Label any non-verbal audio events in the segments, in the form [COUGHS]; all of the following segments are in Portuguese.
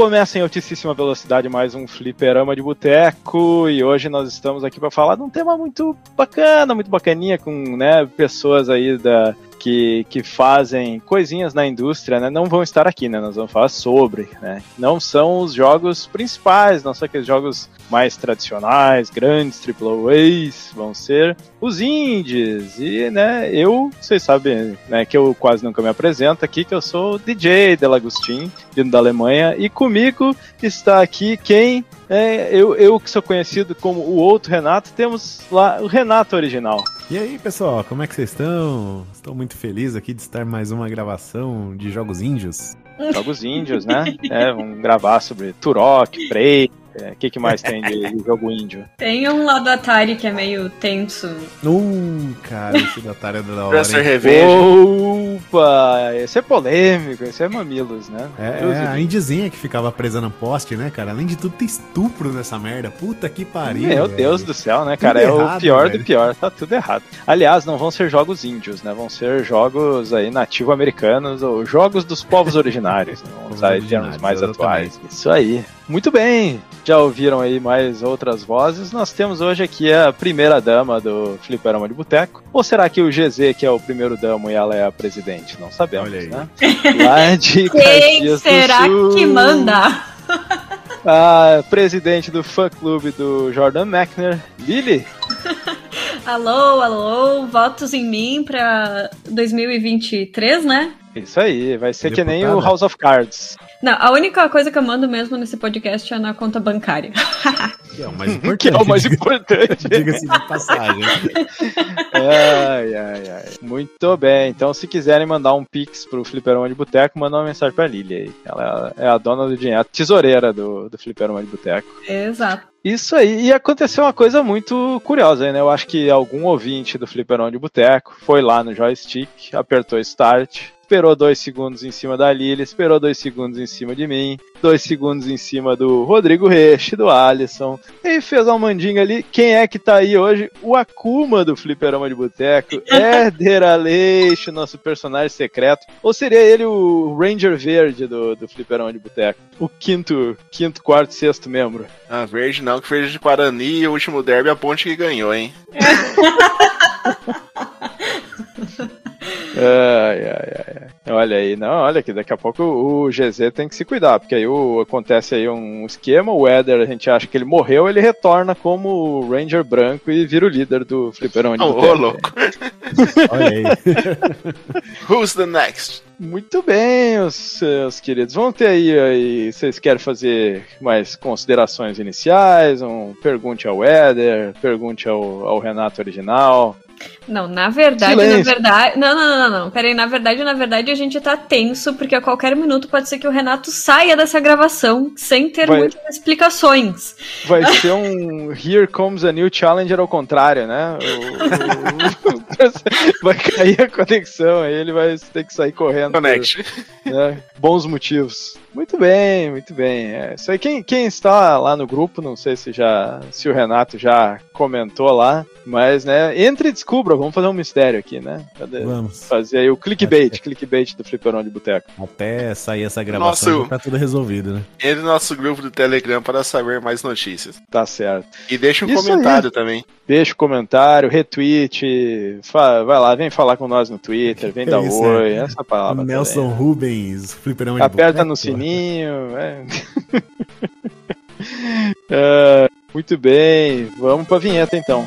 Recomeça em altíssima velocidade mais um fliperama de boteco e hoje nós estamos aqui para falar de um tema muito bacana, muito bacaninha com né, pessoas aí da, que, que fazem coisinhas na indústria, né, não vão estar aqui, né? Nós vamos falar sobre, né? Não são os jogos principais, não são aqueles jogos mais tradicionais, grandes, AAAs, vão ser os indies. E, né, eu, vocês sabem, né, que eu quase nunca me apresento aqui, que eu sou o DJ Delagostin, vindo da Alemanha, e comigo está aqui quem é, eu, eu que sou conhecido como o outro Renato, temos lá o Renato original. E aí, pessoal, como é que vocês estão? Estou muito feliz aqui de estar mais uma gravação de Jogos Índios. Jogos Índios, né? É, vamos gravar sobre Turok, Prey, o é, que, que mais tem de, de, jogo índio? [LAUGHS] Tem um lá do Atari que é meio tenso. Uh, cara, esse do Atari é da hora. Revenge. Opa, esse é polêmico, esse é mamilos, né? É, é a indizinha que ficava presa no poste, né, cara? Além de tudo, tem estupro nessa merda. Puta que pariu. Meu velho. Deus do céu, né, cara? Tudo é errado, o pior velho. do pior. Tá tudo errado. Aliás, não vão ser jogos índios, né? Vão ser jogos aí nativo-americanos ou jogos dos povos originários. Né? Vamos usar termos mais exatamente. atuais. Isso aí. Muito bem, já ouviram aí mais outras vozes. Nós temos hoje aqui a primeira dama do Fliperama de Boteco. Ou será que o GZ, que é o primeiro damo, e ela é a presidente? Não sabemos, né? [LAUGHS] Lá de Quem será que manda? a presidente do fã clube do Jordan Mechner, Lily. [LAUGHS] alô, alô, votos em mim pra 2023, né? Isso aí, vai ser Deputada. que nem o House of Cards. Não, a única coisa que eu mando mesmo nesse podcast é na conta bancária. [LAUGHS] Que é o mais importante. [LAUGHS] que é o mais importante. Diga-se de passagem. ai, ai, ai. Muito bem. Então, se quiserem mandar um pix pro Fliperama de Boteco, manda uma mensagem pra Lili aí. Ela é a dona do dinheiro, a tesoureira do, do Fliperama de Boteco. Exato. Isso aí, e aconteceu uma coisa muito curiosa, né? Eu acho que algum ouvinte do Fliperão de Boteco foi lá no joystick, apertou Start, esperou dois segundos em cima da Lili, esperou dois segundos em cima de mim, dois segundos em cima do Rodrigo Reche, do Alisson, e fez uma mandinga ali. Quem é que tá aí hoje? O Akuma do Fliperama de Boteco, [LAUGHS] Éder Aleixo, nosso personagem secreto. Ou seria ele o Ranger Verde do, do Fliperama de Boteco? O quinto, quinto, quarto, sexto membro. Ah, verde não, que fez de Guarani e o último derby a ponte que ganhou, hein? [LAUGHS] ai, ai, ai. Olha aí, não, olha que daqui a pouco o GZ tem que se cuidar, porque aí o, acontece aí um esquema, o Eder, a gente acha que ele morreu, ele retorna como Ranger branco e vira o líder do Fliperão de Ô, oh, louco. olha aí. [LAUGHS] Who's the next? Muito bem, os seus queridos. Vamos ter aí, aí, vocês querem fazer mais considerações iniciais? Um pergunte ao Eder, pergunte ao, ao Renato original. Não, na verdade, Silêncio. na verdade. Não, não, não, não. Peraí, na verdade, na verdade, a gente tá tenso, porque a qualquer minuto pode ser que o Renato saia dessa gravação sem ter Vai... muitas explicações. Vai ser um Here Comes a New Challenger ao contrário, né? O, o, [LAUGHS] [LAUGHS] vai cair a conexão, aí ele vai ter que sair correndo. Connection. Né? Bons motivos. Muito bem, muito bem. É, isso aí, quem, quem está lá no grupo, não sei se já se o Renato já comentou lá, mas né, entre e descubra, vamos fazer um mistério aqui, né? Cadê? Vamos. Fazer aí o clickbait, é. clickbait do Fliperão de Boteco. Até sair essa gravação nosso, tá tudo resolvido, né? Entre no nosso grupo do Telegram para saber mais notícias. Tá certo. E deixa um isso comentário aí. também. Deixa um comentário, retweet, vai lá, vem falar com nós no Twitter, vem é dar isso, oi, é. essa palavra. Nelson também. Rubens, Fliperão de Aperta no sininho. É. [LAUGHS] é, muito bem, vamos para a vinheta então.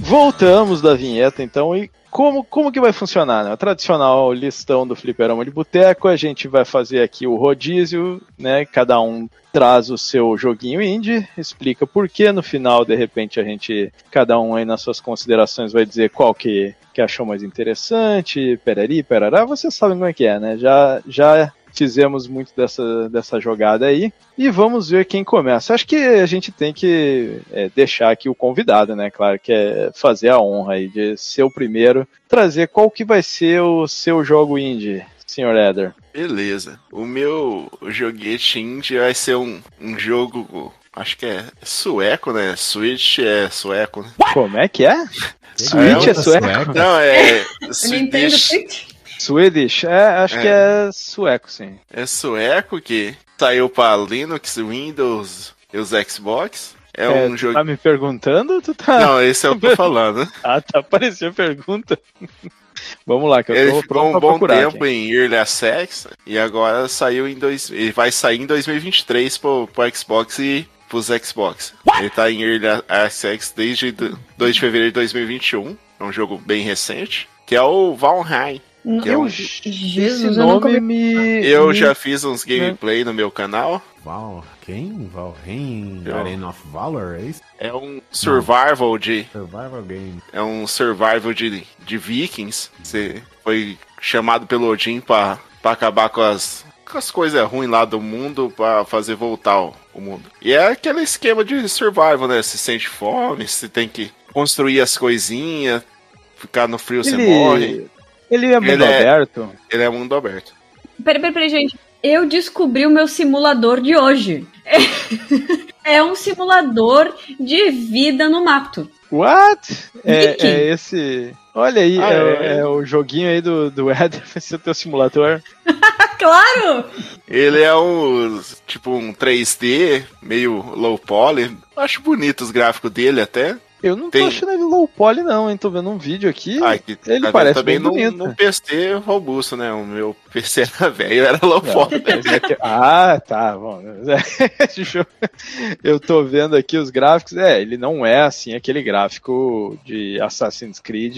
Voltamos da vinheta então e como, como que vai funcionar? Né? A tradicional listão do fliperama de boteco, a gente vai fazer aqui o rodízio, né? Cada um traz o seu joguinho indie, explica por que no final, de repente, a gente, cada um aí nas suas considerações vai dizer qual que, que achou mais interessante, perari, perará, vocês sabem como é que é, né? Já, já fizemos muito dessa, dessa jogada aí. E vamos ver quem começa. Acho que a gente tem que é, deixar aqui o convidado, né? Claro, que é fazer a honra aí de ser o primeiro, trazer qual que vai ser o seu jogo indie, senhor Eder. Beleza. O meu joguete indie vai ser um, um jogo Acho que é sueco, né? Switch é sueco, né? Como é que é? [LAUGHS] Switch é, é sueco? Não, é. [LAUGHS] Nintendo Switch? Swedish? É, acho é. que é sueco, sim. É sueco que saiu para Linux, Windows e os Xbox. É, é um jogo. Tá me perguntando? Tu tá... Não, esse é o que eu tô [LAUGHS] falando. ah, tá aparecendo a pergunta. [LAUGHS] Vamos lá, que eu ele tô ficou um bom tempo aqui. em Early Access e agora saiu em dois, ele vai sair em 2023 pro, pro Xbox e pros Xbox. What? Ele tá em Early Access desde 2 de fevereiro de 2021. É um jogo bem recente, que é o Valheim. Eu, Jesus, eu nome me... Eu já fiz uns gameplay no meu canal. Val, quem? Valheim Arena of Valor, é isso? É um survival Não. de... Survival game. É um survival de, de vikings. Você foi chamado pelo Odin pra, pra acabar com as, com as coisas ruins lá do mundo pra fazer voltar o, o mundo. E é aquele esquema de survival, né? Você sente fome, você tem que construir as coisinhas, ficar no frio, Ele... você morre. Ele é mundo ele é, aberto? Ele é mundo aberto. Peraí, peraí, peraí, gente. Eu descobri o meu simulador de hoje. É, [LAUGHS] é um simulador de vida no mato. What? É, é, esse. Olha aí, ah, é, é, é, o joguinho aí do, do [LAUGHS] Eder, vai ser o teu simulador. [LAUGHS] claro! Ele é um tipo um 3D, meio low poly. Acho bonito os gráficos dele até. Eu não Tem... tô achando ele low poly, não, hein? Tô vendo um vídeo aqui. Ah, que, ele parece também bem bonito. Num, PC robusto, né? O meu PC era velho, era low poly. É que... Ah, tá, bom. [LAUGHS] eu tô vendo aqui os gráficos. É, ele não é assim aquele gráfico de Assassin's Creed,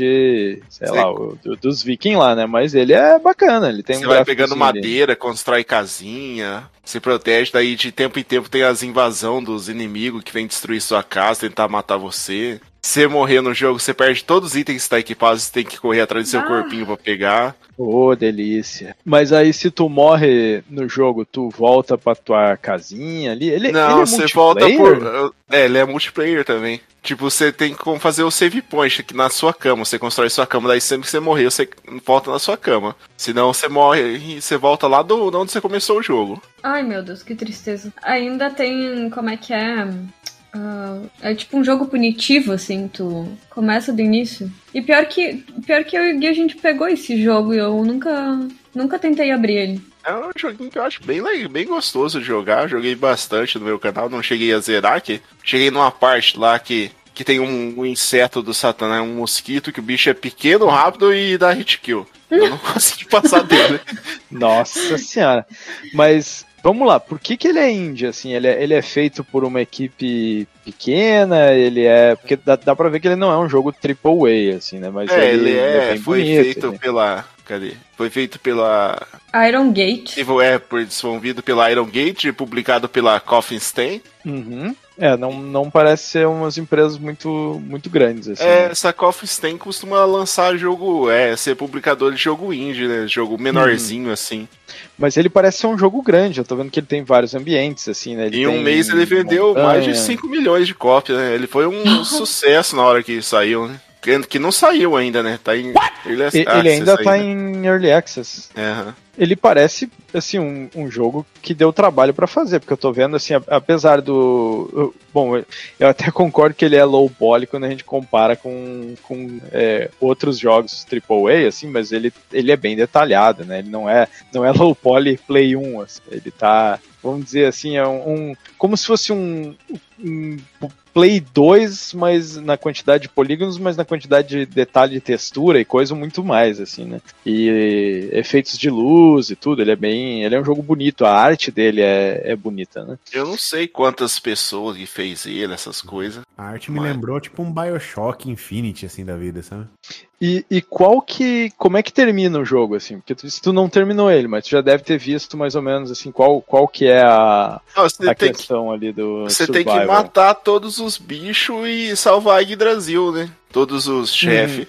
sei lá, o, do, dos vikings lá, né? Mas ele é bacana. Ele tem Você um vai pegando madeira, ali. constrói casinha se protege, daí de tempo em tempo tem as invasão dos inimigos que vem destruir sua casa, tentar matar você. Se você morrer no jogo, você perde todos os itens que está equipados, você tem que correr atrás do seu ah. corpinho para pegar. Ô, oh, delícia. Mas aí se tu morre no jogo, tu volta pra tua casinha ali? Ele, Não, ele é você volta por... É, ele é multiplayer também. Tipo, você tem como fazer o save point aqui na sua cama. Você constrói sua cama, daí sempre que você morrer, você volta na sua cama. Senão você morre e você volta lá do, de onde você começou o jogo. Ai, meu Deus, que tristeza. Ainda tem. Como é que é? Uh, é tipo um jogo punitivo, assim, tu começa do início. E pior que, pior que eu e a gente pegou esse jogo e eu nunca, nunca tentei abrir ele. É um joguinho que eu acho bem, bem gostoso de jogar. Joguei bastante no meu canal, não cheguei a zerar aqui. Cheguei numa parte lá que, que tem um, um inseto do Satanás, um mosquito, que o bicho é pequeno, rápido e dá hit kill. Eu não [LAUGHS] consegui passar dele. Nossa senhora. Mas vamos lá, por que, que ele é indie, assim? Ele é, ele é feito por uma equipe pequena, ele é... Porque dá, dá pra ver que ele não é um jogo triple A, assim, né? Mas é, ele, ele é, é foi bonito, feito né? pela... Cadê? Foi feito pela... Iron Gate. É, desenvolvido pela Iron Gate, publicado pela Coffin Stain. Uhum. É, não, não parece ser umas empresas muito, muito grandes. Assim, é, né? essa Coffee Stain costuma lançar jogo, é, ser publicador de jogo indie, né? Jogo menorzinho, uhum. assim. Mas ele parece ser um jogo grande, eu tô vendo que ele tem vários ambientes, assim, né? Ele em um mês ele vendeu montanha. mais de 5 milhões de cópias, né? Ele foi um [LAUGHS] sucesso na hora que saiu, né? Que não saiu ainda, né? Tá em Early Access. Ele ainda tá em Early Access. Uhum. Ele parece, assim, um, um jogo que deu trabalho para fazer, porque eu tô vendo, assim, apesar do. Bom, eu até [LAUGHS] concordo que ele é low poly quando a gente compara com, com é, outros jogos AAA, assim, mas ele, ele é bem detalhado, né? Ele não é, não é [LAUGHS] low poly Play 1, assim, ele tá, vamos dizer assim, é um, um como se fosse um, um Play 2, mas na quantidade de polígonos, mas na quantidade de detalhe de textura e coisa muito mais, assim, né? E efeitos de luz e tudo, ele é bem. Ele é um jogo bonito, a arte dele é, é bonita, né? Eu não sei quantas pessoas que fez ele, essas coisas. A arte me Mas- lembrou tipo um Bioshock Infinity, assim, da vida, sabe? E, e qual que. Como é que termina o jogo, assim? Porque tu, disse que tu não terminou ele, mas tu já deve ter visto mais ou menos assim qual, qual que é a, Não, a tem que, questão ali do. você tem que survival. matar todos os bichos e salvar a Yggdrasil, né? Todos os chefes.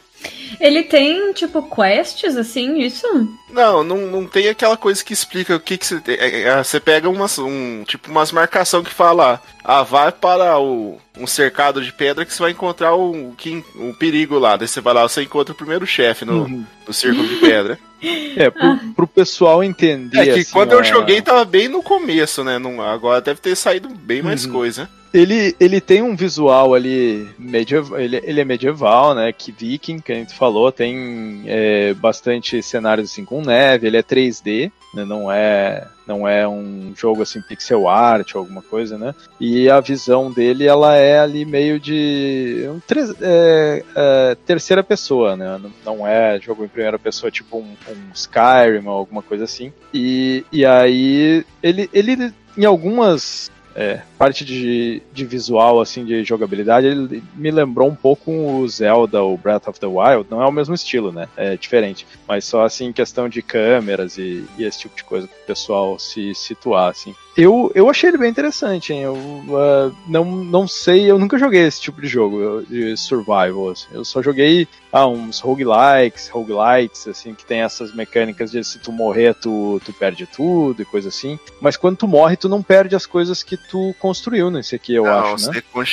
Ele tem, tipo, quests, assim, isso? Não, não, não tem aquela coisa que explica o que, que você tem. É, é, Você pega umas, um, tipo umas marcação que fala, ah, vai para o, um cercado de pedra que você vai encontrar o, que, o perigo lá. Daí você vai lá, você encontra o primeiro chefe no, Uhum. no círculo de pedra. É, pro, pro pessoal entender. É que assim, quando eu a- joguei tava bem no começo, né? Não, agora deve ter saído bem mais Uhum. coisa. Ele, ele tem um visual ali medieval, ele, ele é medieval, né? Que viking, que a gente falou, tem é, bastante cenários assim com neve, ele é 3D, né, não é não é um jogo assim pixel art ou alguma coisa, né? E a visão dele ela é ali meio de um é, é, terceira pessoa, né? Não- Não é jogo em primeira pessoa tipo um, um Skyrim ou alguma coisa assim. E, e aí ele, ele em algumas é, parte de, de visual, assim, de jogabilidade, ele me lembrou um pouco o Zelda, o Breath of the Wild. Não é o mesmo estilo, né? É diferente. Mas só, assim, questão de câmeras e, e esse tipo de coisa, pro pessoal se situar, assim. Eu, eu achei ele bem interessante, hein? Eu ah, não, não sei, eu nunca joguei esse tipo de jogo, de survival, assim. Eu só joguei ah, uns roguelikes, roguelites, assim, que tem essas mecânicas de se tu morrer, tu, tu perde tudo e coisa assim. Mas quando tu morre, tu não perde as coisas que tu construiu nesse aqui, eu não, acho, né? você, com-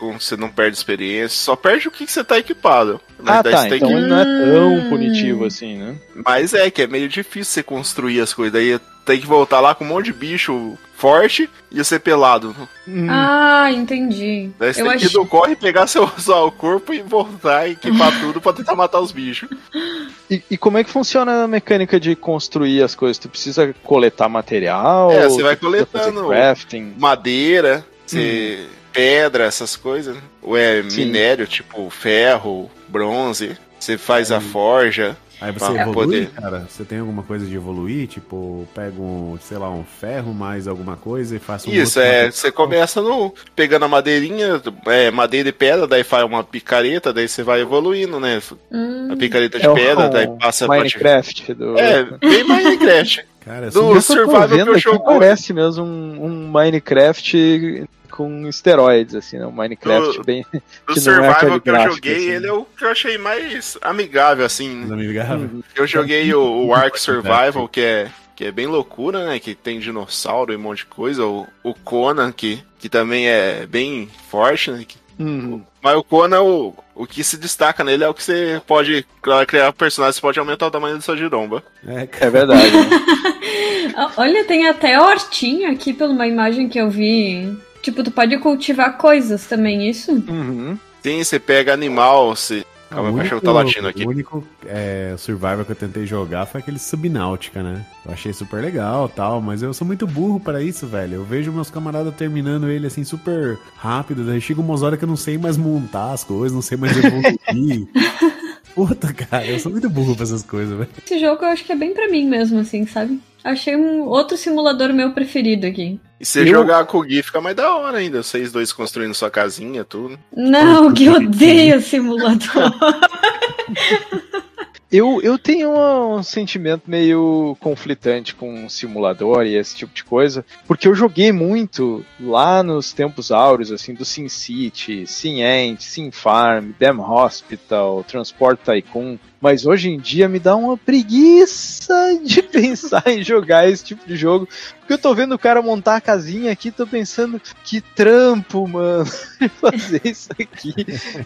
você não perde experiência, só perde o que, você tá equipado. Mas Ah, tá, você tem então que- não é tão Hum. punitivo assim, né? Mas é que é meio difícil você construir as coisas. Daí tem que voltar lá com um monte de bicho forte e você pelado. Hum. Ah, entendi. Daí você Eu tem acho... que ir no corre, pegar seu, [LAUGHS] seu corpo e voltar e equipar tudo pra tentar matar os bichos. E, e como é que funciona a mecânica de construir as coisas? Tu precisa coletar material? É, você vai coletando. crafting? Madeira, você... pedra, essas coisas. né? Ou é Sim. minério, tipo ferro, bronze. Você faz a Hum. forja. Aí você evolui, poder. cara? Você tem alguma coisa de evoluir? Tipo, pega um, sei lá, um ferro mais alguma coisa e faça um Isso, outro é. material? Você começa no, pegando a madeirinha, é, madeira e pedra, daí faz uma picareta, daí você vai evoluindo, né? Hum. A picareta de É pedra, daí passa pra. Minecraft do... É, bem Minecraft. Cara, do- survival que vendo eu aqui, jogo- parece mesmo um, um Minecraft com esteroides, assim, né? Um Minecraft Do- bem... [LAUGHS] Do é survival aquele que eu gráfico, joguei, assim. ele é o que eu achei mais amigável, assim. né? amigável. Eu joguei o, o Ark Survival, que é, que é bem loucura, né? Que tem dinossauro e um monte de coisa. O, o Conan, que, que também é bem forte, né? que- Uhum. Mas o Conan, o, o que se destaca nele é o que você pode pra criar personagem, você pode aumentar o tamanho da sua giromba. É, É verdade. né? [LAUGHS] Olha, tem até hortinha aqui pela uma imagem que eu vi. Tipo, tu pode cultivar coisas também, isso? Uhum. Sim, você pega animal, você. Calma, O o único, cachorro tá latindo aqui. o único é, Survivor que eu tentei jogar foi aquele Subnáutica, né? Eu achei super legal tal, mas eu sou muito burro para isso, velho. Eu vejo meus camaradas terminando ele assim super rápido, daí chega umas horas que eu não sei mais montar as coisas, não sei mais evoluir. [LAUGHS] Puta, cara, eu sou muito burro pra essas coisas, velho. Esse jogo eu acho que é bem pra mim mesmo, assim, sabe? Achei um outro simulador meu preferido aqui. E você Eu- jogar com o Gui fica mais da hora ainda. Vocês dois construindo sua casinha, tudo. Não, que eu odeio simulador. [LAUGHS] [LAUGHS] Eu, eu tenho um sentimento meio conflitante com simulador e esse tipo de coisa, porque eu joguei muito lá nos tempos áureos, assim, do SimCity, SimEnt, SimFarm, Dem Hospital, Transport Tycoon, mas hoje em dia me dá uma preguiça [LAUGHS] de pensar em jogar esse tipo de jogo, porque eu tô vendo o cara montar a casinha aqui, tô pensando, que trampo, mano, [LAUGHS] fazer isso aqui.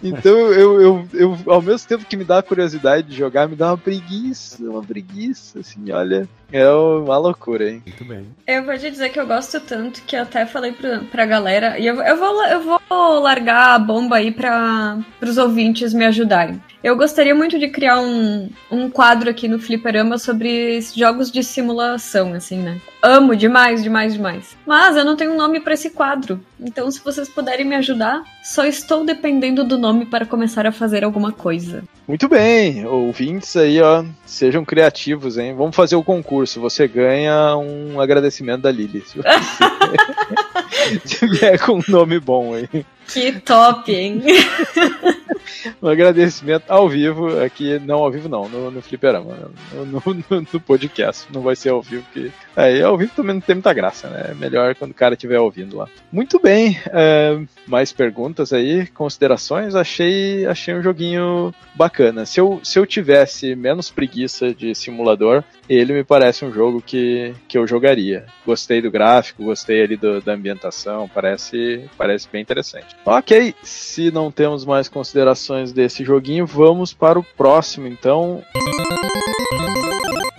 Então eu, eu, eu, ao mesmo tempo que me dá a curiosidade de jogar, me dá uma preguiça, uma preguiça, assim, olha. É uma loucura, hein? Muito bem. Eu vou te dizer que eu gosto tanto que eu até falei pra, pra galera, e eu, eu, vou, eu vou largar a bomba aí pra, pros ouvintes me ajudarem. Eu gostaria muito de criar um, um quadro aqui no Fliperama sobre jogos de simulação, assim, né? Amo demais, demais, demais. Mas eu não tenho um nome para esse quadro. Então, se vocês puderem me ajudar, só estou dependendo do nome para começar a fazer alguma coisa. Muito bem, ouvintes aí, ó, sejam criativos, hein? Vamos fazer o concurso. Você ganha um agradecimento da Lili. Se você [LAUGHS] [LAUGHS] vier com um nome bom aí. Que top, hein? um agradecimento ao vivo, aqui, não ao vivo não, no, no Fliperama, no, no, no, podcast, não vai ser ao vivo, que aí ao vivo também não tem muita graça, né? É melhor quando o cara estiver ouvindo lá. Muito bem, é, mais perguntas aí, considerações, achei, achei um joguinho bacana. Se eu, se eu tivesse menos preguiça de simulador, ele me parece um jogo que, que eu jogaria. Gostei do gráfico, gostei ali do, da ambientação, parece, parece bem interessante. Ok, se não temos mais considerações desse joguinho, vamos para o próximo então.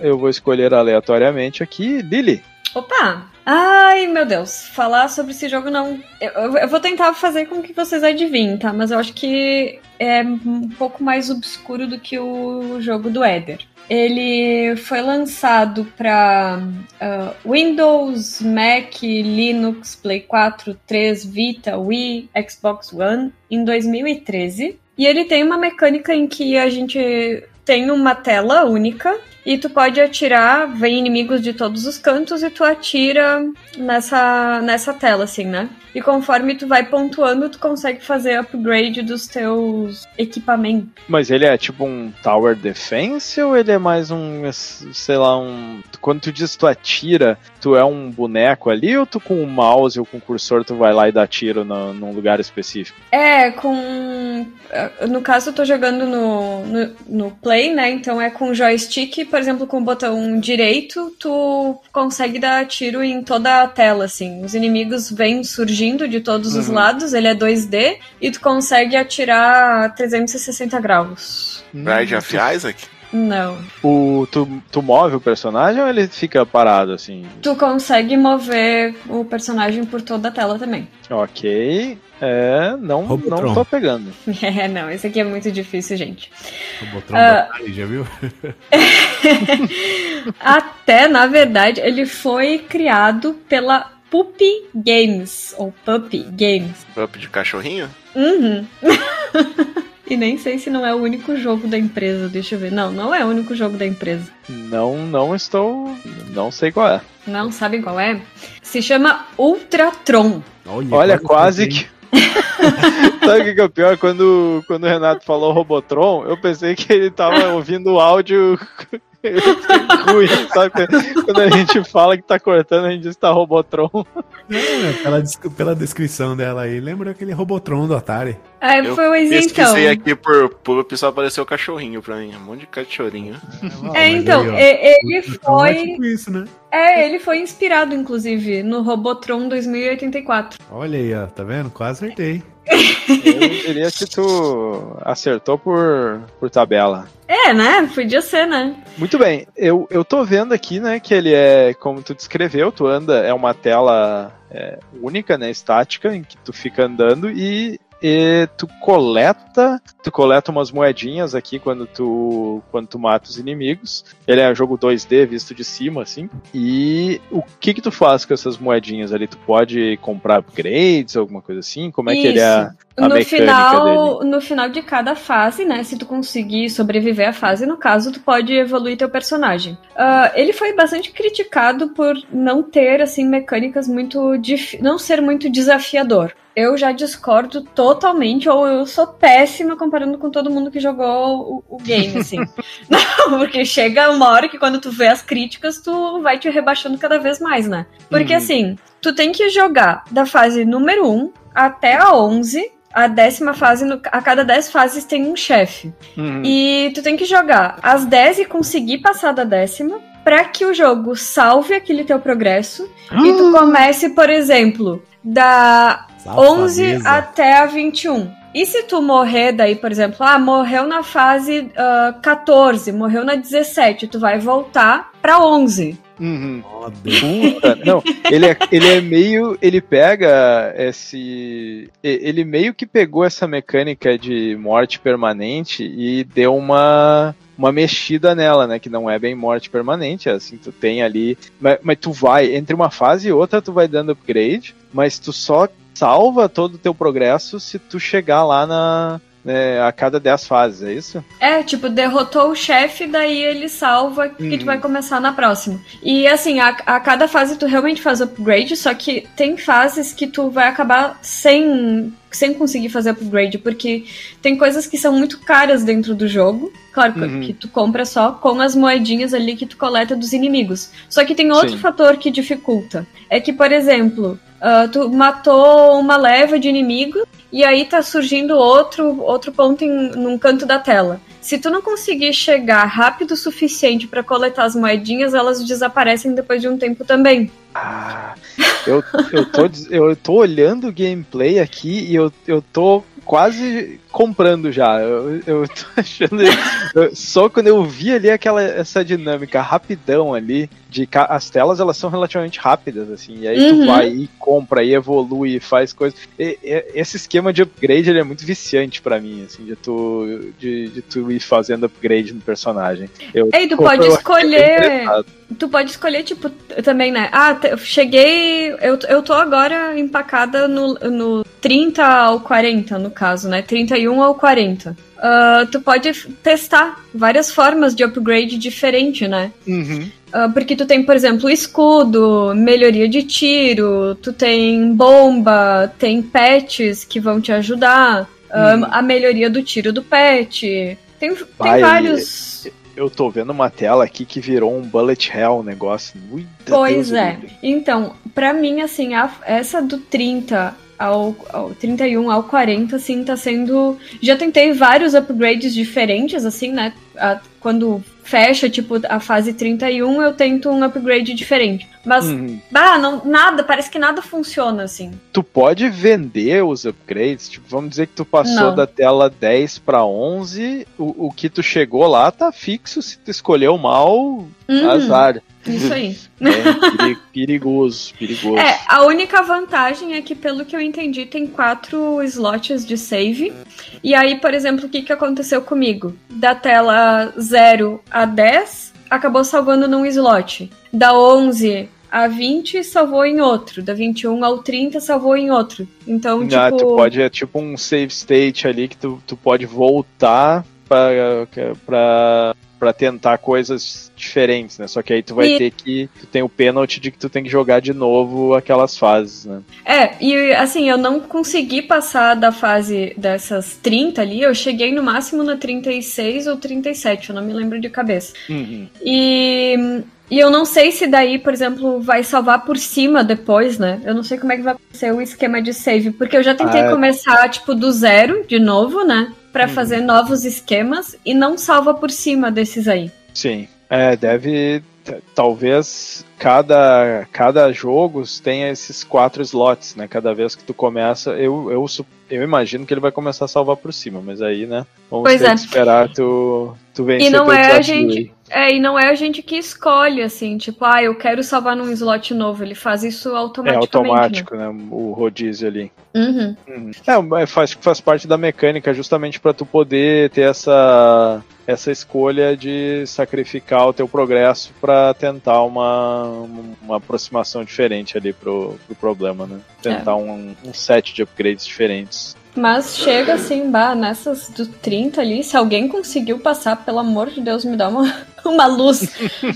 Eu vou escolher aleatoriamente aqui. Lily. Opa! Ai, meu Deus, falar sobre esse jogo não. Eu, eu, vou tentar fazer com que vocês adivinhem, tá? Mas eu acho que é um pouco mais obscuro do que o jogo do Eder. Ele foi lançado para uh, Windows, Mac, Linux, Play 4, 3, Vita, Wii, Xbox One em 2013. E ele tem uma mecânica em que a gente tem uma tela única e tu pode atirar, vem inimigos de todos os cantos e tu atira nessa, nessa tela, assim, né? E conforme tu vai pontuando, tu consegue fazer upgrade dos teus equipamentos. Mas ele é tipo um Tower Defense ou ele é mais um, sei lá, um. Quando tu diz tu atira, tu é um boneco ali ou tu com o mouse ou com o cursor tu vai lá e dá tiro no, num lugar específico? É, com. No caso, eu tô jogando no, no, no Play, né? Então é com joystick por exemplo, com o botão direito, tu consegue dar tiro em toda a tela, assim. Os inimigos vêm surgindo de todos uhum. os lados, ele é 2D, e tu consegue atirar 360 graus. Bride of Isaac? Não. O, tu, tu move o personagem ou ele fica parado assim? Tu consegue mover o personagem por toda a tela também. Ok. É, não, não tô pegando. [LAUGHS] É, não, esse aqui é muito difícil, gente. Robotron uh, já viu? [LAUGHS] Até, na verdade, ele foi criado pela Puppy Games, ou Puppy Games. Puppy de cachorrinho? Uhum. [LAUGHS] E nem sei se não é o único jogo da empresa, deixa eu ver. Não, não é o único jogo da empresa. Não, não estou. Não sei qual é. Não sabem qual é? Se chama Ultratron. Olha, Olha quase que. [LAUGHS] Sabe o que é o pior? Quando, quando o Renato falou Robotron, eu pensei que ele tava ouvindo o áudio [LAUGHS] ruim, sabe? Quando a gente fala que tá cortando, a gente diz que tá Robotron. É, pela, pela descrição dela aí, lembra aquele Robotron do Atari. Ah, foi então. pesquisei aqui por, por o pessoal apareceu o cachorrinho pra mim, um monte de cachorrinho. É, então, aí, ele foi... É tipo isso, né? É, ele foi inspirado, inclusive, no Robotron 2084. Olha aí, ó, tá vendo? Quase acertei. Eu diria que tu acertou por, por tabela. É, né? Podia ser, né? Muito bem. Eu, eu tô vendo aqui, né, que ele é, como tu descreveu, tu anda, é uma tela é, única, né, estática, em que tu fica andando e e tu coleta, tu coleta umas moedinhas aqui quando tu quando tu mata os inimigos. Ele é um jogo 2D visto de cima assim. E o que que tu faz com essas moedinhas ali? Tu pode comprar upgrades, alguma coisa assim? Como é Isso. que ele é no final, dele? no final de cada fase, né? Se tu conseguir sobreviver à fase, no caso, tu pode evoluir teu personagem. Uh, ele foi bastante criticado por não ter assim mecânicas muito não ser muito desafiador eu já discordo totalmente, ou eu sou péssima comparando com todo mundo que jogou o, o game, assim. [LAUGHS] Não, porque chega uma hora que quando tu vê as críticas, tu vai te rebaixando cada vez mais, né? Porque uhum. assim, tu tem que jogar da fase número 1 até a 11, a décima fase, a cada 10 fases tem um chefe. Uhum. E tu tem que jogar as 10 e conseguir passar da décima para que o jogo salve aquele teu progresso uhum. e tu comece, por exemplo, da Safadeza. 11 até a 21. E se tu morrer daí, por exemplo, ah, morreu na fase uh, 14, morreu na 17, tu vai voltar pra 11. Uhum. Puta, não, ele é, ele é meio. Ele pega esse. Ele meio que pegou essa mecânica de morte permanente e deu uma. Uma mexida nela, né? Que não é bem morte permanente, é assim, tu tem ali. Mas, mas tu vai, entre uma fase e outra, tu vai dando upgrade, mas tu só salva todo o teu progresso se tu chegar lá na. Né, a cada 10 fases, é isso? É, tipo, derrotou o chefe, daí ele salva que Uhum. tu vai começar na próxima. E assim, a, a cada fase tu realmente faz upgrade, só que tem fases que tu vai acabar sem, sem conseguir fazer upgrade, porque tem coisas que são muito caras dentro do jogo. Claro que- Uhum. que tu compra só com as moedinhas ali que tu coleta dos inimigos. Só que tem outro Sim. fator que dificulta. É que, por exemplo, ah, tu matou uma leva de inimigos e aí tá surgindo outro, outro ponto em, num canto da tela. Se tu não conseguir chegar rápido o suficiente pra coletar as moedinhas, elas desaparecem depois de um tempo também. Ah, eu, eu, tô, eu tô olhando o gameplay aqui e eu, eu tô quase comprando já. Eu, eu [LAUGHS] tô achando. eu- só quando eu vi ali aquela essa dinâmica rapidão ali, de as telas elas são relativamente rápidas, assim, e aí Uhum. tu vai e compra e evolui e faz coisas. Esse esquema de upgrade ele é muito viciante pra mim, assim, de tu, de, de tu ir fazendo upgrade no personagem. Eu, Ei, tu pode escolher. Tu pode escolher, tipo, também, né? Ah, eu cheguei. Eu, eu tô agora empacada no, no 30 ao 40, no caso, né? 31 ao 40. Ah, tu pode testar várias formas de upgrade diferente, né? Uhum. Ah, porque tu tem, por exemplo, escudo, melhoria de tiro, tu tem bomba, tem patches que vão te ajudar, ah, Uhum. a melhoria do tiro do pet. Tem, tem Vai, vários. Eu tô vendo uma tela aqui que virou um bullet hell o negócio. Muita Pois Deus é. livre. Então, pra mim, assim, a- essa do 30 ao, ao 31 ao 40, assim, tá sendo. Já tentei vários upgrades diferentes, assim, né? A- quando fecha, tipo, a fase 31, eu tento um upgrade diferente. Mas, Uhum. bah, não, nada, parece que nada funciona, assim. Tu pode vender os upgrades, tipo, vamos dizer que tu passou Não. da tela 10 pra 11, o, o que tu chegou lá tá fixo, se tu escolheu mal, Uhum, azar. Isso aí. É, peri- perigoso, perigoso. É, a única vantagem é que, pelo que eu entendi, tem quatro slots de save. E aí, por exemplo, o que, que aconteceu comigo? Da tela 0 a 10, acabou salvando num slot. Da 11 a 20, salvou em outro. Da 21 ao 30, salvou em outro. Então, Ah, tipo... tu pode, é tipo um save state ali que tu, tu pode voltar pra, pra, pra tentar coisas diferentes, né? Só que aí tu vai E- ter que. Tu tem o pênalti de que tu tem que jogar de novo aquelas fases, né? É, e assim, eu não consegui passar da fase dessas 30 ali, eu cheguei no máximo na 36 ou 37, eu não me lembro de cabeça. Uhum. E, e eu não sei se daí, por exemplo, vai salvar por cima depois, né? Eu não sei como é que vai ser o esquema de save, porque eu já tentei Ah, é. começar, tipo, do zero, de novo, né? Pra Uhum. fazer novos esquemas e não salva por cima desses aí. Sim. É, deve. Talvez cada, cada jogo tenha esses quatro slots, né? Cada vez que tu começa, eu, eu, eu imagino que ele vai começar a salvar por cima, mas aí, né? Vamos Pois ter é. que esperar tu, tu vencer E não é a gente. É, e não é a gente que escolhe, assim, tipo, ah, eu quero salvar num slot novo. Ele faz isso É automaticamente. automático, né? O rodízio ali. Né? Uhum. É, mas faz, faz parte da mecânica justamente para tu poder ter essa, essa escolha de sacrificar o teu progresso para tentar uma, uma aproximação diferente ali pro, pro problema, né? Tentar um, um set de upgrades diferentes. Mas chega assim, bah, nessas do 30 ali, se alguém conseguiu passar, pelo amor de Deus, me dá uma, [LAUGHS] uma luz.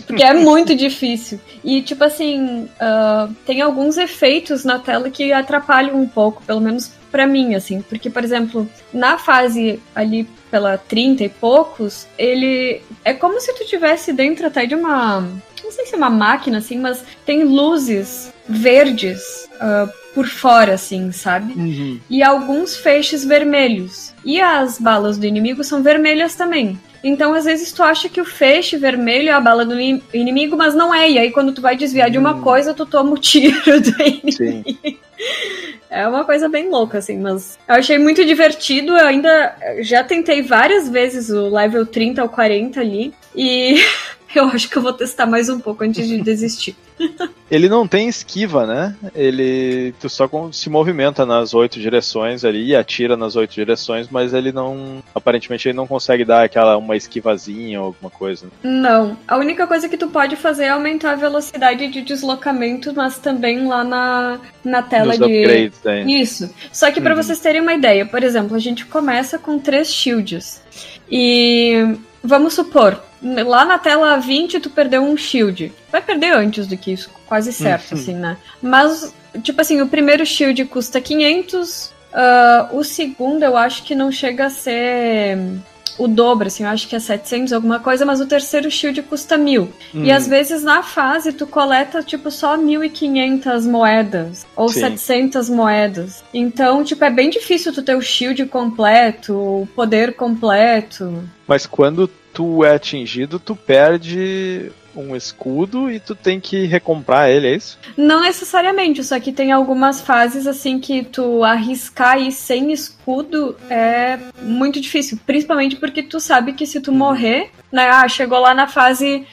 Porque é muito difícil. E, tipo assim, ah, tem alguns efeitos na tela que atrapalham um pouco, pelo menos pra mim, assim. Porque, por exemplo, na fase ali pela 30 e poucos, ele. É como se tu tivesse dentro até de uma. Não sei se é uma máquina, assim, mas tem luzes verdes ah, por fora, assim, sabe? e alguns feixes vermelhos. E as balas do inimigo são vermelhas também. Então, às vezes, tu acha que o feixe vermelho é a bala do in- inimigo, mas não é. E aí, quando tu vai desviar de uma Hum. coisa, tu toma o tiro do inimigo. Sim. [LAUGHS] É uma coisa bem louca, assim, mas eu achei muito divertido. Eu ainda já tentei várias vezes o level 30 ou 40 ali. E [LAUGHS] [LAUGHS] eu acho que eu vou testar mais um pouco antes de desistir. [LAUGHS] Ele não tem esquiva, né? Ele tu só se movimenta nas oito direções ali e atira nas oito direções, mas ele não, aparentemente ele não consegue dar aquela uma esquivazinha ou alguma coisa. Não, a única coisa que tu pode fazer é aumentar a velocidade de deslocamento, mas também lá na, na tela de upgrades, né? Isso. Só que pra Uhum. vocês terem uma ideia, por exemplo, a gente começa com três shields. E vamos supor, lá na tela 20 tu perdeu um shield. Vai perder antes do que isso, quase certo, Uhum. assim, né? Mas, tipo assim, o primeiro shield custa 500, ah, o segundo eu acho que não chega a ser o dobro, assim, eu acho que é 700 alguma coisa, mas o terceiro shield custa 1000. E Hum. às vezes na fase tu coleta tipo só 1500 moedas ou Sim. 700 moedas. Então, tipo, é bem difícil tu ter o shield completo, o poder completo. Mas quando tu é atingido, tu perde um escudo e tu tem que recomprar ele, é isso? Não necessariamente, só que tem algumas fases assim que tu arriscar ir sem escudo é muito difícil, principalmente porque tu sabe que se tu morrer, né, ah, chegou lá na fase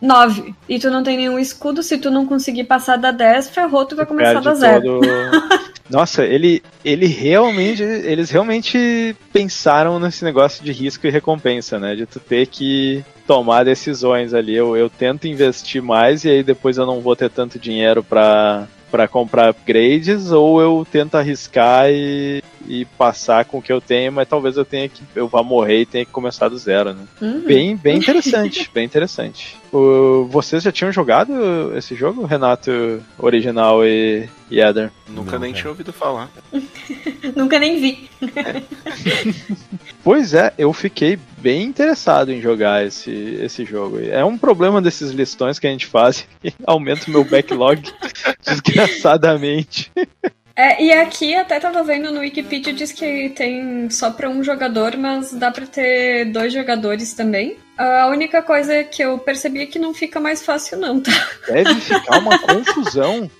9 e tu não tem nenhum escudo, se tu não conseguir passar da 10, ferrou, tu vai começar da zero. todo- [LAUGHS] Nossa, ele, ele realmente. Eles realmente pensaram nesse negócio de risco e recompensa, né? De tu ter que tomar decisões ali. Eu, eu tento investir mais e aí depois eu não vou ter tanto dinheiro pra, pra comprar upgrades, ou eu tento arriscar e, e passar com o que eu tenho, mas talvez eu tenha que. Eu vá morrer e tenha que começar do zero, né? Uhum. Bem, bem interessante, bem interessante. O- vocês já tinham jogado esse jogo, Renato original e, e Eder? Nunca Não, nem tinha ouvido falar. [LAUGHS] Nunca nem vi. [LAUGHS] Pois é, eu fiquei bem interessado em jogar esse, esse jogo. É um problema desses listões que a gente faz, [LAUGHS] que aumenta o meu backlog desgraçadamente. É, e aqui até tava vendo no Wikipedia diz que tem só pra um jogador, mas dá pra ter dois jogadores também. A única coisa que eu percebi é que não fica mais fácil não, tá? Deve ficar uma [LAUGHS] confusão.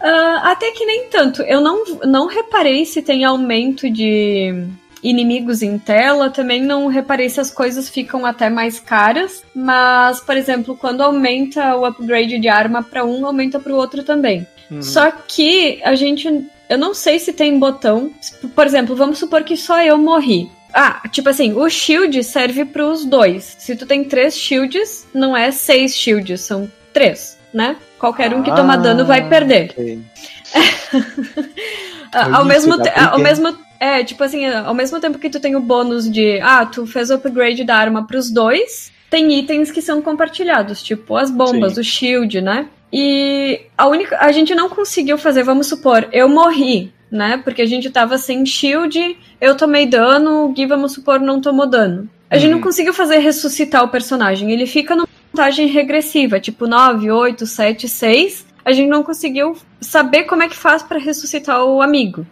Ah, até que nem tanto. Eu não, não reparei se tem aumento de inimigos em tela, também não reparei se as coisas ficam até mais caras, mas, por exemplo, quando aumenta o upgrade de arma pra um, aumenta pro outro também. Uhum. Só que a gente. Eu não sei se tem botão. Por exemplo, vamos supor que só eu morri. Ah, tipo assim, o shield serve pros dois. Se tu tem três shields, não é seis shields, são três, né? Qualquer um que toma dano vai perder. ok. [LAUGHS] Ah, ao mesmo te- ao mesmo é, tipo assim, ao mesmo tempo que tu tem o bônus de, ah, tu fez o upgrade da arma pros dois, tem itens que são compartilhados, tipo as bombas, Sim. o shield, né? E a única a gente não conseguiu fazer, vamos supor, eu morri, né? Porque a gente tava sem shield, eu tomei dano, o Gui, vamos supor, não tomou dano. A gente não Uhum. conseguiu fazer ressuscitar o personagem, ele fica numa contagem regressiva, tipo 9, 8, 7, 6. A gente não conseguiu saber como é que faz pra ressuscitar o amigo.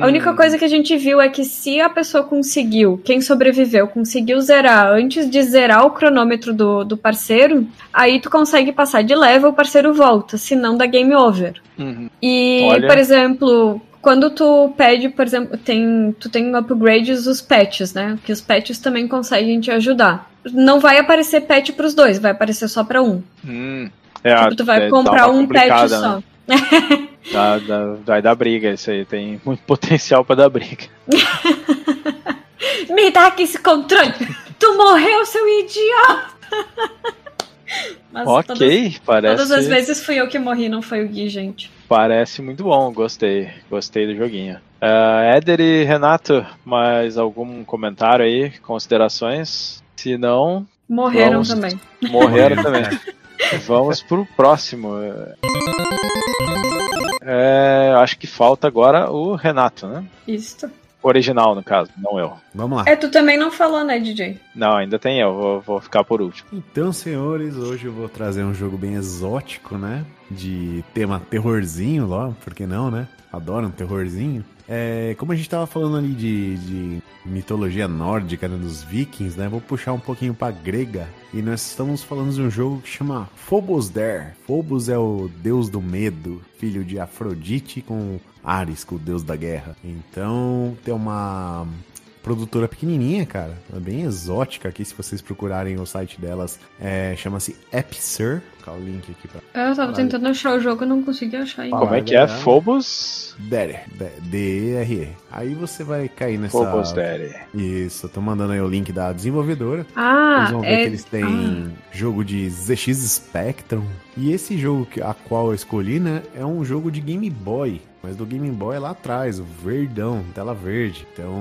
A única Hum, coisa que a gente viu é que se a pessoa conseguiu, quem sobreviveu, conseguiu zerar antes de zerar o cronômetro do, do parceiro, aí tu consegue passar de level, o parceiro volta, senão dá game over. uhum. E, Olha. por exemplo, quando tu pede, por exemplo, tem, tu tem upgrades dos patches, né? Que os patches também conseguem te ajudar. Não vai aparecer patch pros dois, vai aparecer só pra um. Hum. É, tipo, tu vai é, comprar um complicada, só. né? [LAUGHS] Dá, dá- vai dar briga isso aí, tem muito [LAUGHS] potencial pra dar briga. Me dá aqui esse controle! tu morreu, seu idiota! Mas todas, ok, parece, todas as vezes fui eu que morri, não foi o Gui, gente. parece muito bom, gostei, gostei do joguinho. Ah, Éder e Renato, mais algum comentário aí, considerações? Se não, Morreram Vamos. também. morreram [LAUGHS] também. Vamos pro próximo. É, acho que falta agora o Renato, né? Isso. Original, no caso, não eu. Vamos lá. É, tu também não falou, né, DJ? Não, ainda tem eu, vou, vou ficar por último. Então, senhores, hoje eu vou trazer um jogo bem exótico, né? De tema terrorzinho, lá, por que não, né? Adoro um terrorzinho. É, como a gente tava falando ali de, de mitologia nórdica, né, dos vikings, né? Vou puxar um pouquinho pra grega. E nós estamos falando de um jogo que chama Phobos Der. Phobos é o deus do medo, filho de Afrodite com Ares, com o deus da guerra. Então, tem uma produtora pequenininha, cara. É bem exótica aqui, se vocês procurarem o site delas. É, Chama-se Epsir. Vou colocar o link aqui pra... Eu tava tentando achar o jogo e não consegui achar ainda. Como é que é? Phobos? Dere. D-E-R-E. Aí você vai cair nessa... Phobos Daddy. Isso, eu tô mandando aí o link da desenvolvedora. Ah, Vocês vão ver é... que eles têm jogo de ZX Spectrum. E esse jogo que, a qual eu escolhi, né, é um jogo de Game Boy. Mas do Game Boy é lá atrás, o verdão, tela verde. Então,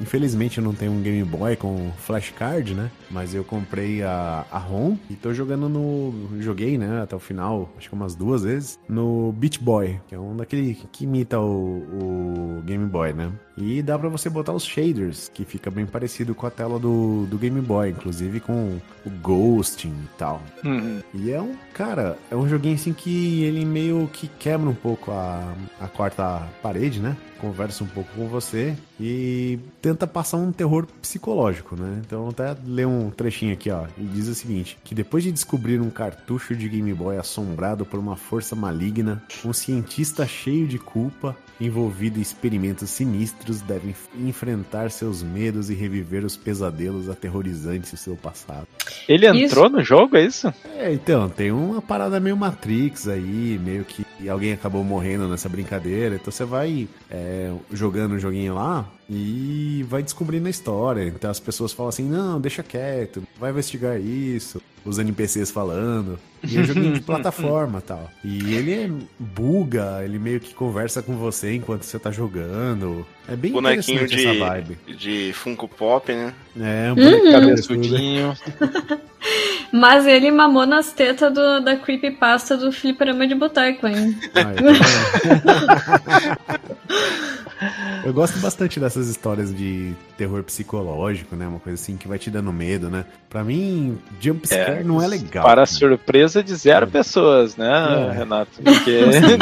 infelizmente eu não tenho um Game Boy com flashcard, né? Mas eu comprei a, a ROM e tô jogando no. Joguei, né? Até o final, acho que umas duas vezes, no Beach Boy, que é um daquele que imita o, o Game Boy, né? E dá pra você botar os shaders, que fica bem parecido com a tela do, do Game Boy, inclusive com o ghosting e tal. Uhum. E é um, cara, é um joguinho assim que ele meio que quebra um pouco a, a quarta parede, né? Conversa um pouco com você e tenta passar um terror psicológico, né? Então até ler um trechinho aqui, ó. Ele diz o seguinte: que depois de descobrir um cartucho de Game Boy assombrado por uma força maligna, um cientista cheio de culpa envolvido em experimentos sinistros deve enf- enfrentar seus medos e reviver os pesadelos aterrorizantes do seu passado. Ele entrou no jogo, é isso? É, então, tem uma parada meio Matrix aí, meio que alguém acabou morrendo nessa brincadeira. Então você vai é, jogando o joguinho lá e vai descobrindo a história. Então as pessoas falam assim: não, deixa quieto, vai investigar isso. Os NPCs falando. E é um joguinho de [LAUGHS] plataforma e tal. E ele é buga, ele meio que conversa com você enquanto você tá jogando. É bem Bonequinho interessante de, essa vibe. de Funko Pop, né? É, um Uhum. bonequinho Cabeçudinho. [LAUGHS] Mas ele mamou nas tetas do, da creepypasta do fliperama de boteco, hein? Tá vendo? [LAUGHS] Eu gosto bastante dessas histórias de terror psicológico, né? Uma coisa assim que vai te dando medo, né? Pra mim, jump scare não é legal. Para né? surpresa de zero pessoas, né, É. Renato? Porque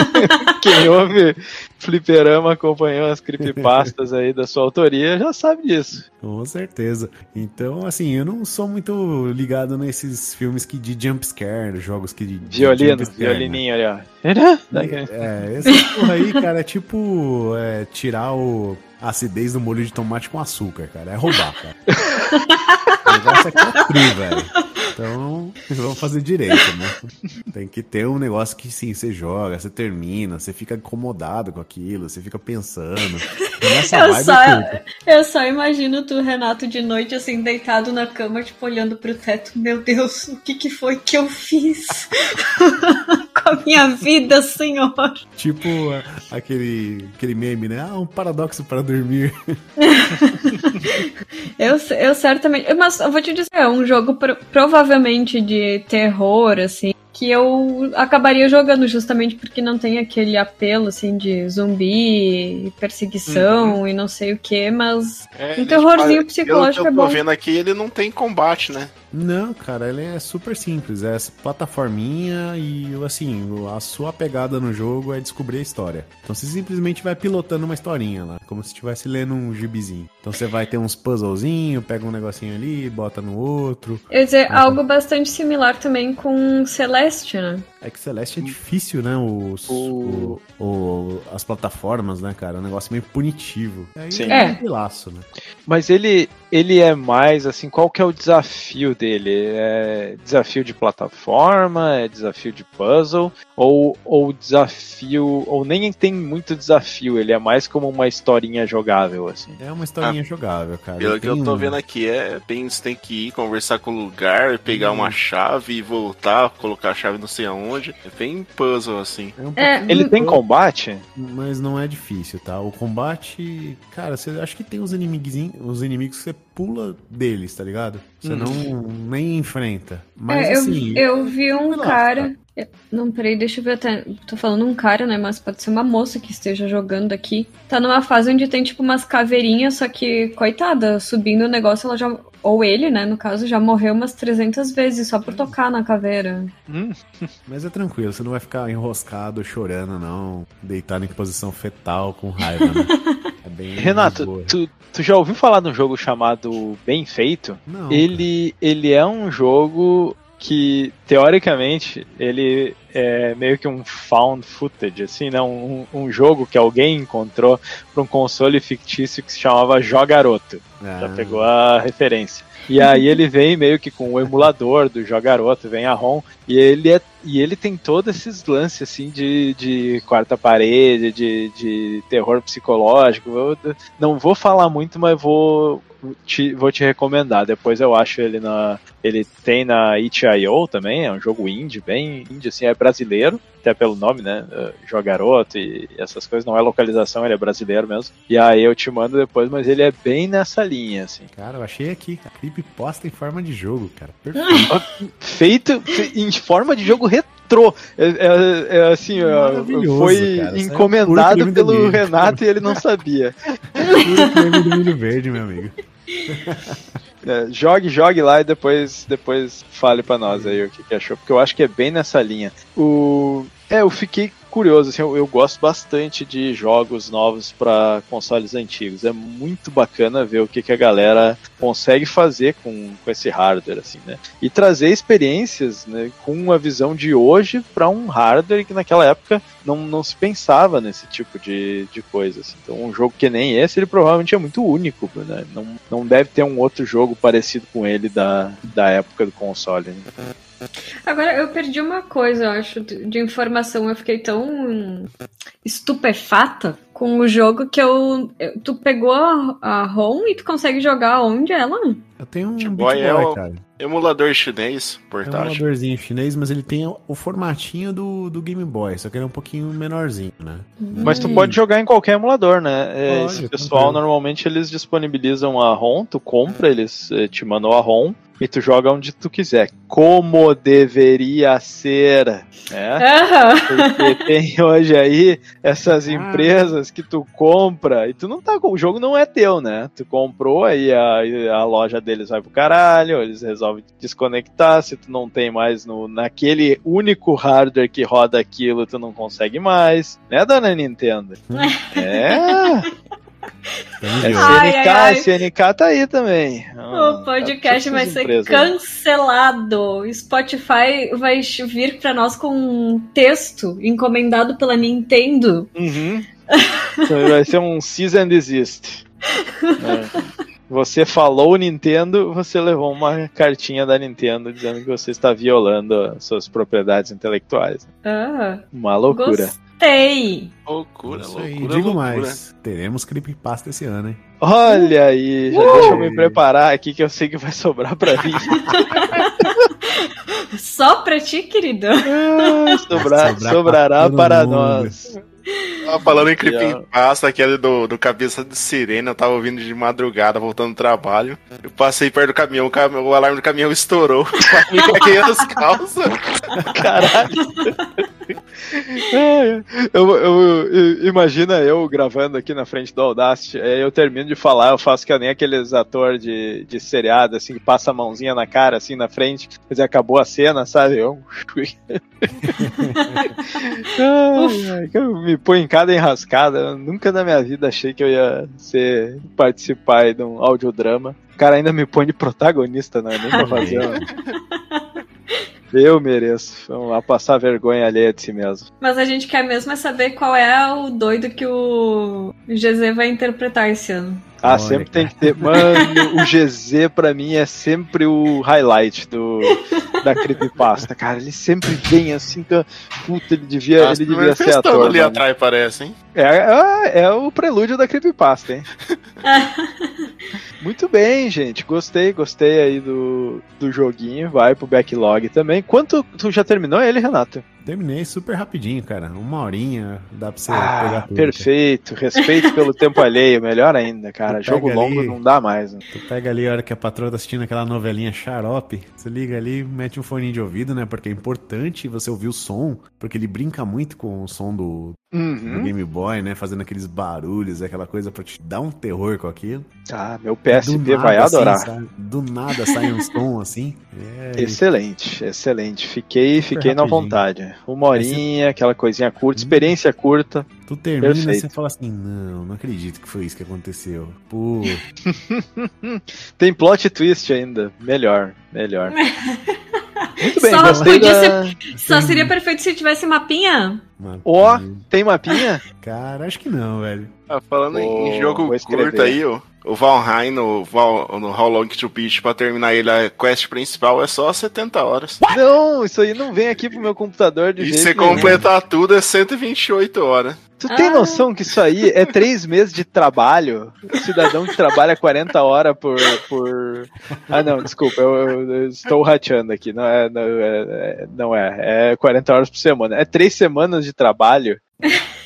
[LAUGHS] quem ouve Fliperama acompanhou as creepypastas aí da sua autoria já sabe disso. Com certeza. Então, assim, eu não sou muito ligado nesses filmes que de jump scare, jogos que de, Violino, scare, né? violininho ali, ó. É, essa porra aí, cara, é tipo é, tirar o, acidez do molho de tomate com açúcar, cara. É roubar, cara. [LAUGHS] o negócio é cru, velho. Então, vamos fazer direito, né? Tem que ter um negócio que sim, você joga, você termina, você fica incomodado com aquilo, você fica pensando. Nessa Eu vibe só, curto. eu só imagino tu, Renato, de noite, assim, deitado na cama, tipo, olhando pro teto. Meu Deus, o que que foi que eu fiz [LAUGHS] com a minha vida, senhor? Tipo aquele, aquele meme, né? Ah, um paradoxo para dormir. [LAUGHS] Eu, eu certamente. Mas eu vou te dizer, é um jogo pro- provavelmente de terror, assim, que eu acabaria jogando justamente porque não tem aquele apelo, assim, de zumbi, perseguição e não sei o que, mas É, um terrorzinho psicológico eu, é eu tô bom. vendo aqui, ele não tem combate, né? Não, cara, ele é super simples. É essa plataforminha e, assim, a sua pegada no jogo é descobrir a história. Então você simplesmente vai pilotando uma historinha lá, como se estivesse lendo um gibizinho. Então você vai ter uns puzzlezinhos, pega um negocinho ali, bota no outro. Eu ia dizer, Uhum. algo bastante similar também com Celeste, né? É que Celeste é difícil, né? Os, O- o- o- as plataformas, né, cara? É um negócio meio punitivo. Aí Sim. É. um laço, né? Mas ele, ele é mais assim, qual que é o desafio dele? É desafio de plataforma? É desafio de puzzle? Ou, ou desafio. Ou nem tem muito desafio, ele é mais como uma historinha jogável, assim. É uma historinha jogável, cara. Pelo que eu Tem tô um- vendo aqui, é bem, você tem que ir conversar com o lugar, pegar uma chave e voltar, colocar a chave não sei aonde. É bem puzzle, assim. É um É, Ele tem puzzle. combate? Mas não é difícil, tá? O combate, cara, você acho que tem uns inimigos, os inimigos que você pula deles, tá ligado? Você Hum. não nem enfrenta. Mas É, eu, assim, eu vi um relaxa, cara. eu- Não, peraí, deixa eu ver até. Tô falando um cara, né? Mas pode ser uma moça que esteja jogando aqui. Tá numa fase onde tem, tipo, umas caveirinhas, só que, coitada, subindo o negócio, ela já. Ou ele, né? No caso, já morreu umas 300 vezes só por tocar na caveira. Hum, [LAUGHS] mas é tranquilo, você não vai ficar enroscado, chorando, não, deitado em posição fetal com raiva, né? [LAUGHS] Bem Renato, tu, tu já ouviu falar de um jogo chamado Bem Feito? Não, Ele, ele é um jogo que, teoricamente, ele é meio que um found footage, assim, né? Um, um jogo que alguém encontrou para um console fictício que se chamava Jogaroto. Já Ah. pegou a referência. E aí ele vem meio que com o emulador do Jogaroto, vem a ROM, e ele, é, e ele tem todos esses lances assim de, de quarta parede, de, de terror psicológico. Eu não vou falar muito, mas vou te, vou te recomendar. Depois eu acho ele na. Ele tem na itch.io também, é um jogo indie, bem indie, assim, é brasileiro, até pelo nome, né? uh, Jogaroto e essas coisas, não é localização, ele é brasileiro mesmo. E aí eu te mando depois, mas ele é bem nessa linha, assim. Cara, eu achei aqui. A creepypasta em forma de jogo, cara. [LAUGHS] Perfeito. feito fe- em forma de jogo retrô. É, é- é assim, foi cara. É encomendado pelo. Renato e ele não sabia. [LAUGHS] Puro creme do milho verde, meu amigo. [LAUGHS] É, jogue, jogue lá e depois, depois fale pra nós aí o que, que achou, porque eu acho que é bem nessa linha. O... É, eu fiquei curioso, assim, eu, eu gosto bastante de jogos novos para consoles antigos. É muito bacana ver o que, que a galera consegue fazer com, com esse hardware, assim, né? E trazer experiências né, com uma visão de hoje para um hardware que naquela época não, não se pensava nesse tipo de, de coisa. assim. Então, um jogo que nem esse, ele provavelmente é muito único, né? Não, não deve ter um outro jogo parecido com ele da, da época do console. Né? Agora, eu perdi uma coisa, eu acho, de de informação. Eu fiquei tão estupefata com o jogo que eu. eu- tu pegou a, a ROM e tu consegue jogar onde ela? Eu tenho um Beat Beat Boy Boy, é o- cara. Emulador chinês, É um portátil. emuladorzinho chinês, mas ele tem o formatinho do, do Game Boy, só que ele é um pouquinho menorzinho, né? Mas tu Hum. pode jogar em qualquer emulador, né? É, Pode, esse pessoal, tranquilo. normalmente, eles disponibilizam a ROM, tu compra, eles eh, te mandam a ROM e tu joga onde tu quiser. Como deveria ser, né? Aham. Porque tem hoje aí essas Ah. empresas que tu compra e tu não tá com. O jogo não é teu, né? Tu comprou, aí a, a loja deles vai pro caralho, eles resolvem desconectar. Se tu não tem mais no, naquele único hardware que roda aquilo, tu não consegue mais. Né, dona Nintendo? é. SNK. Ai, ai, tá aí também. O podcast tá vai ser empresas. cancelado. Spotify vai vir pra nós com um texto encomendado pela Nintendo. Uhum. Então vai ser um cease and desist. É. Você falou Nintendo, você levou uma cartinha da Nintendo dizendo que você está violando as suas propriedades intelectuais. Ah, Uma loucura. Gostei. Loucura, Isso aí. loucura, Digo loucura. mais, teremos creepypasta esse ano, hein? Olha aí, já Uh! deixa eu me preparar aqui que eu sei que vai sobrar pra mim. [LAUGHS] Só pra ti, querido. Ah, sobrar- Sobrar pra sobrará todo para mundo. nós. Ah, falando em creepypasta, aquele do, do Cabeça de Sirene, eu tava ouvindo de madrugada, voltando do trabalho. Eu passei perto do caminhão, o, cam- o alarme do caminhão estourou. [LAUGHS] Me caguei as calças. Caralho. É, [LAUGHS] eu, eu- eu- imagina eu gravando aqui na frente do Audacity, aí eu termino de falar, eu faço que nem aqueles atores de, de seriado, assim, que passa a mãozinha na cara, assim, na frente, mas acabou a cena, sabe? Eu, [LAUGHS] [LAUGHS] ai, eu me põe em cada enrascada. Eu nunca na minha vida achei que eu ia ser participar de um audiodrama. O cara ainda me põe de protagonista, né? Nem pra fazer. Eu mereço. Vamos lá passar vergonha alheia de si mesmo. Mas a gente quer mesmo é saber qual é o doido que o GZ vai interpretar esse ano. Ah, Olha, sempre cara. tem que ter. Mano, [LAUGHS] o GZ pra mim é sempre o highlight do, da creepypasta, cara. Ele sempre vem assim, que, puta, ele devia, Nossa, ele devia ser ator. ali mano. atrás, parece, hein? É, é, é o prelúdio da creepypasta, hein? [LAUGHS] Muito bem, gente. Gostei, gostei aí do, do joguinho. Vai pro backlog também. Quanto tu já terminou ele, Renato? Terminei super rapidinho, cara. Uma horinha, dá pra você Ah, pegar tudo. perfeito. Respeito pelo tempo alheio, melhor ainda, cara. Tu Jogo longo ali- não dá mais. Né? Tu pega ali a hora que a patroa tá assistindo aquela novelinha xarope, você liga ali, mete um fone de ouvido, né? Porque é importante você ouvir o som, porque ele brinca muito com o som do, Uhum. Game Boy, né? Fazendo aqueles barulhos, aquela coisa pra te dar um terror com aquilo. Ah, meu PSP nada, vai assim, adorar. sai- do nada sai um [LAUGHS] som assim. É, Excelente, excelente. Fiquei, fiquei na vontade. Uma horinha, aquela coisinha curta, Hum. experiência curta. Tu termina e você fala assim: não, não acredito que foi isso que aconteceu. Pô, [LAUGHS] Tem plot twist ainda. Melhor, melhor. [LAUGHS] Muito bem, Só gostei podia da... Só seria perfeito se tivesse mapinha. Ó, tem mapinha? Cara, acho que não, velho. Ah, falando Vou- em jogo curto aí, ó, o Valheim no, Val, no How Long to Beat, pra terminar ele, a quest principal é só 70 horas. Não, isso aí não vem aqui pro meu computador de E jeito se nenhum. completar tudo é 128 horas. Tu tem Ah. noção que isso aí é três [LAUGHS] meses de trabalho? O cidadão que trabalha 40 horas por. por... Ah, não, desculpa, eu, eu- eu estou rateando aqui. Não é, não é, é- não é. É 40 horas por semana. É três semanas de trabalho.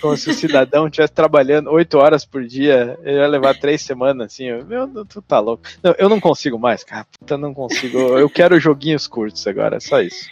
Como se o cidadão estivesse trabalhando 8 horas por dia, ele ia levar três semanas, assim. eu- Meu, tu tá louco. Não, eu não consigo mais, cara. Puta, não consigo. Eu quero joguinhos curtos agora, só isso.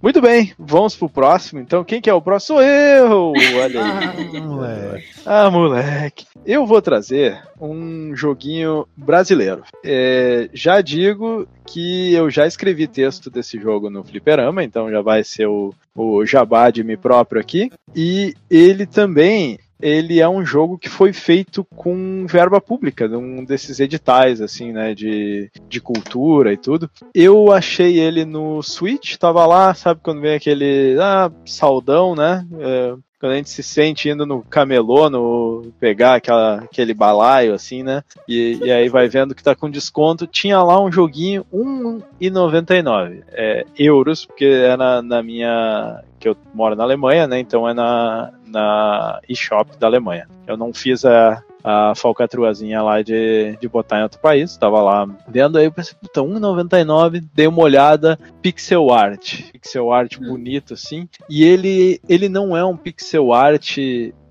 Muito bem, vamos pro próximo. Então, quem que é o próximo? Sou eu! Olha aí. [LAUGHS] Moleque. Ah, moleque. Eu vou trazer um joguinho brasileiro. É, já digo que eu já escrevi texto desse jogo no Fliperama, então já vai ser o, o jabá de mim próprio aqui. E ele também. Ele é um jogo que foi feito com verba pública, um desses editais, assim, né, de, de cultura e tudo. Eu achei ele no Switch, tava lá, sabe quando vem aquele, ah, saudão, né, é, quando a gente se sente indo no camelô, no pegar aquela, aquele balaio, assim, né? E, e aí vai vendo que tá com desconto. Tinha lá um joguinho R$1,99 é, euros, porque é na, na minha. que eu moro na Alemanha, né? Então é na, na eShop da Alemanha. Eu não fiz a, a falcatruazinha lá de, de botar em outro país, tava lá vendo, aí eu pensei, puta, R$1,99, dei uma olhada, pixel art, pixel art bonito assim, e ele, ele não é um pixel art,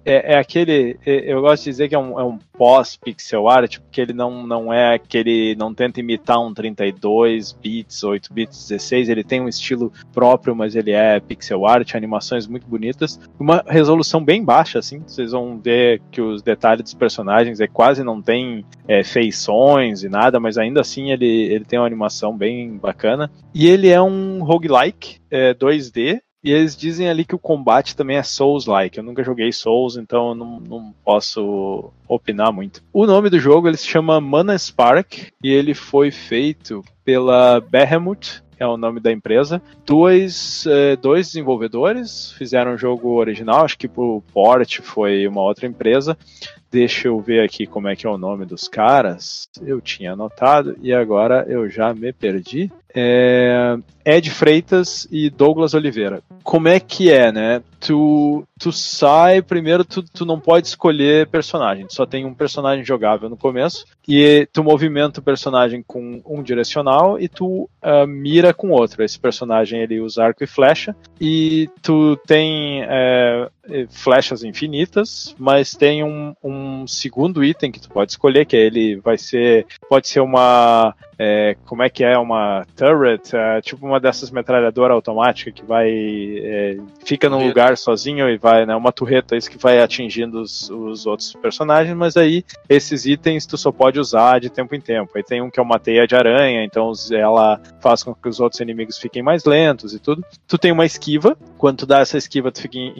é, é aquele, é- eu gosto de dizer que é um, é um pós-pixel art, porque ele não, não é aquele, não tenta imitar um 32 bits, 8 bits, 16, ele tem um estilo próprio, mas ele é pixel art, animações muito bonitas, uma resolução bem baixa, assim, vocês vão ver que os detalhes dos personagens é quase não tem é, feições e nada, mas ainda assim ele, ele tem uma animação bem bacana. E ele é um roguelike é, 2D. E eles dizem ali que o combate também é Souls-like. Eu nunca joguei Souls, então não, não posso opinar muito. O nome do jogo ele se chama Mana Spark e ele foi feito pela Behemoth, é o nome da empresa. Dois, eh, dois desenvolvedores fizeram o jogo original, acho que pro port foi uma outra empresa. Deixa eu ver aqui como é que é o nome dos caras. Eu tinha anotado e agora eu já me perdi. É, Ed Freitas e Douglas Oliveira. Como é que é, né? Tu, tu sai, primeiro tu, tu não pode escolher personagem, tu só tem um personagem jogável no começo, e tu movimenta o personagem com um direcional e tu ah, mira com outro. Esse personagem ele usa arco e flecha, e tu tem é, flechas infinitas, mas tem um, um segundo item que tu pode escolher, que é ele vai ser. Pode ser uma. é, como é que é? Uma turret, é, tipo uma dessas metralhadoras automáticas que vai. é, fica num lugar sozinho e vai, né? Uma turreta, isso que vai atingindo os, os outros personagens, mas aí esses itens tu só pode usar de tempo em tempo. Aí tem um que é uma teia de aranha, então ela faz com que os outros inimigos fiquem mais lentos e tudo. Tu tem uma esquiva, quando tu dá essa esquiva, tu fica in-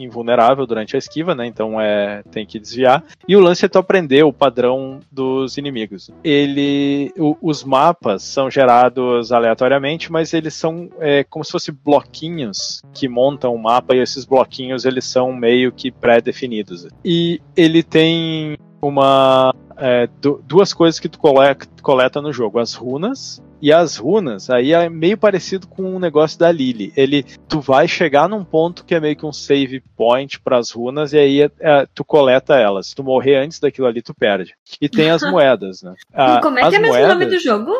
invulnerável durante a esquiva, né? Então é tem que desviar. E o lance é tu aprender o padrão dos inimigos. Ele, o- os mapas são gerados aleatoriamente, mas eles são é, como se fossem bloquinhos que montam o mapa e esses bloquinhos eles são meio que pré-definidos. E ele tem uma é, du- duas coisas que tu coleta, coleta no jogo: as runas e as runas, aí é meio parecido com o negócio da Lily. Ele, tu vai chegar num ponto que é meio que um save point para as runas e aí é, tu coleta elas. Se tu morrer antes daquilo ali, tu perde. E tem as [LAUGHS] moedas, né? Ah, Como é as que é mesmo o nome do jogo?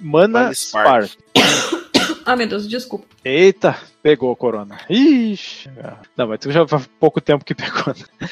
Mana Spark. Spark. [COUGHS] Ah, meu Deus, desculpa. Eita, pegou o corona. Ixi. Não, mas tu já faz pouco tempo que pegou. né?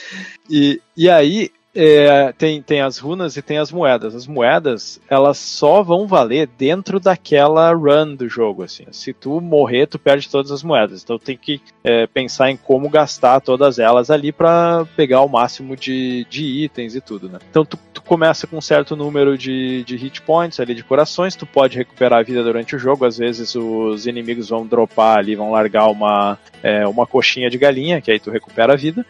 E, e aí, é, tem, tem as runas e tem as moedas. As moedas, elas só vão valer dentro daquela run do jogo, assim. Se tu morrer, tu perde todas as moedas. Então tem que é, pensar em como gastar todas elas ali pra pegar o máximo de, de itens e tudo, né? Então tu, tu começa com um certo número de, de hit points ali, de corações, tu pode recuperar a vida durante o jogo, às vezes os inimigos vão dropar ali, vão largar uma, é, uma coxinha de galinha, que aí tu recupera a vida.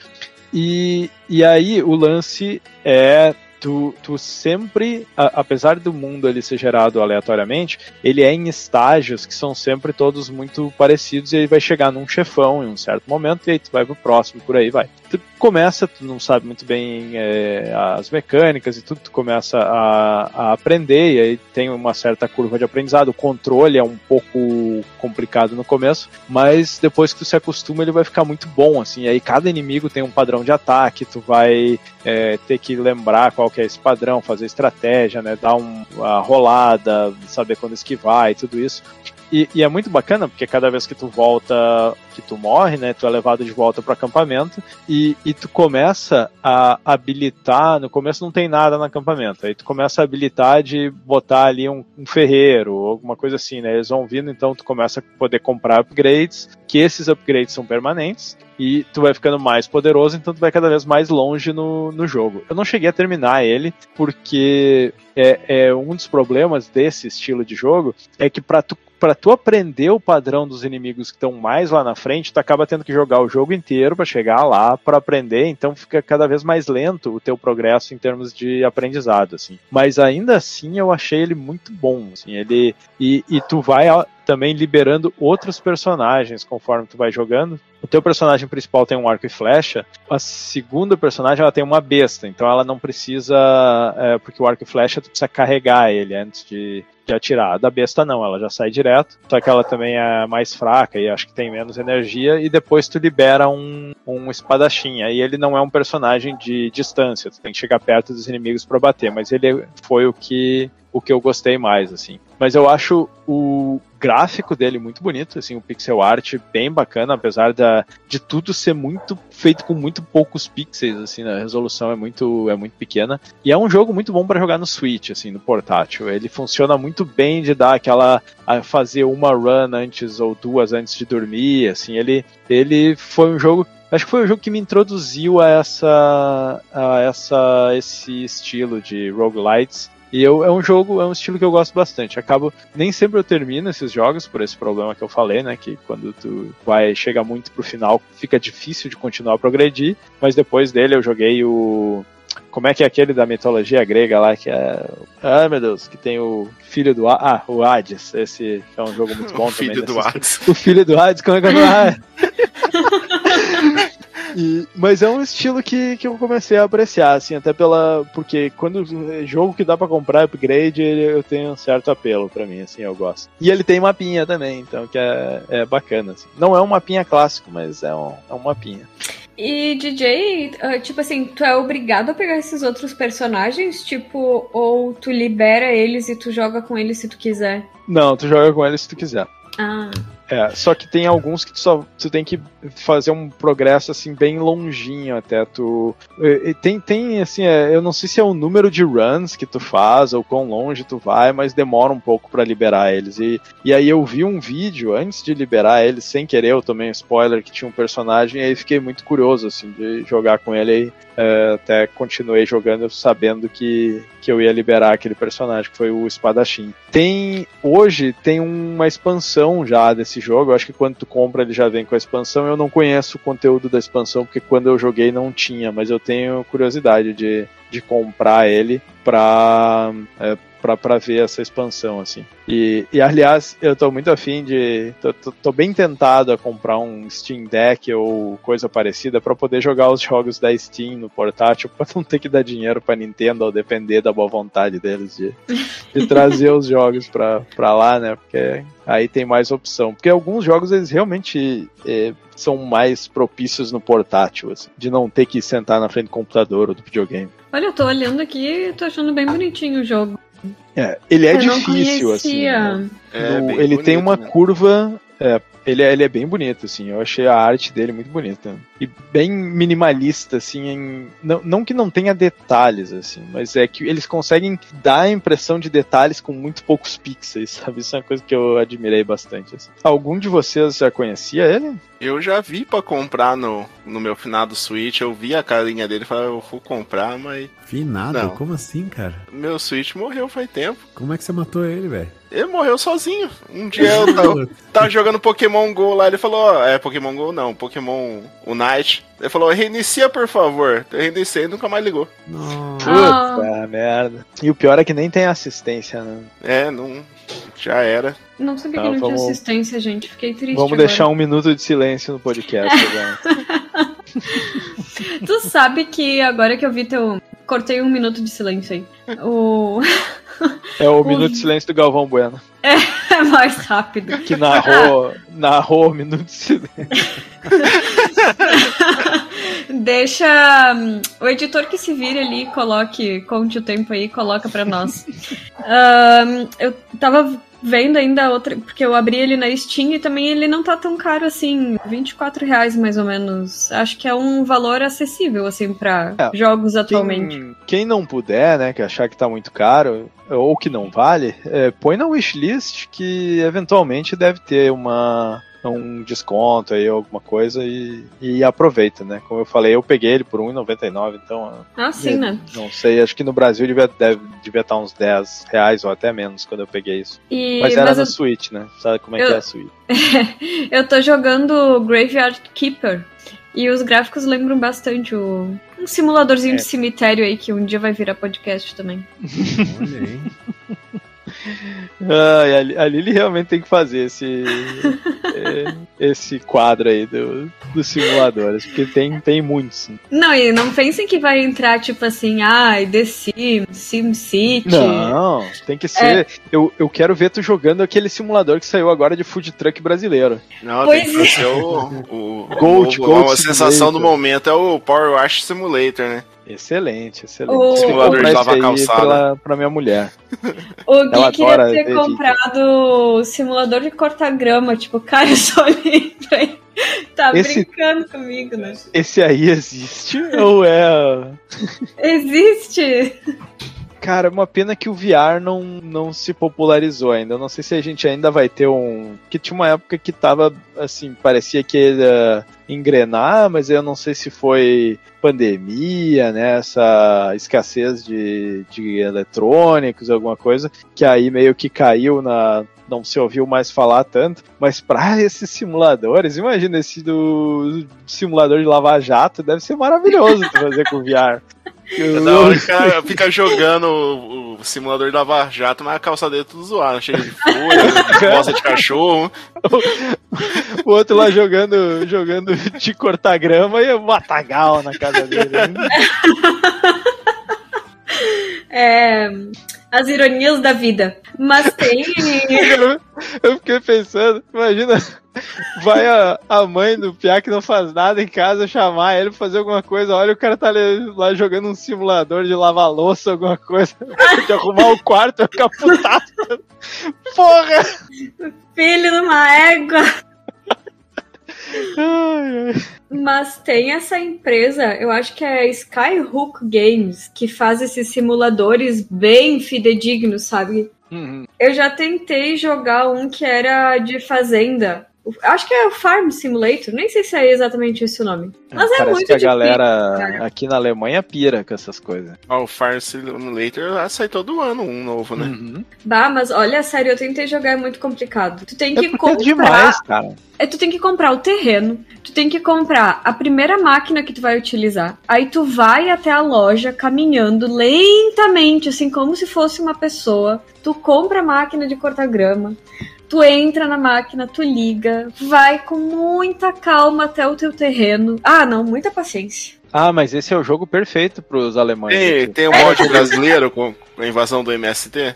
E, e aí o lance é tu, tu sempre, a, apesar do mundo ele ser gerado aleatoriamente, ele é em estágios que são sempre todos muito parecidos e aí vai chegar num chefão em um certo momento e aí tu vai pro próximo, por aí vai. Tu começa, tu não sabe muito bem é, as mecânicas e tudo, tu começa a, a aprender e aí tem uma certa curva de aprendizado, o controle é um pouco complicado no começo, mas depois que tu se acostuma ele vai ficar muito bom, assim, aí cada inimigo tem um padrão de ataque, tu vai é, ter que lembrar qual que é esse padrão, fazer estratégia, né, dar um, uma rolada, saber quando esquivar e tudo isso. E, e, é muito bacana, porque cada vez que tu volta, que tu morre, né, tu é levado de volta para acampamento e, e tu começa a habilitar, no começo não tem nada no acampamento, aí tu começa a habilitar de botar ali um, um ferreiro, alguma coisa assim, né, eles vão vindo, então tu começa a poder comprar upgrades, que esses upgrades são permanentes, e tu vai ficando mais poderoso, então tu vai cada vez mais longe no, no jogo. Eu não cheguei a terminar ele, porque é, é um dos problemas desse estilo de jogo, é que para tu para tu aprender o padrão dos inimigos que estão mais lá na frente, tu acaba tendo que jogar o jogo inteiro para chegar lá para aprender, então fica cada vez mais lento o teu progresso em termos de aprendizado, assim. Mas ainda assim eu achei ele muito bom, assim, ele e, e tu vai também liberando outros personagens conforme tu vai jogando. O teu personagem principal tem um arco e flecha, a segunda personagem ela tem uma besta, então ela não precisa, é, porque o arco e flecha tu precisa carregar ele antes de, de atirar. A da besta não, ela já sai direto, só que ela também é mais fraca e acho que tem menos energia, e depois tu libera um, um espadachim. Aí ele não é um personagem de distância, tu tem que chegar perto dos inimigos para bater, mas ele foi o que o que eu gostei mais, assim. Mas eu acho o gráfico dele muito bonito, assim, o pixel art bem bacana, apesar da, de tudo ser muito feito com muito poucos pixels, assim, a resolução é muito, é muito pequena. E é um jogo muito bom para jogar no Switch, assim, no portátil. Ele funciona muito bem de dar aquela a fazer uma run antes ou duas antes de dormir, assim, ele ele foi um jogo acho que foi o jogo que me introduziu a essa a essa esse estilo de roguelites e eu, é um jogo, é um estilo que eu gosto bastante. Acabo, nem sempre eu termino esses jogos por esse problema que eu falei, né? Que quando tu vai chegar muito pro final, fica difícil de continuar a progredir. Mas depois dele eu joguei o. Como é que é aquele da mitologia grega lá, que é. Ai meu Deus, que tem o filho do. Ah, o Hades. Esse é um jogo muito [LAUGHS] bom o também. Filho do Hades. O filho do Hades, como é que é? [LAUGHS] E, mas é um estilo que, que eu comecei a apreciar, assim, até pela. Porque quando jogo que dá para comprar upgrade, ele, eu tenho um certo apelo para mim, assim, eu gosto. E ele tem mapinha também, então que é, é bacana. Assim. Não é um mapinha clássico, mas é um, é um mapinha. E DJ, ah, tipo assim, tu é obrigado a pegar esses outros personagens, tipo, ou tu libera eles e tu joga com eles se tu quiser? Não, tu joga com eles se tu quiser. Ah. É, só que tem alguns que tu só tu tem que fazer um progresso assim bem longinho até tu tem tem assim, é, eu não sei se é o número de runs que tu faz ou quão longe tu vai, mas demora um pouco para liberar eles. E, e aí eu vi um vídeo antes de liberar eles, sem querer, eu tomei um spoiler que tinha um personagem e aí fiquei muito curioso assim de jogar com ele aí. É, até continuei jogando sabendo que, que eu ia liberar aquele personagem que foi o espadachim. Tem hoje tem uma expansão já desse jogo. Eu acho que quando tu compra ele já vem com a expansão. Eu não conheço o conteúdo da expansão porque quando eu joguei não tinha, mas eu tenho curiosidade de, de comprar ele pra, é, pra ver essa expansão, assim. E, e aliás, eu tô muito afim de. Tô, tô, tô, bem tentado a comprar um Steam Deck ou coisa parecida para poder jogar os jogos da Steam no portátil, [LAUGHS] pra não ter que dar dinheiro pra Nintendo ou depender da boa vontade deles de, de [LAUGHS] trazer os jogos pra, pra lá, né? Porque aí tem mais opção. Porque alguns jogos eles realmente é, são mais propícios no portátil, assim, de não ter que sentar na frente do computador ou do videogame. Olha, eu tô olhando aqui e tô achando bem bonitinho o jogo. É, ele é eu difícil, assim. Né? É, no, ele tem uma né? curva. É, ele, é, ele é bem bonito, assim. Eu achei a arte dele muito bonita. E bem minimalista, assim. Em, não, não que não tenha detalhes, assim, mas é que eles conseguem dar a impressão de detalhes com muito poucos pixels, [LAUGHS] sabe? Isso é uma coisa que eu admirei bastante. Assim. Algum de vocês já conhecia ele? Eu já vi para comprar no, no meu finado Switch. Eu vi a carinha dele e falei, eu vou comprar, mas. Finado? Não. Como assim, cara? Meu Switch morreu faz tempo. Como é que você matou ele, velho? Ele morreu sozinho. Um dia eu tava, [LAUGHS] tava jogando jogando Pokémon GO lá, ele falou, ó, é Pokémon GO não, Pokémon Unite. Ele falou, reinicia por favor. Eu reiniciei e nunca mais ligou. Nossa. Ah. Puta merda. E o pior é que nem tem assistência, né? É, não. Já era. Não sabia Tá, que não vamos- tinha assistência, gente. Fiquei triste. Vamos agora. deixar um minuto de silêncio no podcast agora. [LAUGHS] Tu sabe que agora que eu vi teu. Cortei um minuto de silêncio aí. [LAUGHS] O. É [LAUGHS] o minuto de silêncio do Galvão Bueno, é [LAUGHS] mais rápido. que narrou, narrou o minuto de silêncio. Deixa hum, o editor que se vire ali, coloque, conte o tempo aí, coloca pra nós. Ahn, eu tava vendo ainda outra, porque eu abri ele na Steam e também ele não tá tão caro assim, 24 reais mais ou menos. Acho que é um valor acessível, assim, pra É, jogos atualmente. Quem, quem não puder, né, que achar que tá muito caro, ou que não vale, é, põe na wishlist que eventualmente deve ter uma um desconto aí, alguma coisa, e, e aproveita, né? Como eu falei, eu peguei ele por R$1,99, então Ah, sim, né? não sei, acho que no Brasil devia, deve, devia estar uns 10 reais ou até menos quando eu peguei isso. E, Mas era mas na eu- Switch, né? Sabe como é Eu- que é a Switch? [LAUGHS] Eu tô jogando Graveyard Keeper. E os gráficos lembram bastante o... um simuladorzinho É. de cemitério aí que um dia vai virar podcast também. Olha aí. [LAUGHS] Ah, a, a Lily realmente tem que fazer esse, [LAUGHS] é, esse quadro aí do, dos simuladores, porque tem, tem muitos. Não, e não pensem que vai entrar tipo assim, ai, The Sims, SimCity. Não, tem que ser. Eu, eu quero ver tu jogando aquele simulador que saiu agora de food truck brasileiro. Não, Pois tem que ser o. o Gold, o- Gold A sensação do momento é o Power Wash Simulator, né? Excelente, excelente. O- Simulador de lavar calçada. Pra, pra minha mulher. O Ela Gui queria adora ter comprado o simulador de cortar grama, tipo, cara, eu [LAUGHS] só olhei pra ele. Tá Esse- brincando comigo, né? Esse aí existe ou é. Existe! Cara, uma pena que o VR não, não se popularizou ainda. Eu não sei se a gente ainda vai ter um. Que tinha uma época que tava assim, parecia que ia engrenar, mas eu não sei se foi pandemia, né? Essa escassez de, de eletrônicos, alguma coisa, que aí meio que caiu na. Não se ouviu mais falar tanto, mas para [LAUGHS] esses simuladores, imagina esse do simulador de lavar jato, deve ser maravilhoso fazer com VR. É da hora que o cara fica jogando o, o simulador da Lava Jato, mas a calça dele é tudo zoada, cheia de folha, [LAUGHS] bosta de cachorro. O outro lá jogando, jogando de cortar grama e o matagal na casa dele. [LAUGHS] É. As ironias da vida. Mas tem. [LAUGHS] Eu fiquei pensando, imagina, vai a, a mãe do Piá que não faz nada em casa chamar ele pra fazer alguma coisa, olha o cara tá lá jogando um simulador de lavar louça, alguma coisa, [LAUGHS] de arrumar o quarto, vai ficar putaço. Porra! Filho de uma égua. Mas tem essa empresa, eu acho que é Skyhook Games, que faz esses simuladores bem fidedignos, sabe? Uhum. Eu já tentei jogar um que era de fazenda. Acho que é o Farm Simulator, nem sei se é exatamente esse o nome. Mas é Parece muito que a galera aqui na Alemanha pira com essas coisas. Ó, o Fire Simulator sai todo ano um novo, né? Uhum. Bah, mas olha, sério, eu tentei jogar, é muito complicado. Tu tem É que é comprar. demais, cara. É, tu tem que comprar o terreno, tu tem que comprar a primeira máquina que tu vai utilizar. Aí tu vai até a loja caminhando lentamente, assim como se fosse uma pessoa. Tu compra a máquina de cortar grama. Tu entra na máquina, tu liga, vai com muita calma até o teu terreno. Ah, não, muita paciência. Ah, mas esse é o jogo perfeito pros alemães. Tem, tem um mod brasileiro com a invasão do MST?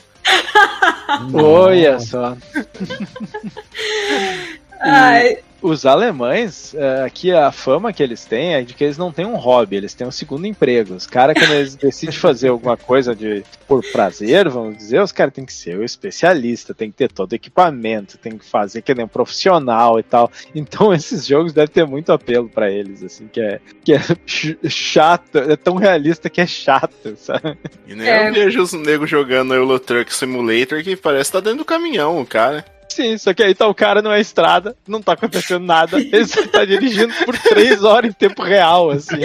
Olha só. [LAUGHS] Ai, Os alemães, é, aqui a fama que eles têm é de que eles não têm um hobby, eles têm um segundo emprego. Os caras, quando eles [LAUGHS] decidem fazer alguma coisa de por prazer, vamos dizer, os caras têm que ser o especialista, tem que ter todo o equipamento, tem que fazer que nem um profissional e tal. Então [LAUGHS] esses jogos devem ter muito apelo pra eles, assim, que é, que é ch- chato, é tão realista que é chato, sabe? E nem É. eu vejo os negros jogando Euro Truck Simulator que parece que tá dentro do caminhão, o cara. Sim, só que aí tá o cara numa estrada, não tá acontecendo nada, [LAUGHS] ele só tá dirigindo por três horas em tempo real, assim.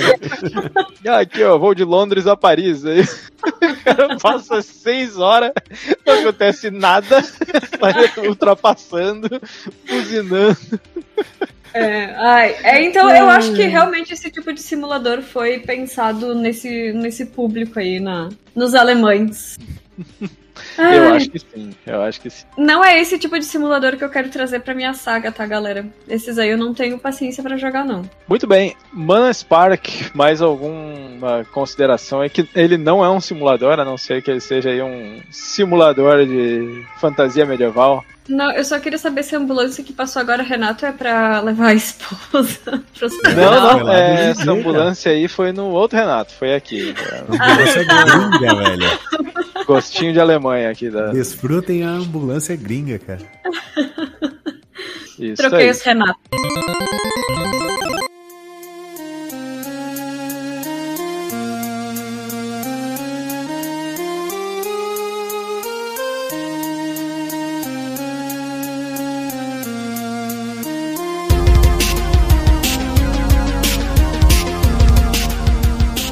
[LAUGHS] Aqui, ó, vou de Londres a Paris. Aí, [LAUGHS] cara passa seis horas, não acontece nada, ultrapassando, buzinando. É, ai, é, então eu acho que realmente esse tipo de simulador foi pensado nesse, nesse público aí, na, nos alemães. Eu Ai, acho que sim, eu acho que sim. Não é esse tipo de simulador que eu quero trazer pra minha saga, tá, galera? Esses aí eu não tenho paciência pra jogar, não. Muito bem, Mana Spark, mais alguma consideração? É que ele não é um simulador, a não ser que ele seja aí um simulador de fantasia medieval. Não, eu só queria saber se a ambulância que passou agora, Renato, é pra levar a esposa [LAUGHS] pro hospital. Não, não, é, essa ambulância aí foi no outro Renato, foi aqui. Ambulância é gringa, velho. [LAUGHS] Gostinho de Alemanha aqui da. Desfrutem a ambulância gringa, cara. Isso Troquei aí. os Renato.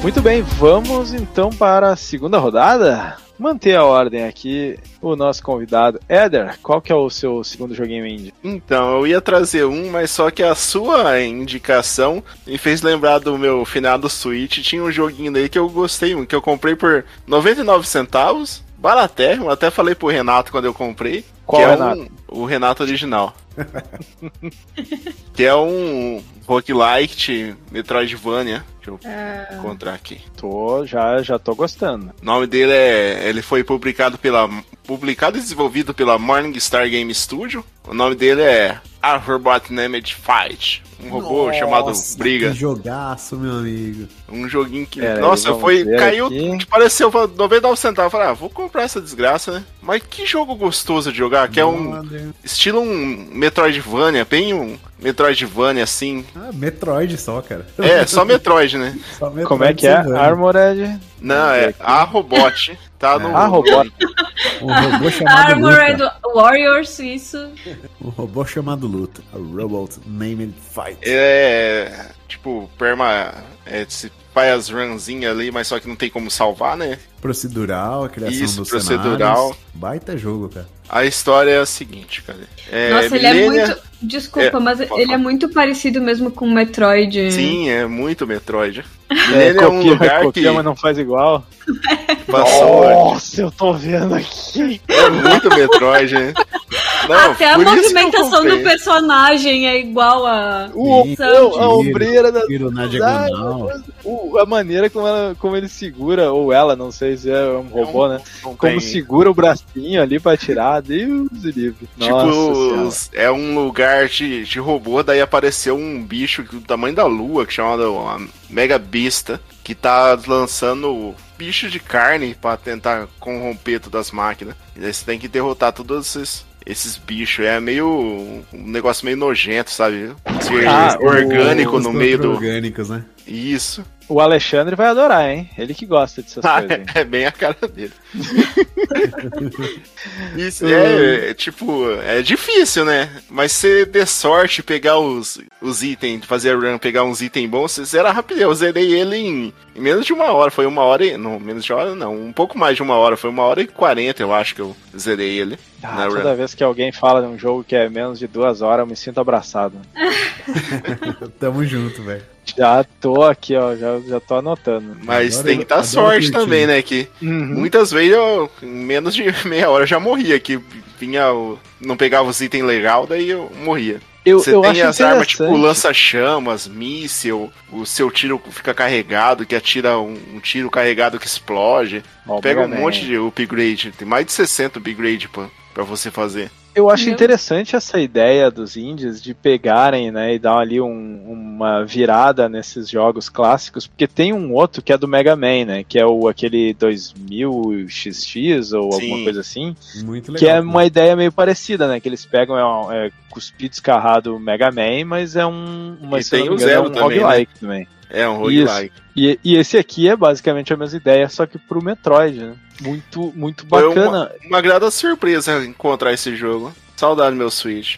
Muito bem, vamos então para a segunda rodada. Manter a ordem aqui, o nosso convidado, Éder, qual que é o seu segundo joguinho indie? Então, eu ia trazer um, mas só que a sua indicação me fez lembrar do meu finado Switch. Tinha um joguinho daí que eu gostei muito, que eu comprei por 99 centavos. Baratérrimo, até falei pro Renato quando eu comprei. Qual que é Renato? Um, o Renato original. [LAUGHS] que é um roguelike Metroidvania. Deixa eu É. encontrar aqui. Tô, já, já tô gostando. O nome dele é. Ele foi publicado pela. Publicado e desenvolvido pela Morningstar Game Studio. O nome dele é A Robot Named Fight. Um robô chamado Nossa, Briga. Que jogaço, meu amigo. Um joguinho que. Pera nossa, foi. Caiu. aqui. Te pareceu foi 99 centavos. Eu Falei, ah, vou comprar essa desgraça, né? Mas que jogo gostoso de jogar. Que é um. Estilo um Metroidvania, bem um Metroidvania assim. Ah, Metroid só, cara. É, só Metroid, né? [LAUGHS] Só Metroid Como é que é? Armored. Não, é a Robot. Tá no. A Robot. Um robô [LAUGHS] chamado Armored Luta. Warriors, isso. Um robô chamado Luta. A Robot Named Fight. É. Tipo, perma. É, se faz as runzinhas ali, mas só que não tem como salvar, né? Procedural, a criação Isso, dos procedural. cenários. Baita jogo, cara. A história é a seguinte, cara. É, Nossa, ele é muito. Desculpa, É, mas pode ele é muito parecido mesmo com Metroid. Sim, é muito Metroid. É, [LAUGHS] Ele é um copia, lugar copia, que mas não faz igual. passou. Nossa, eu tô vendo aqui. É muito Metroid, né? [LAUGHS] Não, Até a movimentação do personagem é igual a. O Sim, a ombreira da. Tiro na da- diagonal. a maneira como, ela, como ele segura, ou ela, não sei se é um robô, né? Não Como tem- segura o bracinho ali pra atirar. Deus livre. Tipo, Nossa é um lugar de, de robô, daí apareceu um bicho do tamanho da lua, que chama uma Mega Bista, que tá lançando bichos de carne pra tentar corromper todas as máquinas. E daí você tem que derrotar todos esses, esses bichos. É meio. um negócio meio nojento, sabe? Ser Ah, orgânico no meio do. orgânicos, né? Isso. O Alexandre vai adorar, hein? Ele que gosta dessas Ah, coisas. hein? é bem a cara dele. [LAUGHS] Isso é, é, tipo, é difícil, né? Mas você der sorte pegar os, os itens, fazer a run, pegar uns itens bons, você zera rapidinho. Eu zerei ele em, em menos de uma hora. Foi uma hora e. Não, menos de uma hora não. Um pouco mais de uma hora. Foi uma hora e quarenta, eu acho que eu zerei ele. Ah, na toda run. vez que alguém fala de um jogo que é menos de duas horas, eu me sinto abraçado. [LAUGHS] [LAUGHS] Tamo junto, velho. Já tô aqui, ó, já, já tô anotando. Mas Adoro- tem que dar sorte também, né? Que Uhum. muitas vezes eu, em menos de [LAUGHS] meia hora, já morria. Que vinha. o- Não pegava os itens legal, daí eu morria. Eu, Você eu tem acho as armas tipo lança-chamas, míssil, o seu tiro fica carregado, que atira um, um tiro carregado que explode. Pega um monte de upgrade. Tem mais de 60 upgrade pra, pra você fazer. Eu acho Meu. interessante essa ideia dos indies de pegarem, né, e dar ali um- uma virada nesses jogos clássicos, porque tem um outro que é do Mega Man, né, que é o aquele 2000XX ou alguma Sim. coisa assim, Muito legal. que é cara. uma ideia meio parecida, né, que eles pegam é, um- é cuspido escarrado Mega Man, mas é um uma E tem o é Zero um também, né? roguelike também. É um roguelike. E, e esse aqui é basicamente a mesma ideia, só que pro Metroid, né? Muito, muito Foi uma- bacana. Uma grata surpresa encontrar esse jogo. Saudade do meu Switch.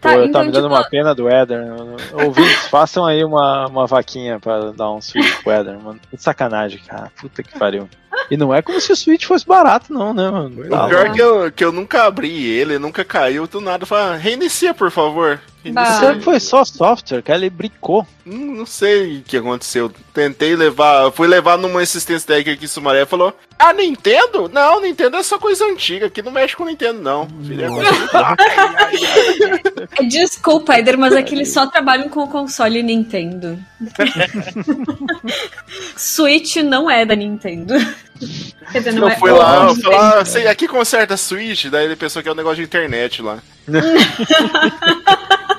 Pô, Tá, tá então, me dando tipo, uma pena do Éder. Ouvintes, [LAUGHS] façam aí uma, uma vaquinha pra dar um switch pro Éder, mano. Que sacanagem, cara. Puta que pariu. E não é como se o Switch fosse barato, não, né, mano? Pois Tá O pior é que eu, que eu nunca abri ele, nunca caiu, do nada. Fala, reinicia, por favor. Será que foi só software, cara? Ele brincou. Hum, Não sei o que aconteceu. Tentei levar. Fui levar numa assistência técnica aqui em Sumaré e falou: Ah, Nintendo? Não, Nintendo é só coisa antiga. Aqui não mexe com Nintendo, não. É [LAUGHS] É, Desculpa, Eder, mas é que eles só trabalham com o console Nintendo. [LAUGHS] Switch não é da Nintendo. Quer dizer, não, Eu é fui o lá, eu fui lá, sei, aqui conserta a Switch, daí ele pensou que é um negócio de internet lá. [LAUGHS]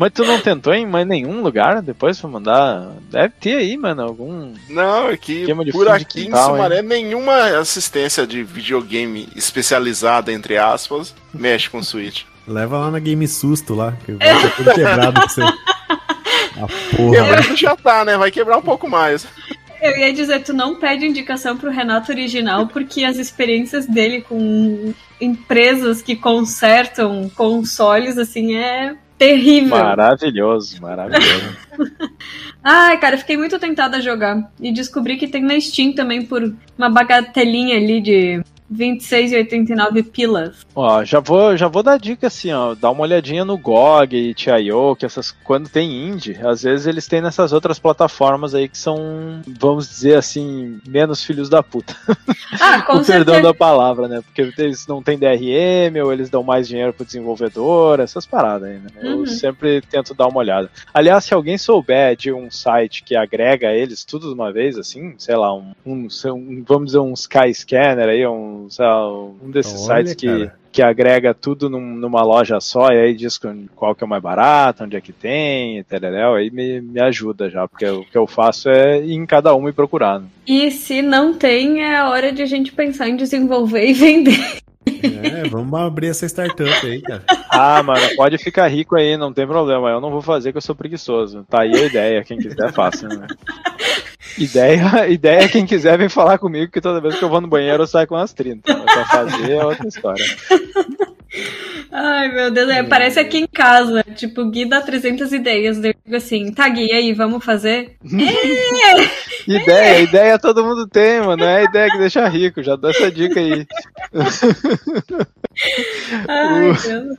Mas tu não tentou em mais nenhum lugar depois pra mandar? Deve ter aí, mano, algum. Não, aqui Esquema de por aqui em quintal, Sumaré nenhuma assistência de videogame especializada, entre aspas, mexe com Switch. Leva lá na Game Susto lá, que vai ter tudo quebrado pra você. [LAUGHS] A porra. Quebrando já tá, né? Vai quebrar um pouco mais. Eu ia dizer, tu não pede indicação pro Renato original, porque as experiências dele com empresas que consertam consoles, assim, é terrível. Maravilhoso, maravilhoso. [LAUGHS] Ai, cara, fiquei muito tentada a jogar. E descobri que tem na Steam também por uma bagatelinha ali de 26,89 pilas. ó, já vou, já vou dar dica assim, ó. Dá uma olhadinha no GOG e Tio, que essas. Quando tem indie, às vezes eles têm nessas outras plataformas aí que são, vamos dizer assim, menos filhos da puta. Ah, [LAUGHS] com perdão certeza. da palavra, né? Porque eles não têm DRM, ou eles dão mais dinheiro pro desenvolvedor, essas paradas aí, né? Uhum. Eu sempre tento dar uma olhada. Aliás, se alguém souber de um site que agrega eles tudo de uma vez, assim, sei lá, um, um- um- vamos dizer, um Skyscanner aí, um, sei lá, um desses Olha, sites que, cara. que agrega tudo num- numa loja só, e aí diz qual que é o mais barato, onde é que tem, tereréu, aí me, me ajuda já, porque o que eu faço é ir em cada uma e procurar. né? E se não tem, é a hora de a gente pensar em desenvolver e vender. É, vamos abrir essa startup aí, cara. Ah, mano, pode ficar rico aí, não tem problema. Eu não vou fazer que eu sou preguiçoso. Tá aí a ideia, quem quiser faça. Né? Ideia, [LAUGHS] ideia, quem quiser vem falar comigo, que toda vez que eu vou no banheiro eu saio com umas 30. Mas pra fazer é outra história. [LAUGHS] Ai, meu Deus, é, parece aqui em casa. Tipo, Gui dá 300 ideias. Eu digo assim, tá, Gui, aí, vamos fazer? [LAUGHS] Ideia, ideia todo mundo tem, mano. É a ideia que deixa rico, já dou essa dica aí. Ai, Uh. Deus.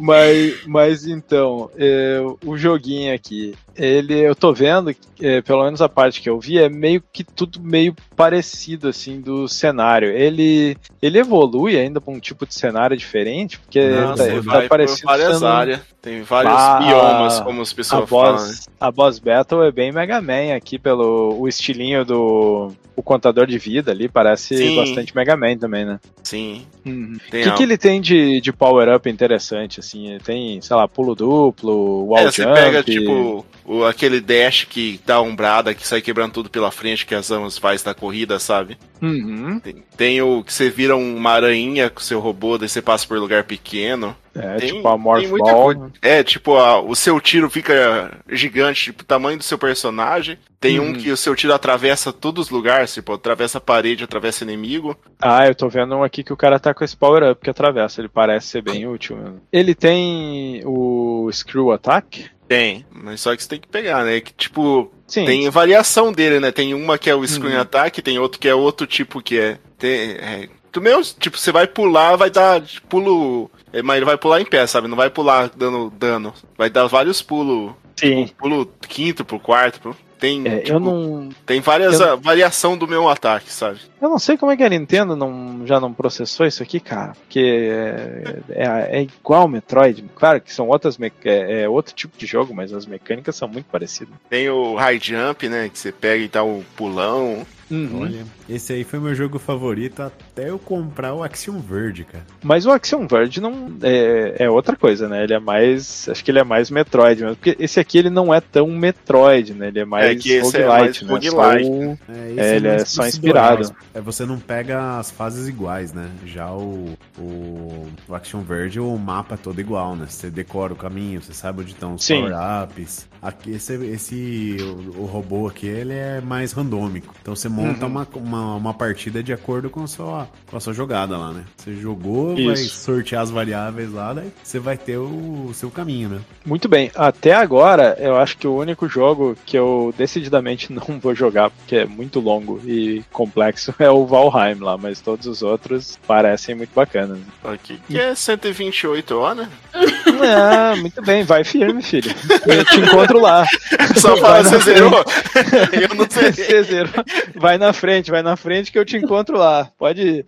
Mas, mas então, é, o joguinho aqui, ele, eu tô vendo, é, pelo menos a parte que eu vi, é meio que tudo meio parecido, assim, do cenário. Ele, ele evolui ainda pra um tipo de cenário diferente, porque Não, tá, você tá por parecido várias áreas. Tem vários Ah, biomas, como as A pessoas falam. né? a boss battle é bem Mega Man aqui, pelo o estilinho do o contador de vida ali, parece Sim. bastante Mega Man também, né? Sim. Uhum. O que, a- que ele tem de, de power-up interessante, assim? Tem, sei lá, pulo duplo, wall É, você jump... pega, tipo, o, aquele dash que dá umbrada, que sai quebrando tudo pela frente, que as Amos faz da corrida, sabe? Uhum. Tem, tem o que você vira uma aranha com seu robô, daí você passa por lugar pequeno. É, Tem- tipo a Morph Ball. É, tipo, a- o seu tiro fica gigante, tipo, o tamanho do seu personagem. Tem Uhum. um que o seu tiro atravessa todos os lugares, tipo, atravessa a parede, atravessa inimigo. Ah, eu tô vendo um aqui que o cara tá com esse power-up que atravessa, ele parece ser bem útil mesmo. Ele tem o Screw Attack? Tem, mas só que você tem que pegar, né? Que, tipo, Sim. tem variação dele, né? Tem uma que é o Screen Uhum. Attack, tem outro que é outro tipo que é. Tem, é do mesmo, tipo, você vai pular, vai dar pulo. é, Mas ele vai pular em pé, sabe? Não vai pular dando dano. Vai dar vários pulos. Sim. Pulo quinto pro quarto. Pro... Tem, É, tipo, eu não. tem várias eu- variação do meu ataque, sabe? Eu não sei como é que a Nintendo não, já não processou isso aqui, cara. Porque é, é, é igual ao Metroid. Claro que são outras é, é outro tipo de jogo, mas as mecânicas são muito parecidas. Tem o High Jump, né? Que você pega e dá o pulão. Uhum. Olha, esse aí foi meu jogo favorito até eu comprar o Axiom Verge, cara. Mas o Axiom Verge não é, é outra coisa, né? Ele é mais. Acho que ele é mais Metroid mesmo. Porque esse aqui ele não é tão Metroid, né? Ele é mais que esse é roguelite, mais né? roguelite, Só o- É, É, ele é só inspirado. É você não pega as fases iguais, né? Já o, o, o Action Verde, o mapa é todo igual, né? Você decora o caminho, você sabe onde estão os power-ups. Aqui, esse, esse o, o, robô aqui, ele é mais randômico. Então você monta uhum. uma, uma, uma, partida de acordo com a, sua, com a sua jogada lá, né? Você jogou, Isso. vai sortear as variáveis lá, daí você vai ter o, o seu caminho, né? Muito bem. Até agora, eu acho que o único jogo que eu decididamente [LAUGHS] não vou jogar, porque é muito longo e complexo, [LAUGHS] é o Valheim lá, mas todos os outros parecem muito bacanas. Aqui que é 128 horas? É, muito bem, vai firme, filho. [LAUGHS] Eu te encontro lá. [LAUGHS] Só fala, você zerou? [LAUGHS] Eu não [LAUGHS] sei. Você zerou. Vai na frente, vai na frente que eu te encontro lá. Pode ir.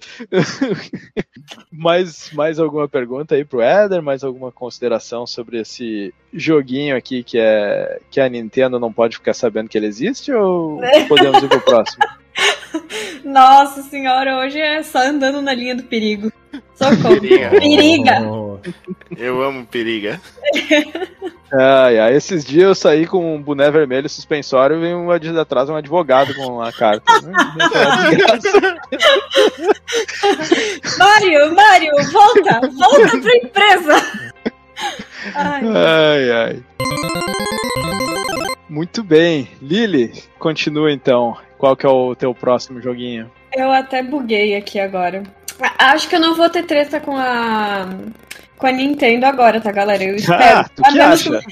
mais, mais alguma pergunta aí pro Éder? Mais alguma consideração sobre esse joguinho aqui que é que a Nintendo não pode ficar sabendo que ele existe ou podemos ir pro próximo? Nossa senhora, hoje é só andando na linha do perigo. Socorro. Periga. periga. Eu amo periga. Ai, ai, esses dias eu saí com um boné vermelho suspensório e vem um dia atrás um advogado com a carta. [LAUGHS] Mário, Mário, volta, volta pra empresa. Ai. ai, ai. Muito bem. Lili, continua então. Qual que é o teu próximo joguinho? Eu até buguei aqui agora. Acho que eu não vou ter treta com a com a Nintendo agora, tá, galera? Eu [LAUGHS] espero. Ah, tu que acha? [LAUGHS]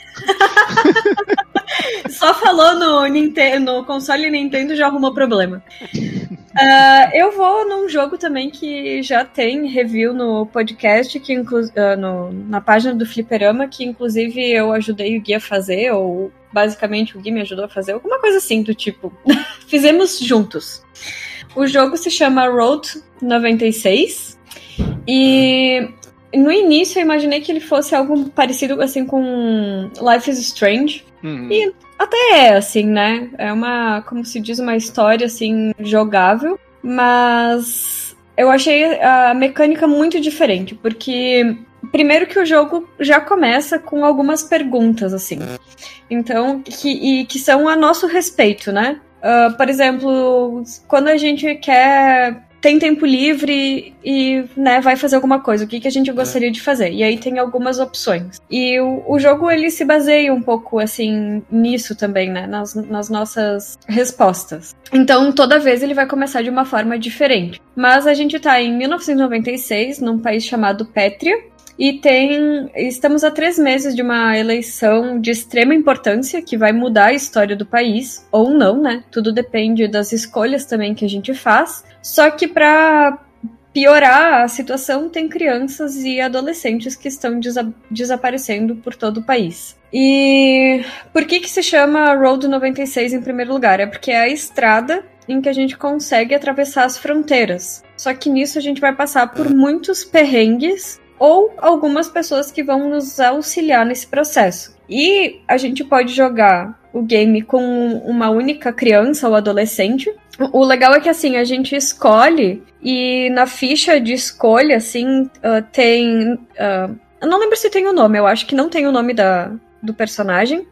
Só falou no, Nintendo, no console Nintendo já arrumou problema. Uh, [LAUGHS] eu vou num jogo também que já tem review no podcast, que inclu uh, no, na página do Fliperama, que inclusive eu ajudei o Gui a fazer, ou basicamente o Gui me ajudou a fazer, alguma coisa assim do tipo. Fizemos juntos. O jogo se chama Road 96 e no início eu imaginei que ele fosse algo parecido assim com Life is Strange. Uhum. E até é, assim, né? É uma, como se diz, uma história assim jogável, mas eu achei a mecânica muito diferente, porque primeiro que o jogo já começa com algumas perguntas assim. Então, que, e que são a nosso respeito, né? Uh, por exemplo, quando a gente quer tem tempo livre e né, vai fazer alguma coisa. O que, que a gente gostaria é. de fazer? E aí tem algumas opções. E o, o jogo ele se baseia um pouco assim nisso também, né? Nas, nas nossas respostas. Então toda vez ele vai começar de uma forma diferente. Mas a gente tá em 1996, num país chamado Pétria, e tem. Estamos a três meses de uma eleição de extrema importância que vai mudar a história do país, ou não, né? Tudo depende das escolhas também que a gente faz. Só que para piorar a situação, tem crianças e adolescentes que estão desa desaparecendo por todo o país. E por que que se chama Road 96 em primeiro lugar? É porque é a estrada em que a gente consegue atravessar as fronteiras. Só que nisso a gente vai passar por muitos perrengues ou algumas pessoas que vão nos auxiliar nesse processo. E a gente pode jogar o game com uma única criança ou adolescente. O legal é que assim, a gente escolhe e na ficha de escolha, assim, uh, tem. Uh, eu não lembro se tem o nome, eu acho que não tem o nome da, do personagem,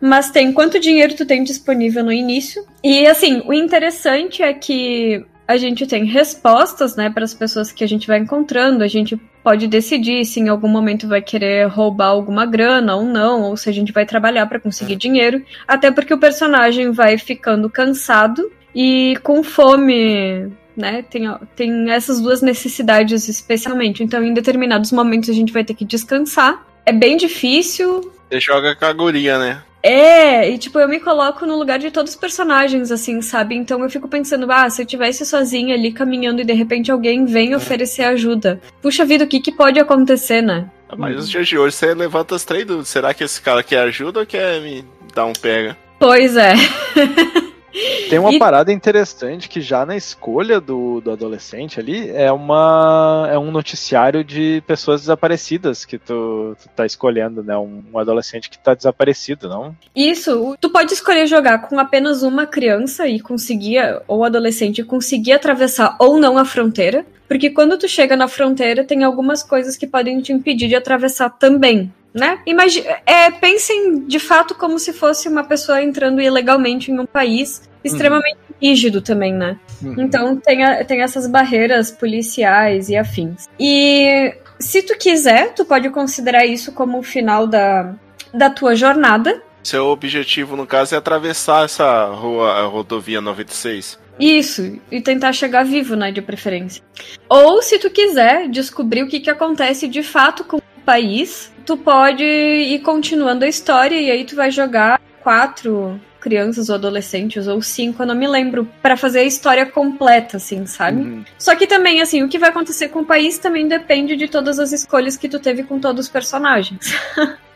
mas tem quanto dinheiro tu tem disponível no início. E assim, o interessante é que a gente tem respostas, né, para as pessoas que a gente vai encontrando. A gente pode decidir se em algum momento vai querer roubar alguma grana ou não, ou se a gente vai trabalhar para conseguir dinheiro. Até porque o personagem vai ficando cansado e com fome, né? Tem, tem essas duas necessidades especialmente. Então, em determinados momentos a gente vai ter que descansar. É bem difícil. Você joga com a guria, né? É, e tipo, eu me coloco no lugar de todos os personagens, assim, sabe? Então eu fico pensando, ah, se eu tivesse sozinha ali caminhando e de repente alguém vem oferecer ajuda. Puxa vida, o que, que pode acontecer, né? Ah, mas nos dias de hoje você levanta as três dúvidas. Será que esse cara quer ajuda ou quer me dar um pega? Pois é. [LAUGHS] Tem uma e... parada interessante que já na escolha do, do adolescente ali é uma é um noticiário de pessoas desaparecidas que tu, tu tá escolhendo, né? Um, um, adolescente que tá desaparecido, não? Isso. Tu pode escolher jogar com apenas uma criança e conseguir, ou adolescente, conseguir atravessar ou não a fronteira. Porque quando tu chega na fronteira, tem algumas coisas que podem te impedir de atravessar também né? Imagine, é, pensem de fato como se fosse uma pessoa entrando ilegalmente em um país extremamente rígido também, né? Uhum. Então tem, a- tem essas barreiras policiais e afins. E se tu quiser, tu pode considerar isso como o final da, da tua jornada. Seu objetivo, no caso, é atravessar essa rua, a rodovia 96. Isso, e tentar chegar vivo, né, de preferência. Ou se tu quiser descobrir o que, que acontece de fato com país, tu pode ir continuando a história e aí tu vai jogar quatro crianças ou adolescentes ou cinco, eu não me lembro, pra fazer a história completa, assim, sabe? Uhum. Só que também, assim, o que vai acontecer com o país também depende de todas as escolhas que tu teve com todos os personagens. [LAUGHS]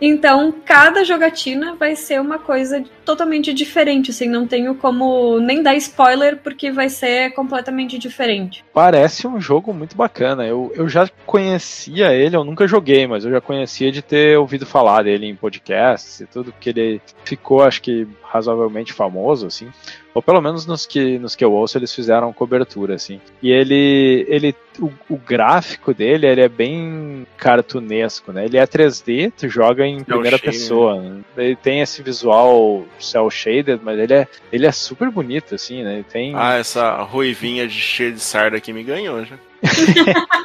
então, cada jogatina vai ser uma coisa totalmente diferente, assim, não tenho como nem dar spoiler porque vai ser completamente diferente. Parece um jogo muito bacana. Eu, eu já conhecia ele, eu nunca joguei, mas eu já conhecia de ter ouvido falar dele em podcasts e tudo, porque ele ficou, acho que, razoavelmente famoso, assim. Ou pelo menos nos que, nos que eu ouço, eles fizeram cobertura, assim. E ele. ele o, o gráfico dele ele é bem cartunesco, né? Ele é 3D, tu joga em primeira shaded. pessoa. Né? Ele tem esse visual cel shaded, mas ele é, ele é super bonito, assim, né? Ele tem. Ah, essa ruivinha de cheia de sarda aqui me ganhou já. [LAUGHS]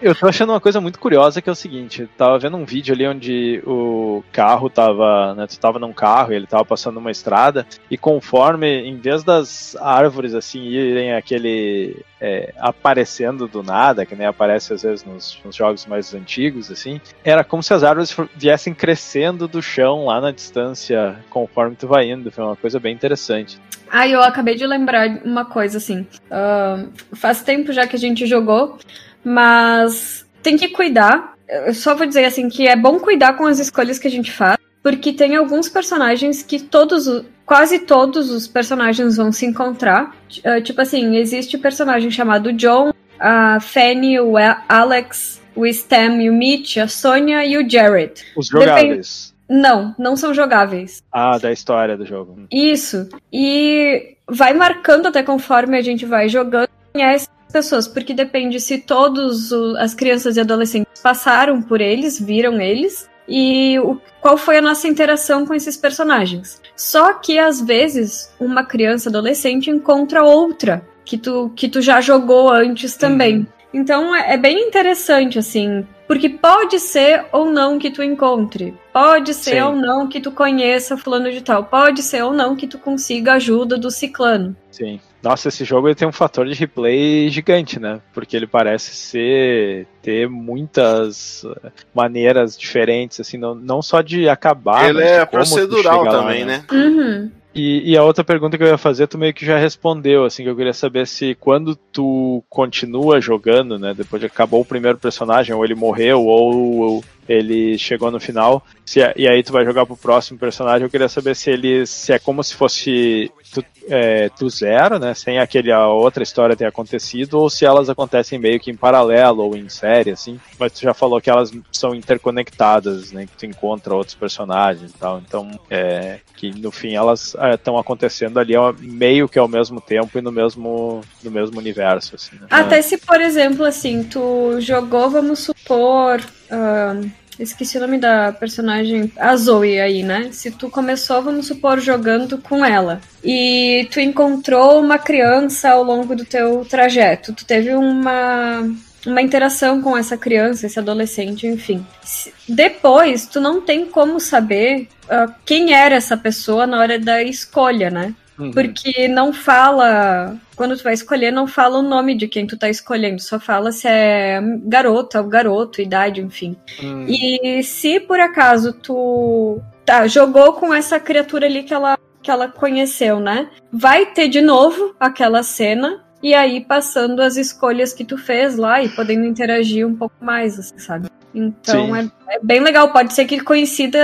Eu tô achando uma coisa muito curiosa que é o seguinte, eu tava vendo um vídeo ali onde o carro tava, né, tu tava num carro e ele tava passando uma estrada e conforme, em vez das árvores assim irem aquele é, aparecendo do nada, que nem aparece às vezes nos, nos jogos mais antigos assim, era como se as árvores viessem crescendo do chão lá na distância conforme tu vai indo, foi uma coisa bem interessante. Ah, eu acabei de lembrar uma coisa, assim. ah, faz tempo já que a gente jogou, mas tem que cuidar. Eu só vou dizer assim que é bom cuidar com as escolhas que a gente faz, porque tem alguns personagens que todos, quase todos os personagens vão se encontrar. Ah, tipo assim, existe o personagem chamado John, a Fanny, o Alex, o Stam e o Mitch, a Sonia e o Jared. Os jogáveis. Não, não são jogáveis. Ah, da história do jogo. Isso. E vai marcando até conforme a gente vai jogando conhece as pessoas, porque depende se todos o- as crianças e adolescentes passaram por eles, viram eles, e o- qual foi a nossa interação com esses personagens. Só que às vezes uma criança adolescente encontra outra que tu, que tu já jogou antes também. Então é, é bem interessante, assim, porque pode ser ou não que tu encontre. Pode ser Sim. ou não que tu conheça fulano de tal. Pode ser ou não que tu consiga ajuda do ciclano. Sim. Nossa, esse jogo ele tem um fator de replay gigante, né? Porque ele parece ser ter muitas eh, maneiras diferentes, assim, não, não só de acabar. Ele mas é de como tu procedural chega lá, também, né? Uhum. E, e a outra pergunta que eu ia fazer, tu meio que já respondeu, assim, que eu queria saber se quando tu continua jogando, né, depois de acabou o primeiro personagem, ou ele morreu, ou ele chegou no final, se é- e aí tu vai jogar pro próximo personagem, eu queria saber se ele se é como se fosse tu, é, do zero, né, sem aquele a outra história ter acontecido, ou se elas acontecem meio que em paralelo ou em série, assim, mas tu já falou que elas são interconectadas, né, que tu encontra outros personagens e tal, então, é, que no fim elas estão acontecendo ali meio que ao mesmo tempo e no mesmo, no mesmo universo, assim, né? Até se, por exemplo, assim, tu jogou, vamos supor. Ah, esqueci o nome da personagem. A Zoe aí, né? Se tu começou, vamos supor, jogando com ela. E tu encontrou uma criança ao longo do teu trajeto. Tu teve uma. Uma interação com essa criança, esse adolescente, enfim. Depois, tu não tem como saber ah, quem era essa pessoa na hora da escolha, né? Uhum. Porque não fala. Quando tu vai escolher, não fala o nome de quem tu tá escolhendo. Só fala se é garota ou garoto, idade, enfim. Hum, E se por acaso tu. Tá, jogou com essa criatura ali que ela, que ela conheceu, né? Vai ter de novo aquela cena. E aí passando as escolhas que tu fez lá e podendo interagir um pouco mais, assim, sabe? Então é, é bem legal. Pode ser que coincida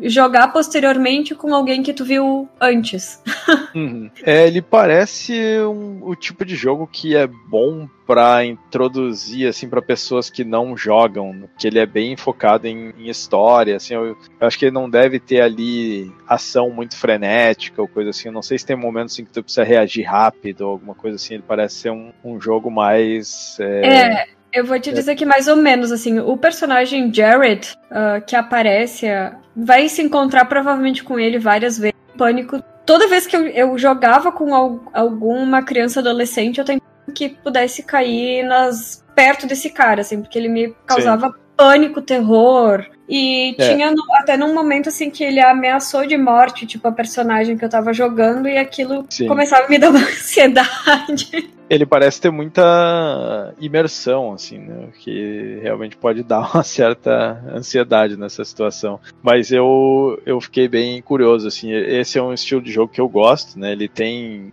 jogar posteriormente com alguém que tu viu antes. [LAUGHS] Uhum. É, ele parece um- o tipo de jogo que é bom pra introduzir assim para pessoas que não jogam, que ele é bem focado em, em história, assim, eu, eu acho que ele não deve ter ali ação muito frenética ou coisa assim. Eu não sei se tem momentos em que tu precisa reagir rápido ou alguma coisa assim. Ele parece ser um, um jogo mais é, É, eu vou te dizer que mais ou menos, assim, o personagem Jared, ah, que aparece, ah, vai se encontrar provavelmente com ele várias vezes. Pânico toda vez que eu, eu jogava com al, alguma criança adolescente, eu tentava que pudesse cair nas perto desse cara, assim, porque ele me causava Sim. pânico, terror. E é. tinha no, até num momento assim que ele ameaçou de morte, tipo, a personagem que eu tava jogando, e aquilo Sim. começava a me dar uma [LAUGHS] ansiedade ele parece ter muita imersão, assim, né? Que realmente pode dar uma certa ansiedade nessa situação. Mas eu, eu fiquei bem curioso, assim. Esse é um estilo de jogo que eu gosto, né? Ele tem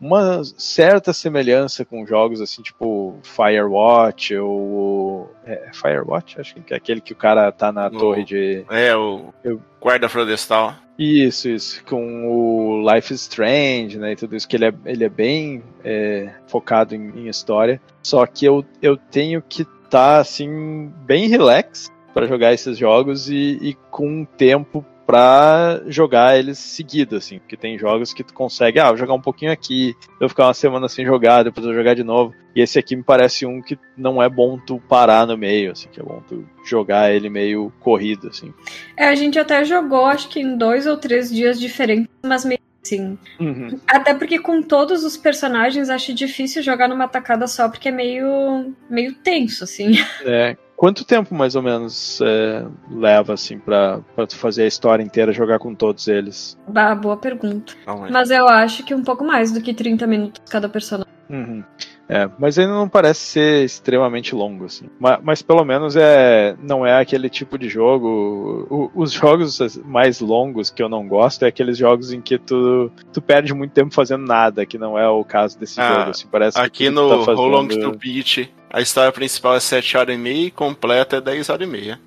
uma certa semelhança com jogos, assim, tipo Firewatch ou. É, Firewatch? Acho que é aquele que o cara tá na o, torre de. É, o eu, guarda florestal. Isso, isso. Com o Life is Strange, né? E tudo isso, que ele é, ele é bem é, focado em, em, história. Só que eu, eu tenho que estar, tá, assim, bem relax para jogar esses jogos e, e com tempo pra jogar eles seguido, assim. Porque tem jogos que tu consegue, ah, vou jogar um pouquinho aqui, eu ficar uma semana sem jogar, depois eu jogar de novo. E esse aqui me parece um que não é bom tu parar no meio, assim, que é bom tu jogar ele meio corrido, assim. É, a gente até jogou, acho que em dois ou três dias diferentes, mas meio Sim. Uhum. Até porque com todos os personagens acho difícil jogar numa tacada só, porque é meio, meio tenso, assim. É, Quanto tempo mais ou menos é, leva assim para tu fazer a história inteira jogar com todos eles? Bah, boa pergunta. Mas eu acho que um pouco mais do que 30 minutos cada personagem. Uhum. É, mas ainda não parece ser extremamente longo, assim. Mas, mas, pelo menos é, não é aquele tipo de jogo. O, os jogos mais longos que eu não gosto é aqueles jogos em que tu, tu perde muito tempo fazendo nada, que não é o caso desse ah, jogo. Assim, parece aqui no tá fazendo... How Long to Beat a história principal é 7 horas e meia e completa é 10 horas e meia.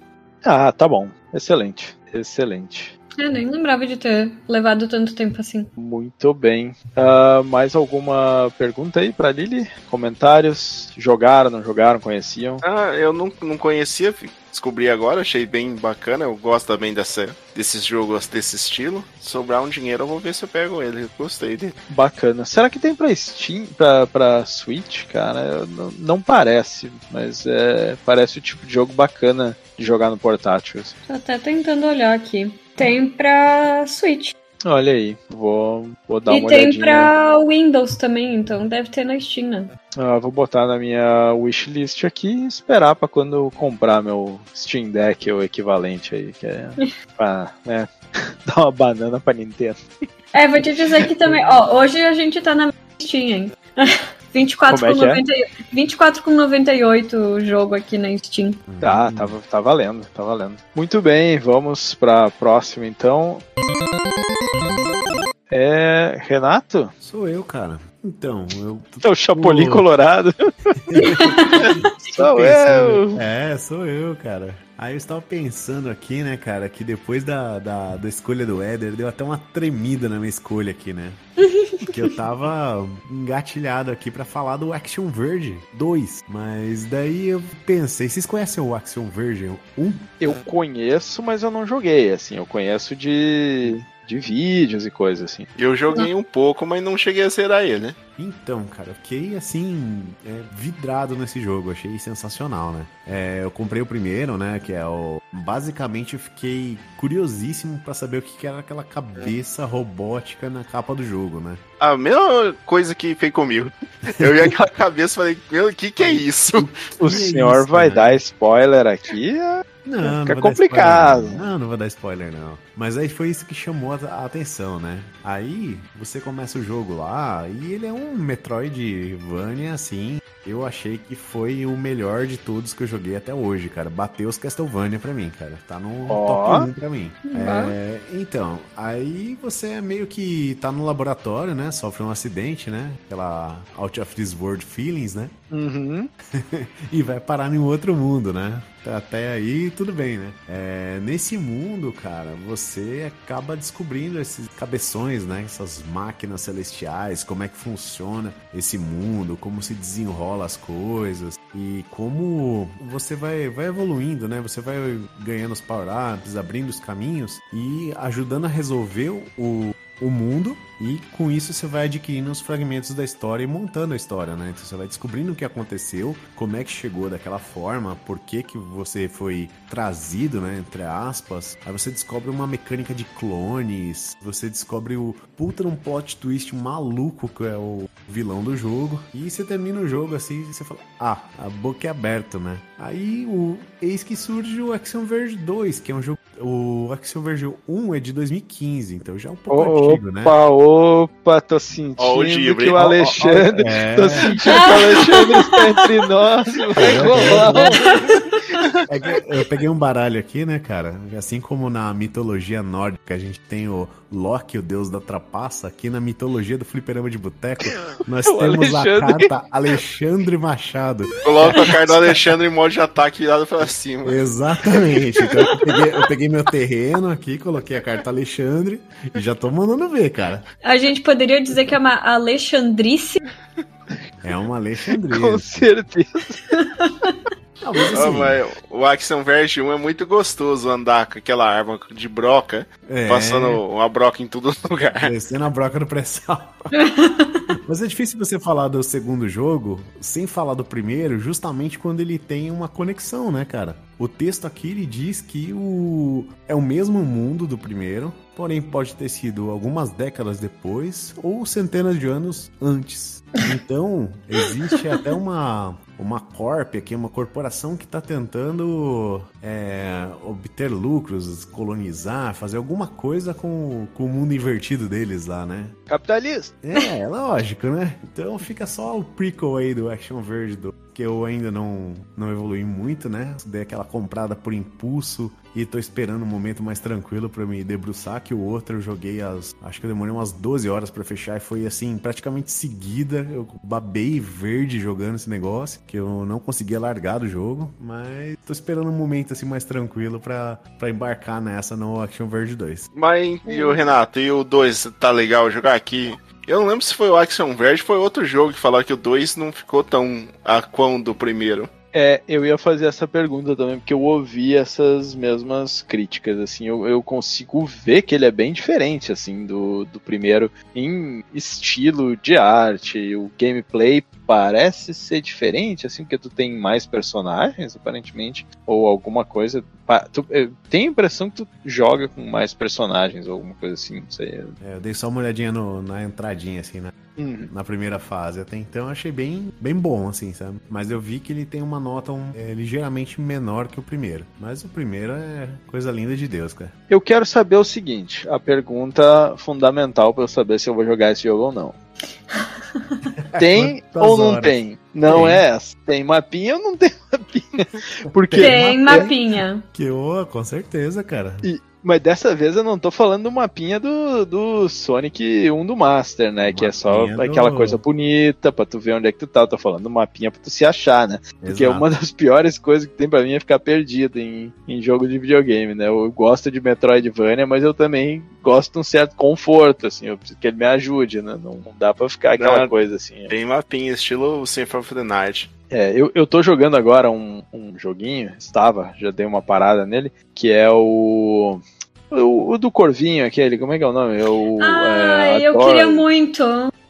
Ah, tá bom. Excelente. Excelente. Eu nem lembrava de ter levado tanto tempo assim. Muito bem. Uh, mais alguma pergunta aí pra Lili? Comentários? Jogaram, não jogaram, conheciam? Ah, eu não, não conhecia, descobri agora, achei bem bacana. Eu gosto também dessa, desses jogos desse estilo. Sobrar um dinheiro, eu vou ver se eu pego ele. Gostei dele. Bacana. Será que tem pra Steam, pra, pra Switch, cara? Não, não, parece, mas é, parece o tipo de jogo bacana de jogar no portátil. Tô até tentando olhar aqui. Tem pra Switch. Olha aí, vou, vou dar e uma olhadinha. E tem pra Windows também, então deve ter na Steam, né? Ah, vou botar na minha wishlist aqui e esperar pra quando eu comprar meu Steam Deck ou equivalente aí, que é [LAUGHS] pra né, [LAUGHS] dar uma banana pra Nintendo. É, vou te dizer que também, ó, hoje a gente tá na Steam, hein? [LAUGHS] 24 é com, é 90? 24 com 98 o jogo aqui na Steam. Tá, tá, tá valendo, tá valendo. Muito bem, vamos pra próxima então. É. Renato? Sou eu, cara. Então, eu. É o Chapolin Colorado. [LAUGHS] sou eu! É, sou eu, cara. Aí eu estava pensando aqui, né, cara, que depois da, da, da escolha do Éder, deu até uma tremida na minha escolha aqui, né? [LAUGHS] Porque eu tava engatilhado aqui para falar do Action Verge 2. Mas daí eu pensei, vocês conhecem o Action Verge 1? Eu conheço, mas eu não joguei, assim, eu conheço de de vídeos e coisas assim. Eu joguei um pouco, mas não cheguei a zerar ele, né? Então, cara, eu fiquei assim, é, vidrado nesse jogo, achei sensacional, né? É, eu comprei o primeiro, né? Que é o. Basicamente, eu fiquei curiosíssimo para saber o que era aquela cabeça robótica na capa do jogo, né? A mesma coisa que fez comigo. Eu vi aquela cabeça e falei, meu, o que, que é isso? O, o senhor isso, vai né? dar spoiler aqui? Não, Fica não complicado. Não, não vou dar spoiler, não. Mas aí foi isso que chamou a atenção, né? Aí você começa o jogo lá e ele é um Metroidvania, assim. Eu achei que foi o melhor de todos que eu joguei até hoje, cara. Bateu os Castlevania pra mim, cara. Tá no oh. top 1 pra mim. É, então, aí você é meio que tá no laboratório, né? Sofre um acidente, né? Aquela Out of This World Feelings, né? Uhum. [LAUGHS] e vai parar em outro mundo, né? Até aí, tudo bem, né? É, nesse mundo, cara, você acaba descobrindo esses cabeções, né? Essas máquinas celestiais, como é que funciona esse mundo, como se desenrola as coisas e como você vai, vai evoluindo, né? Você vai ganhando os power-ups, abrindo os caminhos e ajudando a resolver o, o mundo e com isso você vai adquirindo os fragmentos da história e montando a história, né? Então você vai descobrindo o que aconteceu, como é que chegou daquela forma, por que que você foi trazido, né, entre aspas. Aí você descobre uma mecânica de clones, você descobre o puta um plot twist maluco que é o vilão do jogo. E você termina o jogo assim e você fala: "Ah, a boca é aberta, né?" Aí o eis que surge o Action Verge 2, que é um jogo o Action Verge 1 é de 2015, então já é um pouco antigo, né? Opa, opa, tô sentindo Ó, o Ghibli. que o Ó, ó, ó, Alexandre. é. Tô sentindo que o Alexandre está entre nós. Vai rolar [LAUGHS] É eu peguei um baralho aqui, né, cara? Assim como na mitologia nórdica a gente tem o Loki, o deus da trapaça, aqui na mitologia do fliperama de boteco, nós [LAUGHS] O temos a Alexandre. carta Alexandre Machado. Coloca a cara do [LAUGHS] Alexandre em modo de ataque virado pra cima. Exatamente. Então eu peguei, eu peguei meu terreno aqui, coloquei a carta Alexandre e já tô mandando ver, cara. A gente poderia dizer que é uma Alexandrice. É uma Alexandria. Com certeza. [LAUGHS] Não, mas Ah, assim, mas o Action Verge 1 é muito gostoso andar com aquela arma de broca, é, passando uma broca em todo [LAUGHS] lugar. Descendo a broca no pré-sal. [LAUGHS] Mas é difícil você falar do segundo jogo sem falar do primeiro, justamente quando ele tem uma conexão, né, cara? O texto aqui ele diz que o é o mesmo mundo do primeiro, porém pode ter sido algumas décadas depois ou centenas de anos antes. Então, existe até uma uma corp aqui, uma corporação que está tentando é, obter lucros, colonizar, fazer alguma coisa com, com o mundo invertido deles lá, né? Capitalista. É, é lógico, né? Então fica só o prequel aí do Action Verge 2, que eu ainda não, não evolui muito, né? Dei aquela comprada por impulso e tô esperando um momento mais tranquilo pra me debruçar, que o outro eu joguei as... Acho que eu demorei umas 12 horas pra fechar e foi assim, praticamente seguida. Eu babei verde jogando esse negócio, que eu não conseguia largar do jogo, mas tô esperando um momento assim mais tranquilo pra embarcar nessa no Action Verge 2. Mas e o Renato, e o 2 tá legal jogar aqui? Eu não lembro se foi o Action Verge, foi outro jogo que falaram que o 2 não ficou tão aquão do primeiro. É, eu ia fazer essa pergunta também, porque eu ouvi essas mesmas críticas, assim, eu, eu consigo ver que ele é bem diferente, assim, do, do primeiro, em estilo de arte, o gameplay parece ser diferente, assim, porque tu tem mais personagens, aparentemente, ou alguma coisa, tu, eu tenho a impressão que tu joga com mais personagens, ou alguma coisa assim, não sei. É, eu dei só uma olhadinha no- na entradinha, assim, né? Hum, na primeira fase. Até então eu achei bem, bem bom, assim, sabe? Mas eu vi que ele tem uma nota um, é, ligeiramente menor que o primeiro. Mas o primeiro é coisa linda de Deus, cara. Eu quero saber o seguinte, a pergunta fundamental para eu saber se eu vou jogar esse jogo ou não. [LAUGHS] Tem Quantas ou não horas? tem? Não Tem. é essa. Tem mapinha ou não tem [LAUGHS] mapinha? Porque Tem ma- mapinha. Que, ô, com certeza, cara. Mas dessa vez eu não tô falando do mapinha do, do Sonic 1 do Master, né? Que é só do- aquela coisa bonita pra tu ver onde é que tu tá. Eu tô falando do mapinha pra tu se achar, né? Porque Exato. uma das piores coisas que tem pra mim é ficar perdido em, em jogo de videogame, né? Eu gosto de Metroidvania, mas eu também gosto de um certo conforto, assim. Eu preciso que ele me ajude, né? Não, não dá pra ficar aquela Não, coisa assim. Tem mapinha, estilo Symphony of the Night. É, eu, eu tô jogando agora um, um joguinho, estava, já dei uma parada nele, que é o. O, o do Corvinho, aquele, como é que é o nome? É o, Ah, é, eu Adore- queria muito.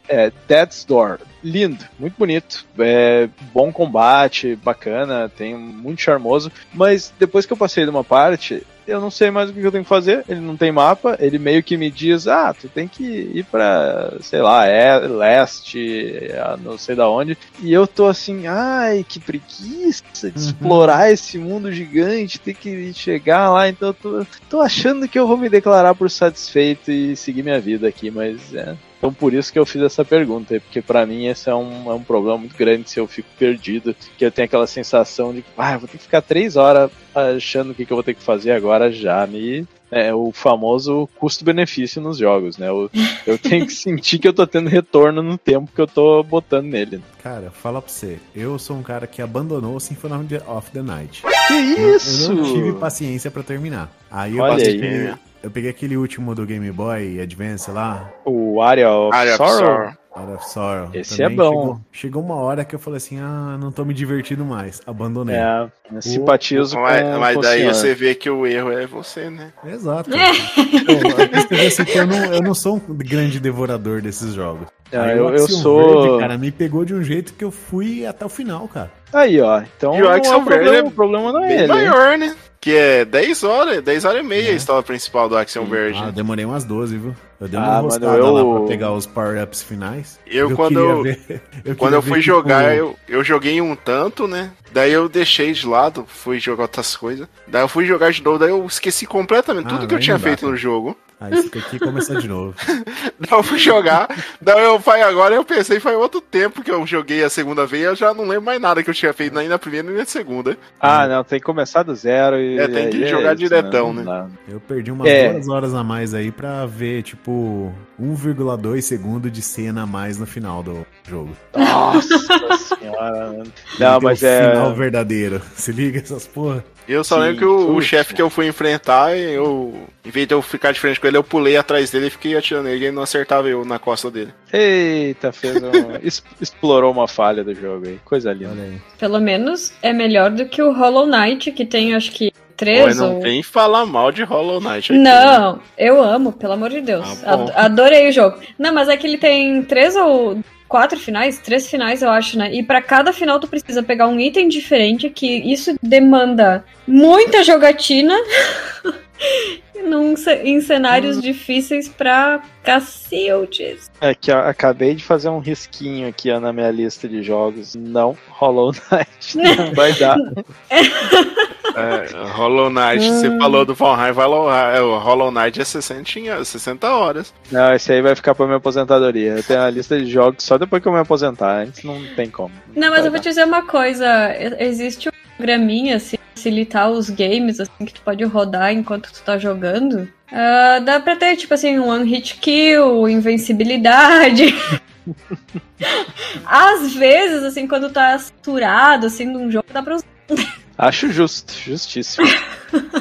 É, Death's Door. Lindo, muito bonito. É, bom combate, bacana, tem muito charmoso. Mas depois que eu passei de uma parte, eu não sei mais o que eu tenho que fazer. Ele não tem mapa, ele meio que me diz: ah, tu tem que ir pra, sei lá, é, leste, não sei da onde. E eu tô assim, ai, que preguiça de Uhum. explorar esse mundo gigante, ter que chegar lá. Então eu tô, tô achando que eu vou me declarar por satisfeito e seguir minha vida aqui, mas é. Então por isso que eu fiz essa pergunta, porque pra mim esse é um, é um problema muito grande se eu fico perdido, que eu tenho aquela sensação de, ah, eu vou ter que ficar três horas achando o que, que eu vou ter que fazer agora já me é o famoso custo-benefício nos jogos, né? Eu, eu tenho que sentir que eu tô tendo retorno no tempo que eu tô botando nele. Cara, fala pra você. Eu sou um cara que abandonou o Symphony of the- Night. Que Eu- isso? Eu não tive paciência pra terminar. Aí eu Olha peguei, aí. Eu peguei aquele último do Game Boy Advance lá. O Area of Area of Sorrow? Sorrow. Olha só. Esse também é bom. Chegou, chegou uma hora que eu falei assim: ah, não tô me divertindo mais. Abandonei. É, eu simpatizo Mas, com, mas o daí você vê que o erro é você, né? Exato. [LAUGHS] Pô, assim que eu não, eu não sou um grande devorador desses jogos. Ah, Aí eu- eu sou- Verge, cara, me pegou de um jeito que eu fui até o final, cara. Aí, ó. Então E o não é Axel o problema, Verde é o problema não é Bem ele. hein? maior, né? Que é 10 horas, 10 horas e meia a história principal do Action Verge. Ah, eu demorei umas 12, viu? Eu dei Ah, uma mano, roscada eu- lá pra pegar os power-ups finais. Eu, quando queria eu- ver- [LAUGHS] eu Quando eu fui tipo, jogar, eu, eu joguei um tanto, né? Daí eu deixei de lado, fui jogar outras coisas. Daí eu fui jogar de novo, daí eu esqueci completamente Ah, tudo que eu tinha dá, feito cara. no jogo. Ah, isso aqui começar de novo. [LAUGHS] Daí eu fui jogar, daí eu fui agora eu pensei, faz outro tempo que eu joguei a segunda vez, eu já não lembro mais nada que eu tinha feito nem na primeira nem na segunda. Ah, não, tem que começar do zero e. É, tem que aí jogar isso, diretão, não né? dá. Eu perdi umas É. duas horas a mais aí pra ver, tipo, 1,2 segundo de cena a mais no final do jogo. Nossa [LAUGHS] senhora. mano. Não, tem mas o é. final verdadeiro. [LAUGHS] Se liga essas porra. Eu só Sim, lembro que o, o chefe que eu fui enfrentar, eu. Em vez de eu ficar de frente com ele, eu pulei atrás dele e fiquei atirando ele e ele não acertava eu na costa dele. Eita, fez um. [LAUGHS] explorou uma falha do jogo aí. Coisa linda. Olha aí. Pelo menos é melhor do que o Hollow Knight, que tem acho que Mas três não ou. vem falar mal de Hollow Knight aqui. né? Não, eu amo, pelo amor de Deus. Ah, Adorei o jogo. Não, mas é que ele tem três ou quatro finais, três finais, eu acho, né? E pra cada final tu precisa pegar um item diferente, que isso demanda muita jogatina. [LAUGHS] [LAUGHS] Num em cenários difíceis pra cacildes. É que eu acabei de fazer um risquinho aqui ó, na minha lista de jogos. Não, Hollow Knight. [LAUGHS] Não vai dar. [LAUGHS] É, Hollow Knight, você falou do Valheim, Hollow, é, o Hollow Knight é 60, 60 horas. Não, esse aí vai ficar pra minha aposentadoria. Eu tenho uma lista de jogos só depois que eu me aposentar. Antes não tem como. Não, mas eu vou dar. te dizer uma coisa. Existe um programinha, assim, facilitar os games, assim, que tu pode rodar enquanto tu tá jogando. Ah, dá pra ter, tipo assim, um one hit kill, invencibilidade. [LAUGHS] Às vezes, assim, quando tá saturado, assim, de um jogo, dá pra usar. Acho justo, justíssimo.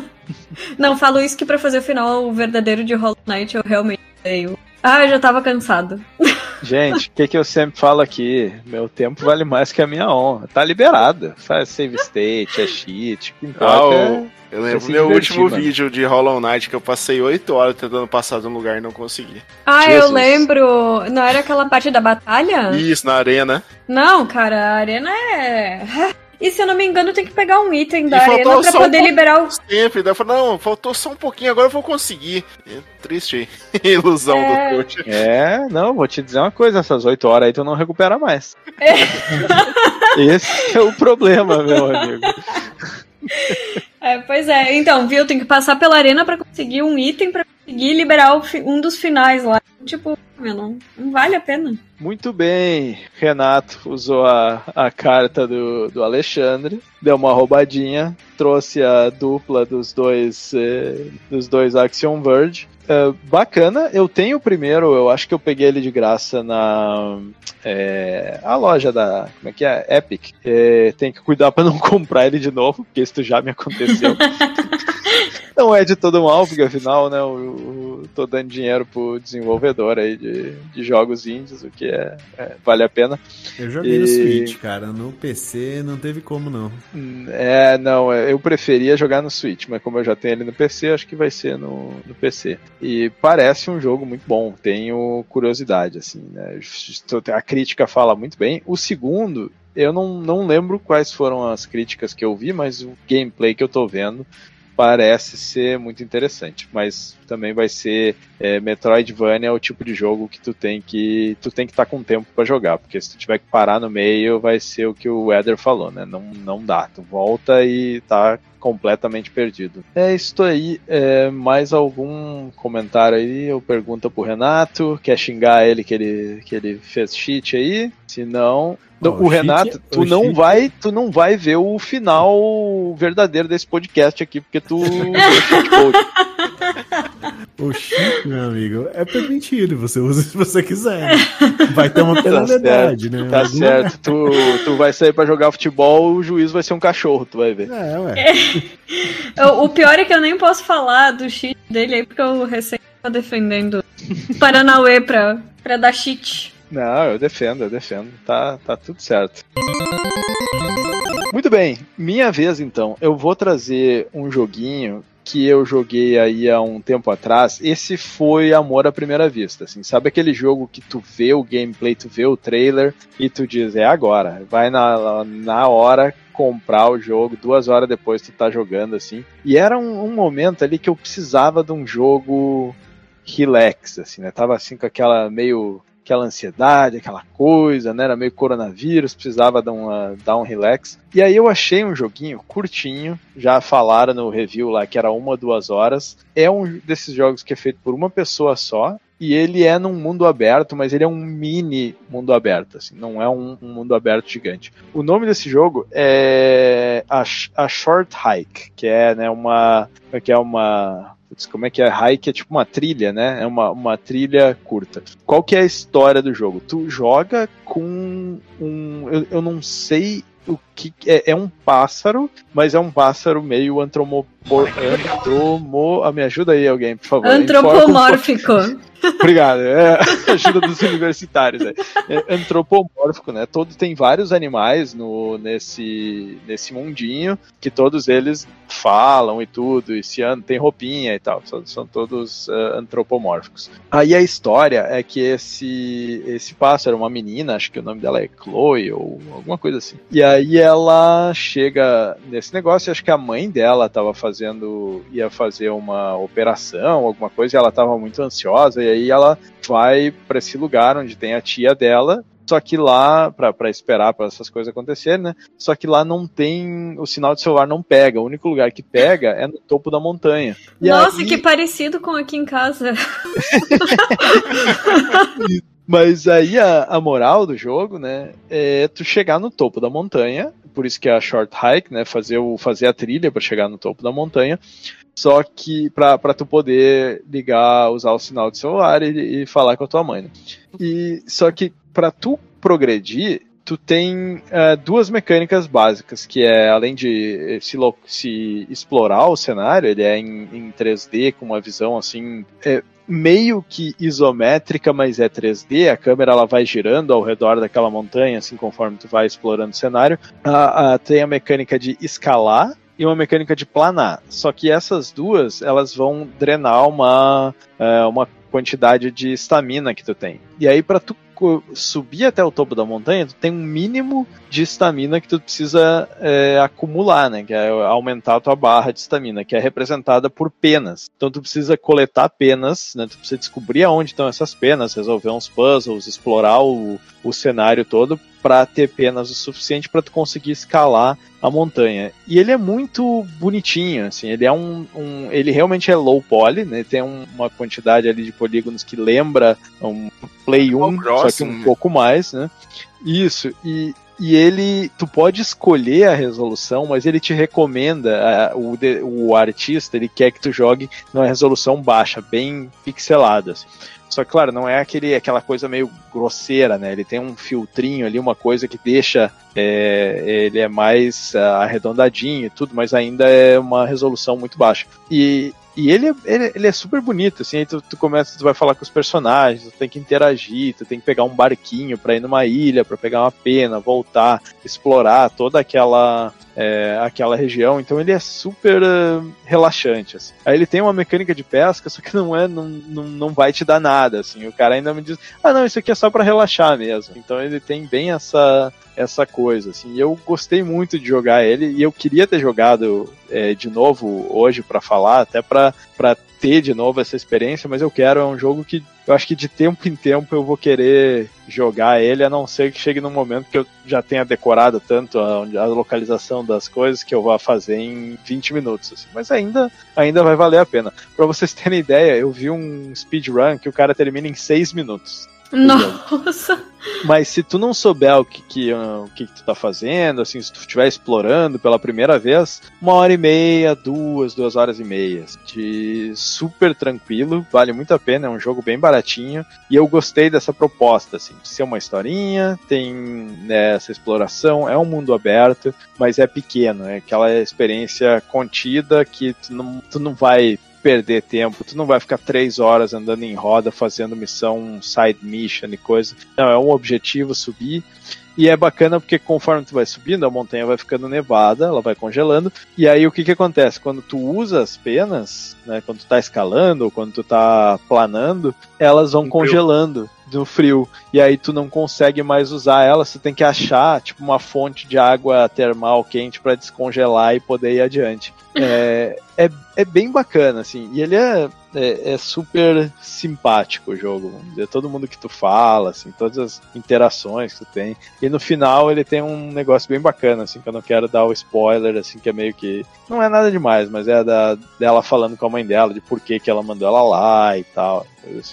[LAUGHS] Não, falo isso que pra fazer o final verdadeiro de Hollow Knight eu realmente tenho. Ah, eu já tava cansado. Gente, o que, que eu sempre falo aqui? Meu tempo vale mais que a minha honra. Tá liberado. Faz save state, é cheat. Que importa Ah, é- o- eu lembro meu último mano. vídeo de Hollow Knight que eu passei 8 horas tentando passar de um lugar e não consegui. Ah, eu Jesus. lembro. Não era aquela parte da batalha? Isso, na arena. Não, cara, a arena é. [LAUGHS] E se eu não me engano, tem que pegar um item da E arena pra só um poder pouco. liberar o. Sempre. Daí eu falei, não, faltou só um pouquinho, agora eu vou conseguir. É, triste, hein? [LAUGHS] Ilusão É. do coach. É, não, vou te dizer uma coisa, essas 8 horas aí tu não recupera mais. [LAUGHS] Esse é o problema, meu amigo. É, pois é, então, viu? Tem que passar pela arena pra conseguir um item pra conseguir liberar um dos finais lá. Tipo, meu, não, não vale a pena. Muito bem, Renato usou a, a carta do, do Alexandre, deu uma roubadinha, trouxe a dupla dos dois eh, dos dois Axiom Verge. Eh, bacana, eu tenho o primeiro, eu acho que eu peguei ele de graça na eh, a loja da como é que é Epic. Eh, tem que cuidar pra não [LAUGHS] comprar ele de novo, porque isso já me aconteceu. [LAUGHS] Não é de todo mal, porque afinal, né, o, o- tô dando dinheiro pro desenvolvedor aí de, de jogos indies, o que é, é- vale a pena. Eu joguei no E- Switch, cara. No PC não teve como não. É, não, é, eu preferia jogar no Switch, mas como eu já tenho ele no PC, acho que vai ser no, no PC. E parece um jogo muito bom, tenho curiosidade, assim, né? A crítica fala muito bem. O segundo, eu não, não lembro quais foram as críticas que eu vi, mas o gameplay que eu tô vendo parece ser muito interessante, mas também vai ser é, Metroidvania é o tipo de jogo que tu tem que tu tem que estar com tempo para jogar, porque se tu tiver que parar no meio vai ser o que o Eder falou, né? Não, não dá, tu volta e tá completamente perdido. É isso aí. É, mais algum comentário aí? Ou pergunta pro Renato? Quer xingar ele que ele que ele fez cheat aí? Se não, O, o Renato, cheat- tu o não cheat- vai, tu não vai ver o final verdadeiro desse podcast aqui, porque tu code. [LAUGHS] O chip, meu amigo, é permitido. Você usa se você quiser. Vai ter uma [LAUGHS] Tá penalidade, certo, né? tá Alguma- certo. Tu, tu vai sair pra jogar futebol, o juiz vai ser um cachorro, tu vai ver. É, ué. Eu- o pior é que eu nem posso falar do cheat dele aí, porque eu recém tô defendendo Paranauê pra, pra dar cheat. Não, eu defendo, eu defendo. Tá, tá tudo certo. Muito bem, minha vez então. Eu vou trazer um joguinho que eu joguei aí há um tempo atrás, esse foi Amor à Primeira Vista, assim, sabe aquele jogo que tu vê o gameplay, tu vê o trailer e tu diz, é agora, vai na, na hora comprar o jogo, duas horas depois tu tá jogando, assim, e era um, um momento ali que eu precisava de um jogo relax, assim, né, tava assim com aquela meio aquela ansiedade, aquela coisa, né? Era meio coronavírus, precisava dar, uma, dar um relax. E aí eu achei um joguinho curtinho, já falaram no review lá que era uma, duas horas. É um desses jogos que é feito por uma pessoa só. E ele é num mundo aberto, mas ele é um mini mundo aberto, assim, não é um, um mundo aberto gigante. O nome desse jogo é a, a Short Hike, que é né, uma que é uma Putz, como é que é? Hike é tipo uma trilha, né? É uma, uma trilha curta. Qual que é a história do jogo? Tu joga com um. Eu, eu não sei o que é, é, um pássaro, mas é um pássaro meio antromo, antromo, ah, me ajuda aí alguém, por favor. Antropomórfico. Obrigado. É, [LAUGHS] ajuda dos universitários. Né? É antropomórfico, né? Todo tem vários animais no nesse nesse mundinho que todos eles falam e tudo, e se tem roupinha e tal. São, são todos uh, antropomórficos. Aí a história é que esse esse pássaro, uma menina, acho que o nome dela é Chloe ou alguma coisa assim. E aí ela chega nesse negócio, acho que a mãe dela estava fazendo ia fazer uma operação, alguma coisa, e ela estava muito ansiosa e aí ela vai para esse lugar onde tem a tia dela só que lá, para esperar para essas coisas acontecerem, né? Só que lá não tem. O sinal de celular não pega. O único lugar que pega é no topo da montanha. E Nossa, aí... que parecido com aqui em casa. [LAUGHS] Mas aí a, a moral do jogo, né, é tu chegar no topo da montanha, por isso que é a short hike, né, fazer, o, fazer a trilha para chegar no topo da montanha, só que para tu poder ligar, usar o sinal de celular e, e falar com a tua mãe. Né? E só que para tu progredir, tu tem uh, duas mecânicas básicas, que é além de se, se explorar o cenário, ele é em, em 3D com uma visão assim é, meio que isométrica, mas é 3D. A câmera ela vai girando ao redor daquela montanha, assim conforme tu vai explorando o cenário. Uh, uh, tem a mecânica de escalar e uma mecânica de planar. Só que essas duas, elas vão drenar uma, é, uma quantidade de estamina que tu tem. E aí, para tu subir até o topo da montanha, tu tem um mínimo de estamina que tu precisa é, acumular, né? Que é aumentar a tua barra de estamina, que é representada por penas. Então tu precisa coletar penas, né? Tu precisa descobrir aonde estão essas penas, resolver uns puzzles, explorar o, o cenário todo para ter penas o suficiente para tu conseguir escalar a montanha. E ele é muito bonitinho, assim, ele é um, um ele realmente é low poly, né? Tem um, uma quantidade ali de polígonos que lembra um Play 1, só que um pouco mais, né? Isso, e, e ele, tu pode escolher a resolução, mas ele te recomenda, uh, o, o artista, ele quer que tu jogue numa resolução baixa, bem pixelada. Assim. Só que, claro, não é aquele, aquela coisa meio grosseira, né? Ele tem um filtrinho ali, uma coisa que deixa. É, ele é mais uh, arredondadinho e tudo, mas ainda é uma resolução muito baixa. E, e ele, ele, ele, é super bonito, assim, aí tu, tu, começa, tu vai falar com os personagens, tu tem que interagir, tu tem que pegar um barquinho para ir numa ilha, para pegar uma pena, voltar, explorar toda aquela é, aquela região, então ele é super uh, relaxante, assim. Aí ele tem uma mecânica de pesca, só que não é, não, não, não vai te dar nada, assim, o cara ainda me diz, ah não, isso aqui é só para relaxar mesmo, então ele tem bem essa essa coisa, assim. E eu gostei muito de jogar ele e eu queria ter jogado é, de novo hoje para falar, até para ter de novo essa experiência, mas eu quero, é um jogo que eu acho que de tempo em tempo eu vou querer jogar ele, a não ser que chegue num momento que eu já tenha decorado tanto a, a localização das coisas que eu vá fazer em 20 minutos. Assim. Mas ainda, ainda vai valer a pena. Para vocês terem ideia, eu vi um speedrun que o cara termina em 6 minutos. Nossa! [LAUGHS] Mas se tu não souber o que, que, o que, que tu tá fazendo, assim, se tu estiver explorando pela primeira vez, uma hora e meia, duas, duas horas e meia. De super tranquilo, vale muito a pena, é um jogo bem baratinho. E eu gostei dessa proposta, assim, de ser uma historinha, tem né, essa exploração, é um mundo aberto, mas é pequeno, é aquela experiência contida que tu não, tu não vai perder tempo, tu não vai ficar três horas andando em roda fazendo missão, side mission e coisa. Não, é um objetivo subir. E é bacana porque conforme tu vai subindo, a montanha vai ficando nevada, ela vai congelando. E aí o que que acontece? Quando tu usa as penas, né, quando tu tá escalando ou quando tu tá planando, elas vão congelando no frio. E aí tu não consegue mais usar elas, você tem que achar tipo uma fonte de água termal quente para descongelar e poder ir adiante. [LAUGHS] É, é, é bem bacana, assim. E ele é, é, é super simpático o jogo. Todo mundo que tu fala, assim, todas as interações que tu tem. E no final ele tem um negócio bem bacana, assim, que eu não quero dar o spoiler, assim, que é meio que. Não é nada demais, mas é da, dela falando com a mãe dela, de por que, que ela mandou ela lá e tal.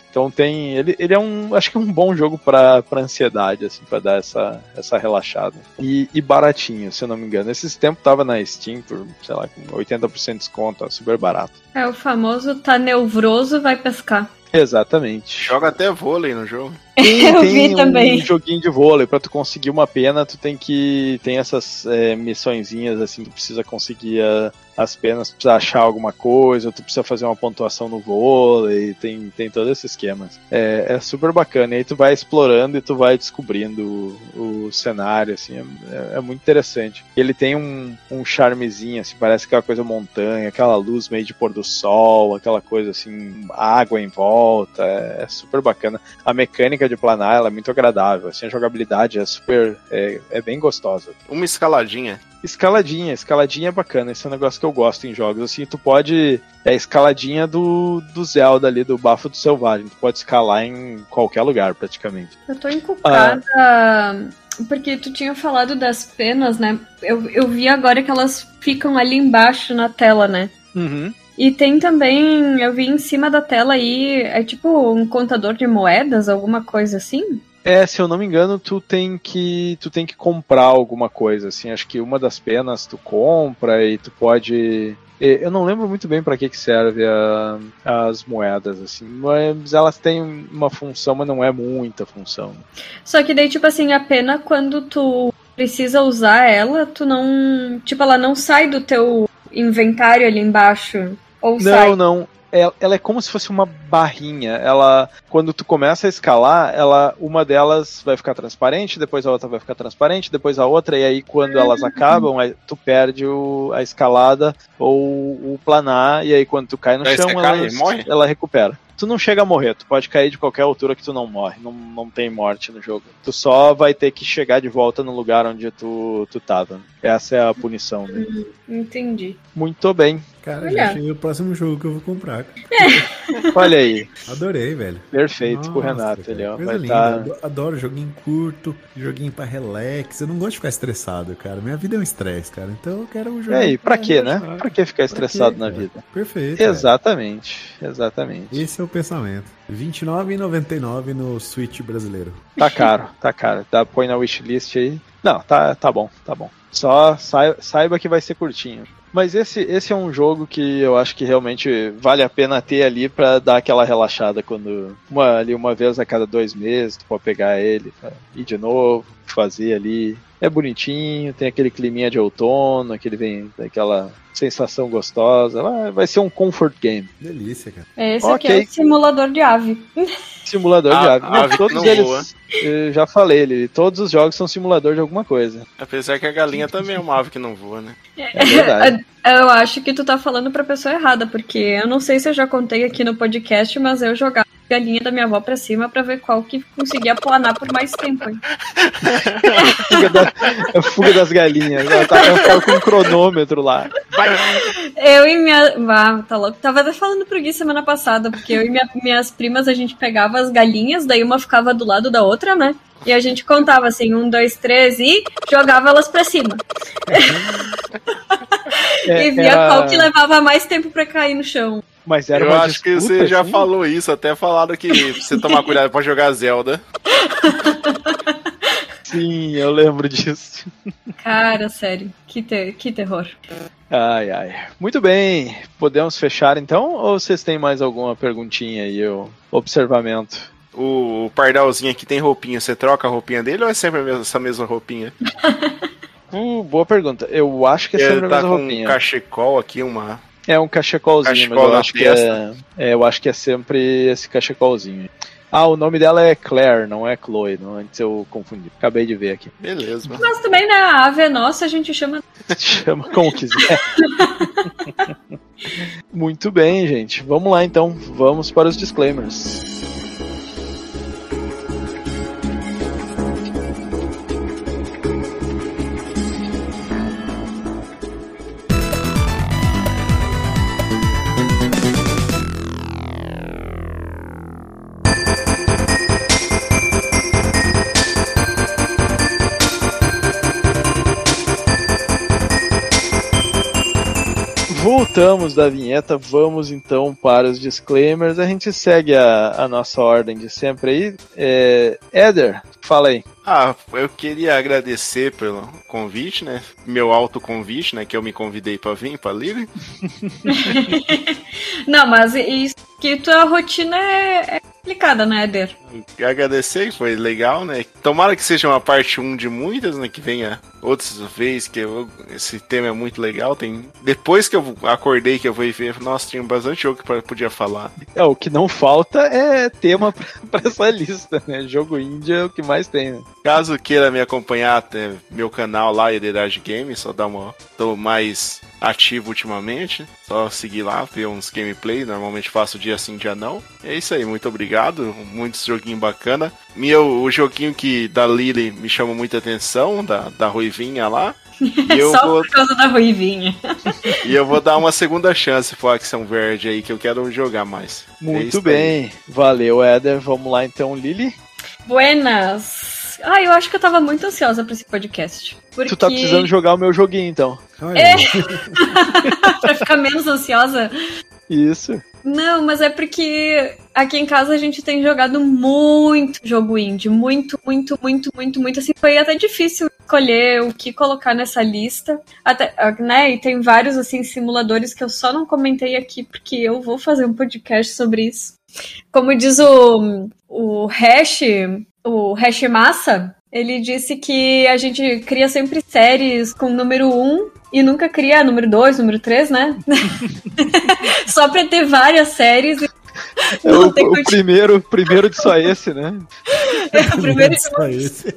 Então tem. Ele, ele é um. Acho que é um bom jogo pra, pra ansiedade, assim, pra dar essa, essa relaxada. E, e baratinho, se eu não me engano. Esses tempos tava na Steam por, sei lá, com 80% de desconto, ó, super barato. É o famoso tá neuroso, vai pescar. Exatamente. Joga até vôlei no jogo. Tem, [LAUGHS] Eu tem vi um também. joguinho de vôlei. Pra tu conseguir uma pena, tu tem que. Tem essas é, missõezinhas assim, tu precisa conseguir a- as penas, precisa achar alguma coisa, tu precisa fazer uma pontuação no vôlei, tem, tem todo esse esquema. É, é super bacana. E aí tu vai explorando e tu vai descobrindo o, o cenário, assim, é, é muito interessante. Ele tem um, um charmezinho, assim, parece aquela coisa montanha, aquela luz meio de pôr do sol, aquela coisa assim, água em volta, é, é super bacana. A mecânica de planar é muito agradável, assim, a jogabilidade é super, é, é bem gostosa. Uma escaladinha. Escaladinha, escaladinha é bacana, esse é um negócio que eu gosto em jogos, assim, tu pode, é a escaladinha do, do Zelda ali, do Bafo do Selvagem, tu pode escalar em qualquer lugar, praticamente. Eu tô encucada. Porque tu tinha falado das penas, né? Eu, eu vi agora que elas ficam ali embaixo na tela, né? Uhum. E tem também, eu vi em cima da tela aí, é tipo um contador de moedas, alguma coisa assim? É, se eu não me engano, tu tem que tu tem que comprar alguma coisa, assim, acho que uma das penas tu compra e tu pode eu não lembro muito bem para que que serve a- as moedas assim, mas elas têm uma função, mas não é muita função. Só que daí, tipo assim, a pena quando tu precisa usar ela, tu não. Tipo, ela não sai do teu inventário ali embaixo. Ou sai. Não, não. Ela, ela é como se fosse uma barrinha. Ela, quando tu começa a escalar, ela, uma delas vai ficar transparente, depois a outra vai ficar transparente, depois a outra, e aí quando elas acabam, aí tu perde o- a escalada ou o planar, e aí quando tu cai no Daí chão, ela, cai morre? ela recupera. Tu não chega a morrer, tu pode cair de qualquer altura que tu não morre, não, não tem morte no jogo. Tu só vai ter que chegar de volta no lugar onde tu, tu tava. Essa é a punição dele. Entendi. Muito bem. Cara, Olha. já cheguei o próximo jogo que eu vou comprar. cara. Olha aí. Adorei, velho. Perfeito pro Nossa, Renato. cara, Ele ó, coisa vai linda. tá... Ado- Adoro joguinho curto, joguinho pra relax. Eu não gosto de ficar estressado, cara. Minha vida é um estresse, cara. Então eu quero um E jogo. aí, pra quê, né? Pra que ficar estressado quê, na cara? vida? Perfeito. cara. Exatamente, exatamente. Esse é o pensamento. R$29,99 no Switch brasileiro. Tá caro, tá caro. Tá, põe na wishlist aí. Não, tá, tá bom, tá bom. Só sai- saiba que vai ser curtinho. Mas esse, esse é um jogo que eu acho que realmente vale a pena ter ali pra dar aquela relaxada quando uma, ali uma vez a cada dois meses tu pode pegar ele, ir de novo, fazer ali. É bonitinho, tem aquele climinha de outono, aquele vem aquela sensação gostosa. Vai- ser um comfort game. Delícia, cara. Esse Ok. aqui é o simulador de ave. Simulador de A- ave. a Não, ave que todos não eles, voa. eu já falei, ele, todos os jogos são simulador de alguma coisa. Apesar que a galinha também é uma ave que não voa, né? É verdade. [LAUGHS] Eu acho que tu tá falando pra pessoa errada, porque eu não sei se eu já contei aqui no podcast, mas eu jogava galinha da minha avó pra cima pra ver qual que conseguia planar por mais tempo. hein? fuga, da- a fuga das galinhas. Ela, tá, ela ficava com um cronômetro lá. Eu e minha. Ah, tá louco. Tava até falando pro Gui semana passada, porque eu e minha- minhas primas a gente pegava as galinhas, daí uma ficava do lado da outra, né? E a gente contava assim, um, dois, três e jogava elas pra cima. É, [LAUGHS] e via era- qual que levava mais tempo pra cair no chão. Mas era Eu uma acho que você já assim? falou isso, até falaram que pra você tomar cuidado pra jogar Zelda. [LAUGHS] Sim, eu lembro disso. Cara, sério, que, te- que terror. Ai, ai. Muito bem. Podemos fechar então? Ou vocês têm mais alguma perguntinha aí, ou observamento? O pardalzinho aqui tem roupinha, você troca a roupinha dele ou é sempre a mesma- essa mesma roupinha? [LAUGHS] Uh, boa pergunta. Eu acho que é sempre Ele a tá mesma com um roupinha. cachecol aqui, uma. É um cachecolzinho, Cachecol mas eu na acho, que é, é, eu acho que é sempre esse cachecolzinho. Ah, o nome dela é Claire, não é Chloe. Não, antes eu confundi. Acabei de ver aqui. Beleza, mano. Mas também, né, a ave é nossa, a gente chama. [LAUGHS] Chama como quiser. [LAUGHS] Muito bem, gente. Vamos lá então. Vamos para os disclaimers. Voltamos da vinheta, vamos então para os disclaimers. A gente segue a, a nossa ordem de sempre aí. É, Éder, fala aí. Ah, eu queria agradecer pelo convite, né? Meu autoconvite, né? Que eu me convidei pra vir pra Lili. [LAUGHS] [LAUGHS] Não, mas isso que tua rotina é, complicada, né, Eder? Agradecer, foi legal, né? Tomara que seja uma parte 1 de muitas, né? Que venha outras vezes, que eu- esse tema é muito legal. Tem Depois que eu acordei que eu fui ver, nossa, tinha bastante jogo que eu podia falar. É, o que não falta é tema [LAUGHS] pra, pra essa lista, né? Jogo indie é o que mais tem, né? Caso queira me acompanhar até meu canal lá, Heredade Games, só dá uma. tô mais ativo ultimamente. Só seguir lá, ver uns gameplay. Normalmente faço dia sim, dia não. É isso aí, muito obrigado. Muitos joguinhos bacana. Meu, o joguinho que da Lily me chama muita atenção, da, da Ruivinha lá. [LAUGHS] E eu, Só vou, por causa da ruivinha. [LAUGHS] e eu vou dar uma segunda chance pro Action Verde aí, que eu quero jogar mais. É Muito aí. bem. Valeu, Éder. Vamos lá então, Lili. Buenas! Ah, eu acho que eu tava muito ansiosa pra esse podcast. Porque... Tu tá precisando jogar o meu joguinho então. É. [LAUGHS] pra ficar menos ansiosa. Isso. Não, mas é porque aqui em casa a gente tem jogado muito jogo indie. Muito, muito, muito, muito, muito. Assim, foi até difícil escolher o que colocar nessa lista. Até, né? E tem vários, assim, simuladores que eu só não comentei aqui porque eu vou fazer um podcast sobre isso. Como diz o, o Hash, o Hash Massa, ele disse que a gente cria sempre séries com número 1 e nunca cria número 2, número 3, né? [LAUGHS] Só pra ter várias séries. e É o, o primeiro, primeiro de só esse, né? [LAUGHS] o primeiro e [LAUGHS] só esse.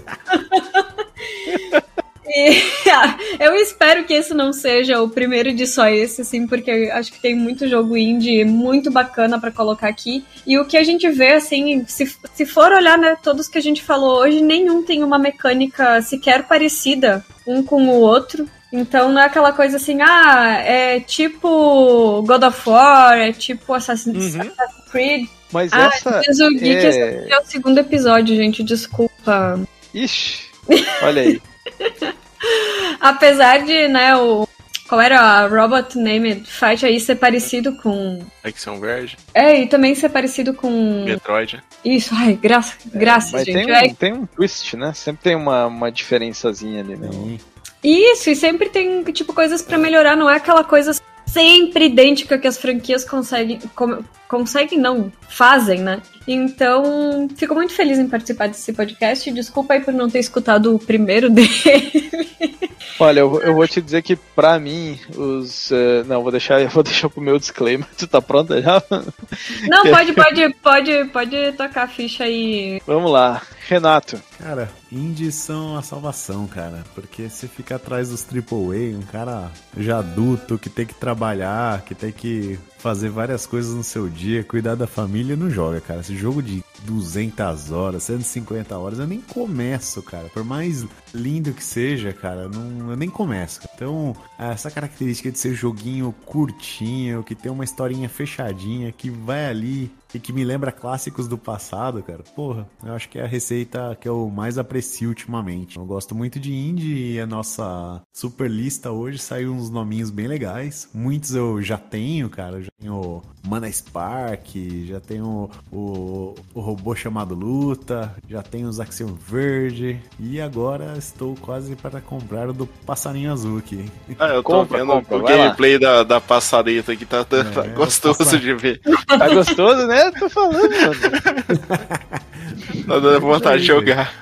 E, [LAUGHS] eu espero que esse não seja o primeiro de só esse, assim, porque eu acho que tem muito jogo indie muito bacana pra colocar aqui. E o que a gente vê, assim, se, se for olhar, né, todos que a gente falou hoje, nenhum tem uma mecânica sequer parecida um com o outro. Então não é aquela coisa assim, ah, é tipo God of War, é tipo Assassin's, Uhum. Assassin's Creed. Mas Ah, essa. diz o Gui que esse é... é o segundo episódio, gente, desculpa. Ixi, olha aí. [LAUGHS] Apesar de, né, o. Qual era a Robot Named Fight aí ser parecido com. Action Verde, É, e também ser parecido com. Metroid. Isso, ai, graça, graças, Mas gente. tem É, um, tem um twist, né? Sempre tem uma, uma diferençazinha ali, né? Isso, e sempre tem, tipo, coisas pra melhorar, não é aquela coisa sempre idêntica que as franquias conseguem. com- conseguem, não, fazem, né? Então, fico muito feliz em participar desse podcast. Desculpa aí por não ter escutado o primeiro [LAUGHS] dele. Olha, eu, eu vou te dizer que pra mim, os. eh, não, vou deixar, [LAUGHS] vou deixar pro meu disclaimer. [LAUGHS] Tu tá pronta já? Não, pode, pode, pode, pode tocar a ficha aí. Vamos lá. Renato. Cara, indies são a salvação, cara. Porque você fica atrás dos AAA, um cara já adulto que tem que trabalhar, que tem que fazer várias coisas no seu dia, cuidar da família, não joga, cara. Esse jogo de 200 horas, 150 horas, eu nem começo, cara. Por mais lindo que seja, cara, não, eu nem começo. Então, essa característica de ser joguinho curtinho, que tem uma historinha fechadinha, que vai ali e que me lembra clássicos do passado, cara. Porra, eu acho que é a receita que eu mais aprecio ultimamente. Eu gosto muito de indie e a nossa super lista hoje saiu uns nominhos bem legais. Muitos eu já tenho, cara. Eu já tenho Mana Spark, já tenho o, o robô chamado Luta, já tenho os Axiom Verde e agora estou quase para comprar o do Passarinho Azul aqui. Ah, eu [LAUGHS] tô Compra, vendo compra, o gameplay da, da passareta aqui, tá, tá É, [LAUGHS] gostoso passa- de ver. [LAUGHS] Tá gostoso, né? Tô falando, mano. Tá dando vontade de jogar.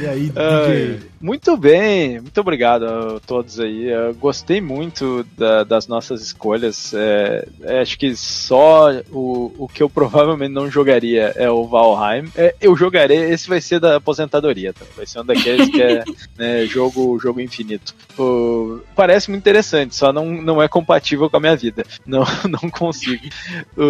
E aí, Ai. DJ, Muito bem, muito obrigado a todos aí. Eu gostei muito da, das nossas escolhas. É, é, acho que só o, o que eu [LAUGHS] provavelmente não jogaria é o Valheim. É, eu jogarei, esse vai ser da aposentadoria, tá? vai ser um daqueles que é [LAUGHS] né, jogo, jogo infinito. Parece muito interessante, só não, não é compatível com a minha vida. Não, [LAUGHS] não consigo. O,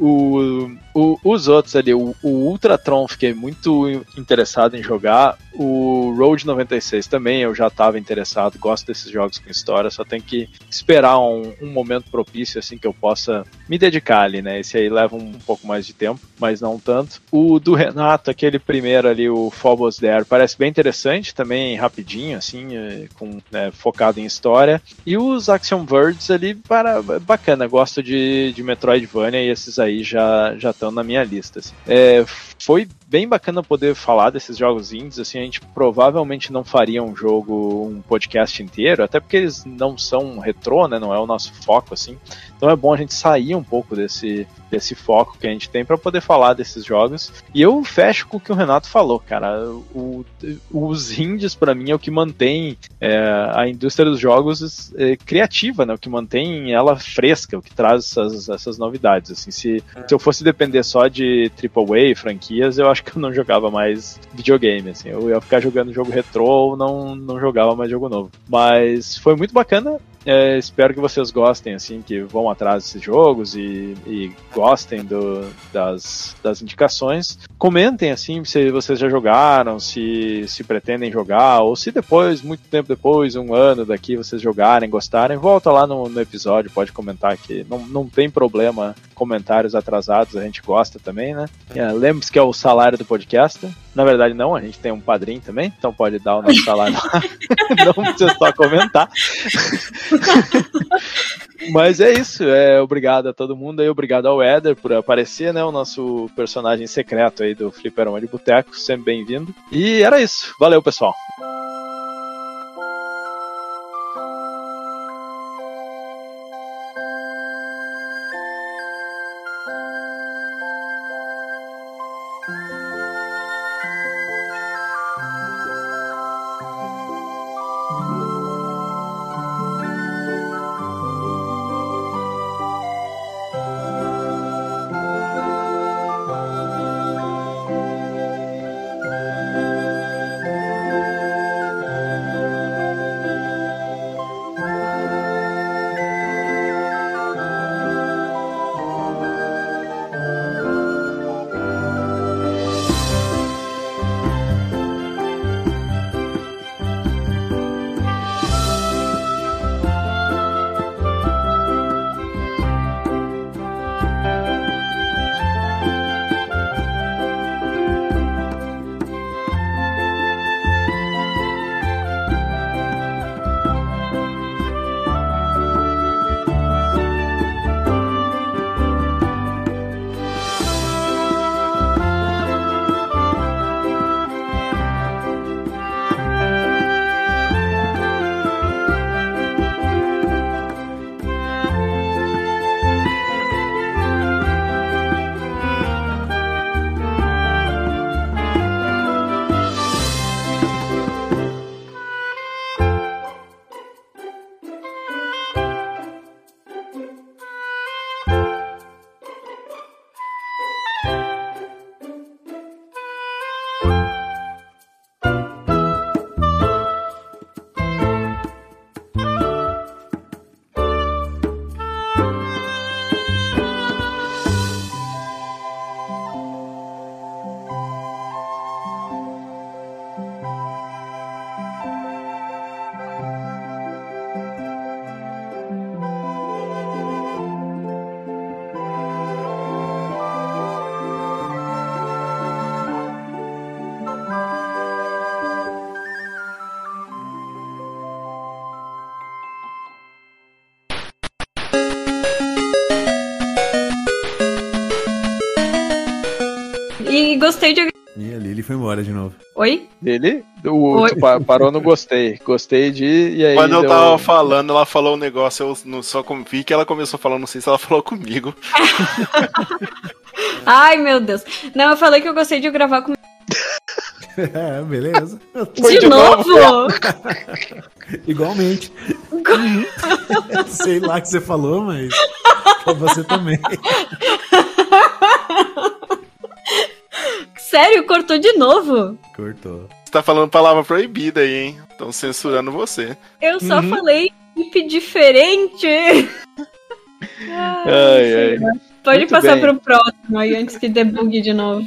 o, o, os outros ali, o, o Ultratron, fiquei muito interessado em jogar. O Road 96 também, eu já estava interessado, gosto desses jogos com história, só tem que esperar um, um, momento propício, assim, que eu possa me dedicar ali, né? Esse aí leva um, pouco mais de tempo, mas não tanto. O do Renato, aquele primeiro ali, o Phobos There, parece bem interessante, também rapidinho, assim, é, com, né, focado em história. E os Action Birds ali, para, bacana, gosto de, de Metroidvania e esses aí já estão na minha lista. Assim. É, foi bem bacana poder falar desses jogos indies, assim, a gente provavelmente não faria um jogo, um podcast inteiro, até porque eles não são retrô, né, não é o nosso foco, assim, então é bom a gente sair um pouco desse, desse foco que a gente tem para poder falar desses jogos, e eu fecho com o que o Renato falou, cara, o, os indies para mim é o que mantém é, a indústria dos jogos é, criativa, né, o que mantém ela fresca, o que traz essas, essas novidades, assim, se, se eu fosse depender só de AAA, franquias, eu acho que eu não jogava mais videogame, assim. Eu ia ficar jogando jogo retrô ou não, não jogava mais jogo novo. Mas foi muito bacana. É, espero que vocês gostem, assim, que vão atrás desses jogos e, e gostem do, das, das indicações. Comentem, assim, se vocês já jogaram, se, se pretendem jogar, ou se depois, muito tempo depois, um ano daqui, vocês jogarem, gostarem, volta lá no, no episódio, pode comentar que não, não tem problema comentários atrasados, a gente gosta também, né? É, Lembre-se que é o salário do podcast. Na verdade, não, a gente tem um padrinho também, então pode dar o nosso salário lá. [LAUGHS] não precisa só comentar. [LAUGHS] Mas é isso, é, obrigado a todo mundo aí, obrigado ao Éder por aparecer, né? O nosso personagem secreto aí do Fliperama de Boteco, sempre bem-vindo. E era isso, valeu pessoal. Embora de novo. Oi? Dele? O Oi. parou no gostei. Gostei de. E aí Quando eu deu... tava falando, ela falou um negócio, eu não só vi que ela começou falando, não sei se ela falou comigo. [LAUGHS] Ai, meu Deus. Não, eu falei que eu gostei de gravar com. [LAUGHS] É, beleza. De, de novo? [LAUGHS] Igualmente. Sei lá que você falou, mas pra você também. Sério, cortou de novo? Cortou. Você tá falando palavra proibida aí, hein? Estão censurando você. Eu só Uhum. falei equipe diferente. Ai, ai. Pode Muito passar bem. pro próximo aí antes que debugue de novo.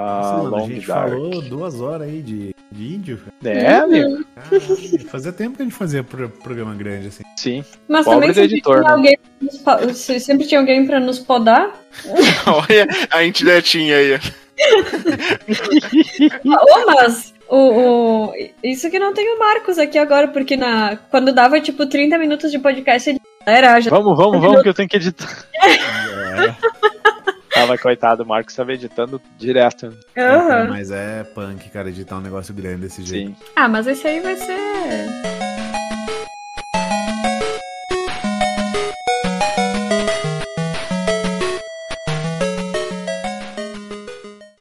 Ah, Nossa, mano, a gente Dark. falou duas horas aí de vídeo. cara. É, amigo? Caralho, fazia tempo que a gente fazia pro- programa grande assim. Sim. Mas Pobre também sempre editor, tinha, né? alguém sempre tinha alguém pra nos podar. [LAUGHS] Olha a indiretinha aí. Ô, [LAUGHS] mas o, o- isso que não tem o Marcos aqui agora, porque na, quando dava tipo 30 minutos de podcast, ele era já. Vamos, vamos, vamos, que eu tenho que editar. [LAUGHS] É, Tava, coitado, o Marcos tava editando direto. Aham. Mas é punk, cara, editar um negócio grande desse jeito. Sim. Ah, mas esse aí vai ser.